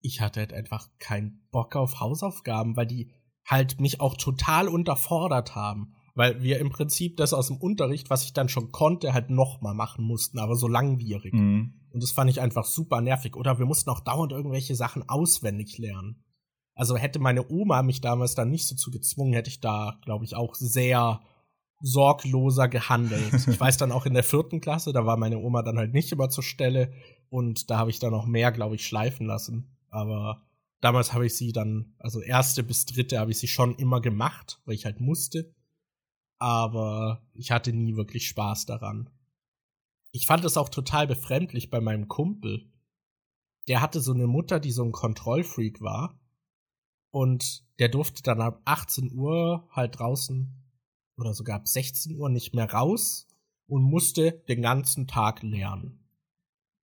ich hatte halt einfach keinen Bock auf Hausaufgaben, weil die halt mich auch total unterfordert haben. Weil wir im Prinzip das aus dem Unterricht, was ich dann schon konnte, halt nochmal machen mussten, aber so langwierig. Mhm. Und das fand ich einfach super nervig. Oder wir mussten auch dauernd irgendwelche Sachen auswendig lernen. Also hätte meine Oma mich damals dann nicht so zu gezwungen, hätte ich da, glaube ich, auch sehr sorgloser gehandelt. ich weiß dann auch in der vierten Klasse, da war meine Oma dann halt nicht immer zur Stelle und da habe ich dann auch mehr, glaube ich, schleifen lassen. Aber damals habe ich sie dann, also erste bis dritte habe ich sie schon immer gemacht, weil ich halt musste. Aber ich hatte nie wirklich Spaß daran. Ich fand es auch total befremdlich bei meinem Kumpel, der hatte so eine Mutter, die so ein Kontrollfreak war. Und der durfte dann ab 18 Uhr halt draußen oder sogar ab 16 Uhr nicht mehr raus und musste den ganzen Tag lernen.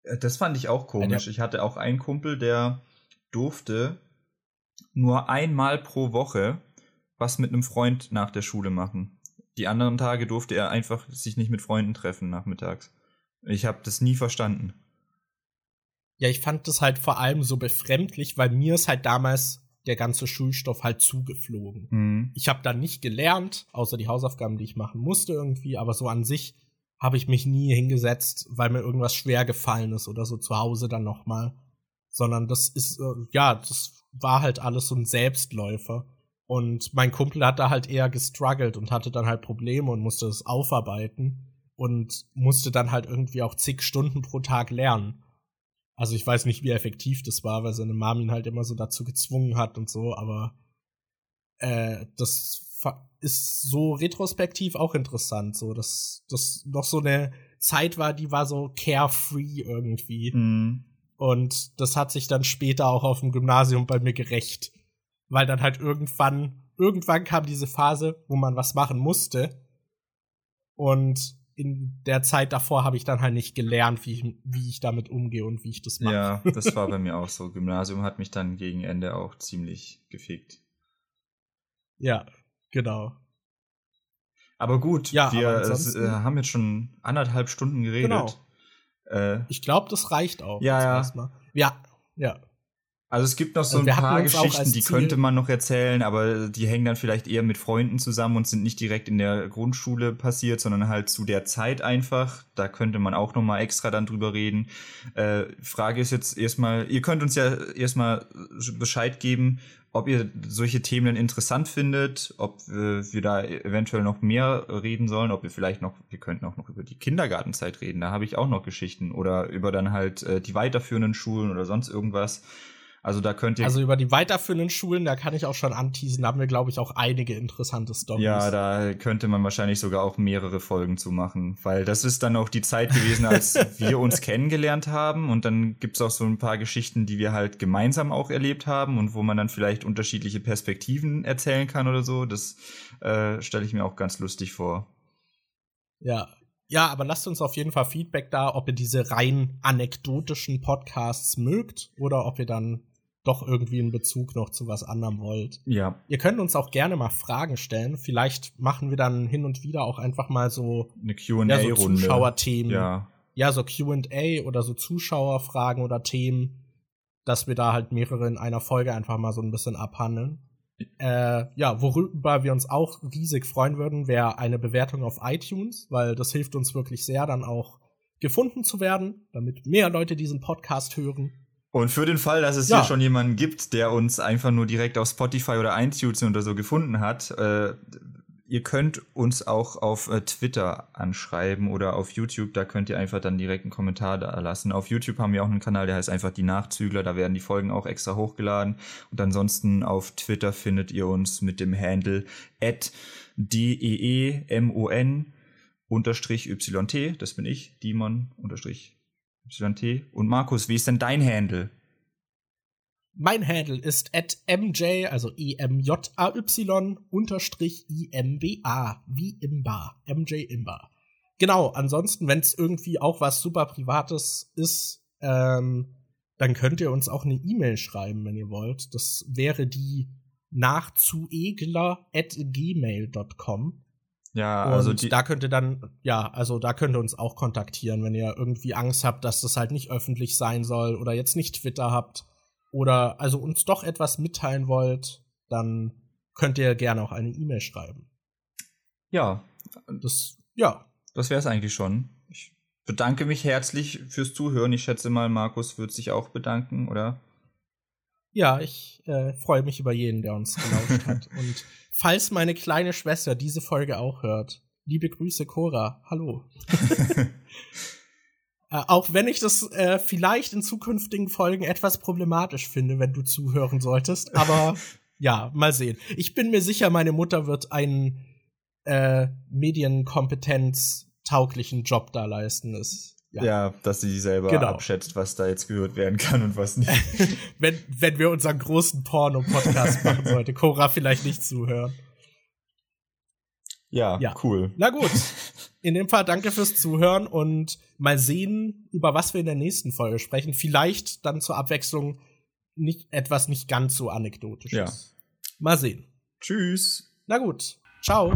Äh, das fand ich auch komisch. Ich hatte auch einen Kumpel, der durfte nur einmal pro Woche was mit einem Freund nach der Schule machen. Die anderen Tage durfte er einfach sich nicht mit Freunden treffen nachmittags. Ich habe das nie verstanden. Ja, ich fand das halt vor allem so befremdlich, weil mir ist halt damals der ganze Schulstoff halt zugeflogen. Mhm. Ich habe dann nicht gelernt, außer die Hausaufgaben, die ich machen musste irgendwie, aber so an sich habe ich mich nie hingesetzt, weil mir irgendwas schwer gefallen ist oder so zu Hause dann noch mal, sondern das ist äh, ja, das war halt alles so ein Selbstläufer und mein Kumpel hat da halt eher gestruggelt und hatte dann halt Probleme und musste das aufarbeiten und musste dann halt irgendwie auch zig Stunden pro Tag lernen. Also ich weiß nicht, wie effektiv das war, weil seine Mom ihn halt immer so dazu gezwungen hat und so, aber äh, das ist so retrospektiv auch interessant, so dass das noch so eine Zeit war, die war so carefree irgendwie. Mhm. Und das hat sich dann später auch auf dem Gymnasium bei mir gerecht, weil dann halt irgendwann irgendwann kam diese Phase, wo man was machen musste. Und in der Zeit davor habe ich dann halt nicht gelernt, wie ich, wie ich damit umgehe und wie ich das mache. Ja, das war bei mir auch so. Gymnasium hat mich dann gegen Ende auch ziemlich gefickt. Ja, genau. Aber gut, ja, wir aber äh, haben jetzt schon anderthalb Stunden geredet. Genau. Äh, ich glaube, das reicht auch. Ja, ja. Ja, ja. Also es gibt noch so also ein paar Geschichten, die könnte man noch erzählen, aber die hängen dann vielleicht eher mit Freunden zusammen und sind nicht direkt in der Grundschule passiert, sondern halt zu der Zeit einfach. Da könnte man auch noch mal extra dann drüber reden. Äh, Frage ist jetzt erstmal, ihr könnt uns ja erstmal Bescheid geben, ob ihr solche Themen interessant findet, ob äh, wir da eventuell noch mehr reden sollen, ob wir vielleicht noch, wir könnten auch noch über die Kindergartenzeit reden, da habe ich auch noch Geschichten oder über dann halt äh, die weiterführenden Schulen oder sonst irgendwas. Also da könnt ihr. Also über die weiterführenden Schulen, da kann ich auch schon anteasen, da haben wir, glaube ich, auch einige interessante Stories. Ja, da könnte man wahrscheinlich sogar auch mehrere Folgen zu machen, weil das ist dann auch die Zeit gewesen, als wir uns kennengelernt haben. Und dann gibt's auch so ein paar Geschichten, die wir halt gemeinsam auch erlebt haben und wo man dann vielleicht unterschiedliche Perspektiven erzählen kann oder so. Das äh, stelle ich mir auch ganz lustig vor. Ja, ja, aber lasst uns auf jeden Fall Feedback da, ob ihr diese rein anekdotischen Podcasts mögt oder ob ihr dann doch irgendwie einen Bezug noch zu was anderem wollt. Ja. Ihr könnt uns auch gerne mal Fragen stellen. Vielleicht machen wir dann hin und wieder auch einfach mal so eine Q&A-Runde. Ja, so Zuschauerthemen. Ja. Ja, so Q&A oder so Zuschauerfragen oder Themen, dass wir da halt mehrere in einer Folge einfach mal so ein bisschen abhandeln. Äh, ja, worüber wir uns auch riesig freuen würden, wäre eine Bewertung auf iTunes, weil das hilft uns wirklich sehr, dann auch gefunden zu werden, damit mehr Leute diesen Podcast hören. Und für den Fall, dass es ja. hier schon jemanden gibt, der uns einfach nur direkt auf Spotify oder iTunes oder so gefunden hat, äh, ihr könnt uns auch auf äh, Twitter anschreiben oder auf YouTube, da könnt ihr einfach dann direkt einen Kommentar da lassen. Auf YouTube haben wir auch einen Kanal, der heißt einfach die Nachzügler, da werden die Folgen auch extra hochgeladen. Und ansonsten auf Twitter findet ihr uns mit dem Handle at deemon unterstrich yt, das bin ich, Demon unterstrich YT. Und Markus, wie ist denn dein Handle? Mein Handle ist at mj, also E-M-J-A-Y, unterstrich I-M-B-A, wie Imba, MJ Imba. Genau, ansonsten, wenn es irgendwie auch was super Privates ist, ähm, dann könnt ihr uns auch eine E-Mail schreiben, wenn ihr wollt. Das wäre die nachzuegler at gmail.com. Ja, also und da könnt ihr dann, ja, also da könnt ihr uns auch kontaktieren, wenn ihr irgendwie Angst habt, dass das halt nicht öffentlich sein soll oder jetzt nicht Twitter habt oder also uns doch etwas mitteilen wollt, dann könnt ihr gerne auch eine E-Mail schreiben. Ja, das, ja. Das wäre es eigentlich schon. Ich bedanke mich herzlich fürs Zuhören. Ich schätze mal, Markus wird sich auch bedanken, oder? Ja, ich äh, freue mich über jeden, der uns gelauscht hat. Und falls meine kleine Schwester diese Folge auch hört, liebe Grüße, Cora. Hallo. äh, auch wenn ich das äh, vielleicht in zukünftigen Folgen etwas problematisch finde, wenn du zuhören solltest. Aber ja, mal sehen. Ich bin mir sicher, meine Mutter wird einen äh, Medienkompetenz tauglichen Job da leisten. Das Ja. ja, dass sie selber genau. abschätzt, was da jetzt gehört werden kann und was nicht. wenn, wenn wir unseren großen Porno-Podcast machen sollte, Cora vielleicht nicht zuhören. Ja, ja, cool. Na gut. In dem Fall danke fürs Zuhören und mal sehen, über was wir in der nächsten Folge sprechen. Vielleicht dann zur Abwechslung nicht etwas nicht ganz so anekdotisches. Ja. Mal sehen. Tschüss. Na gut. Ciao.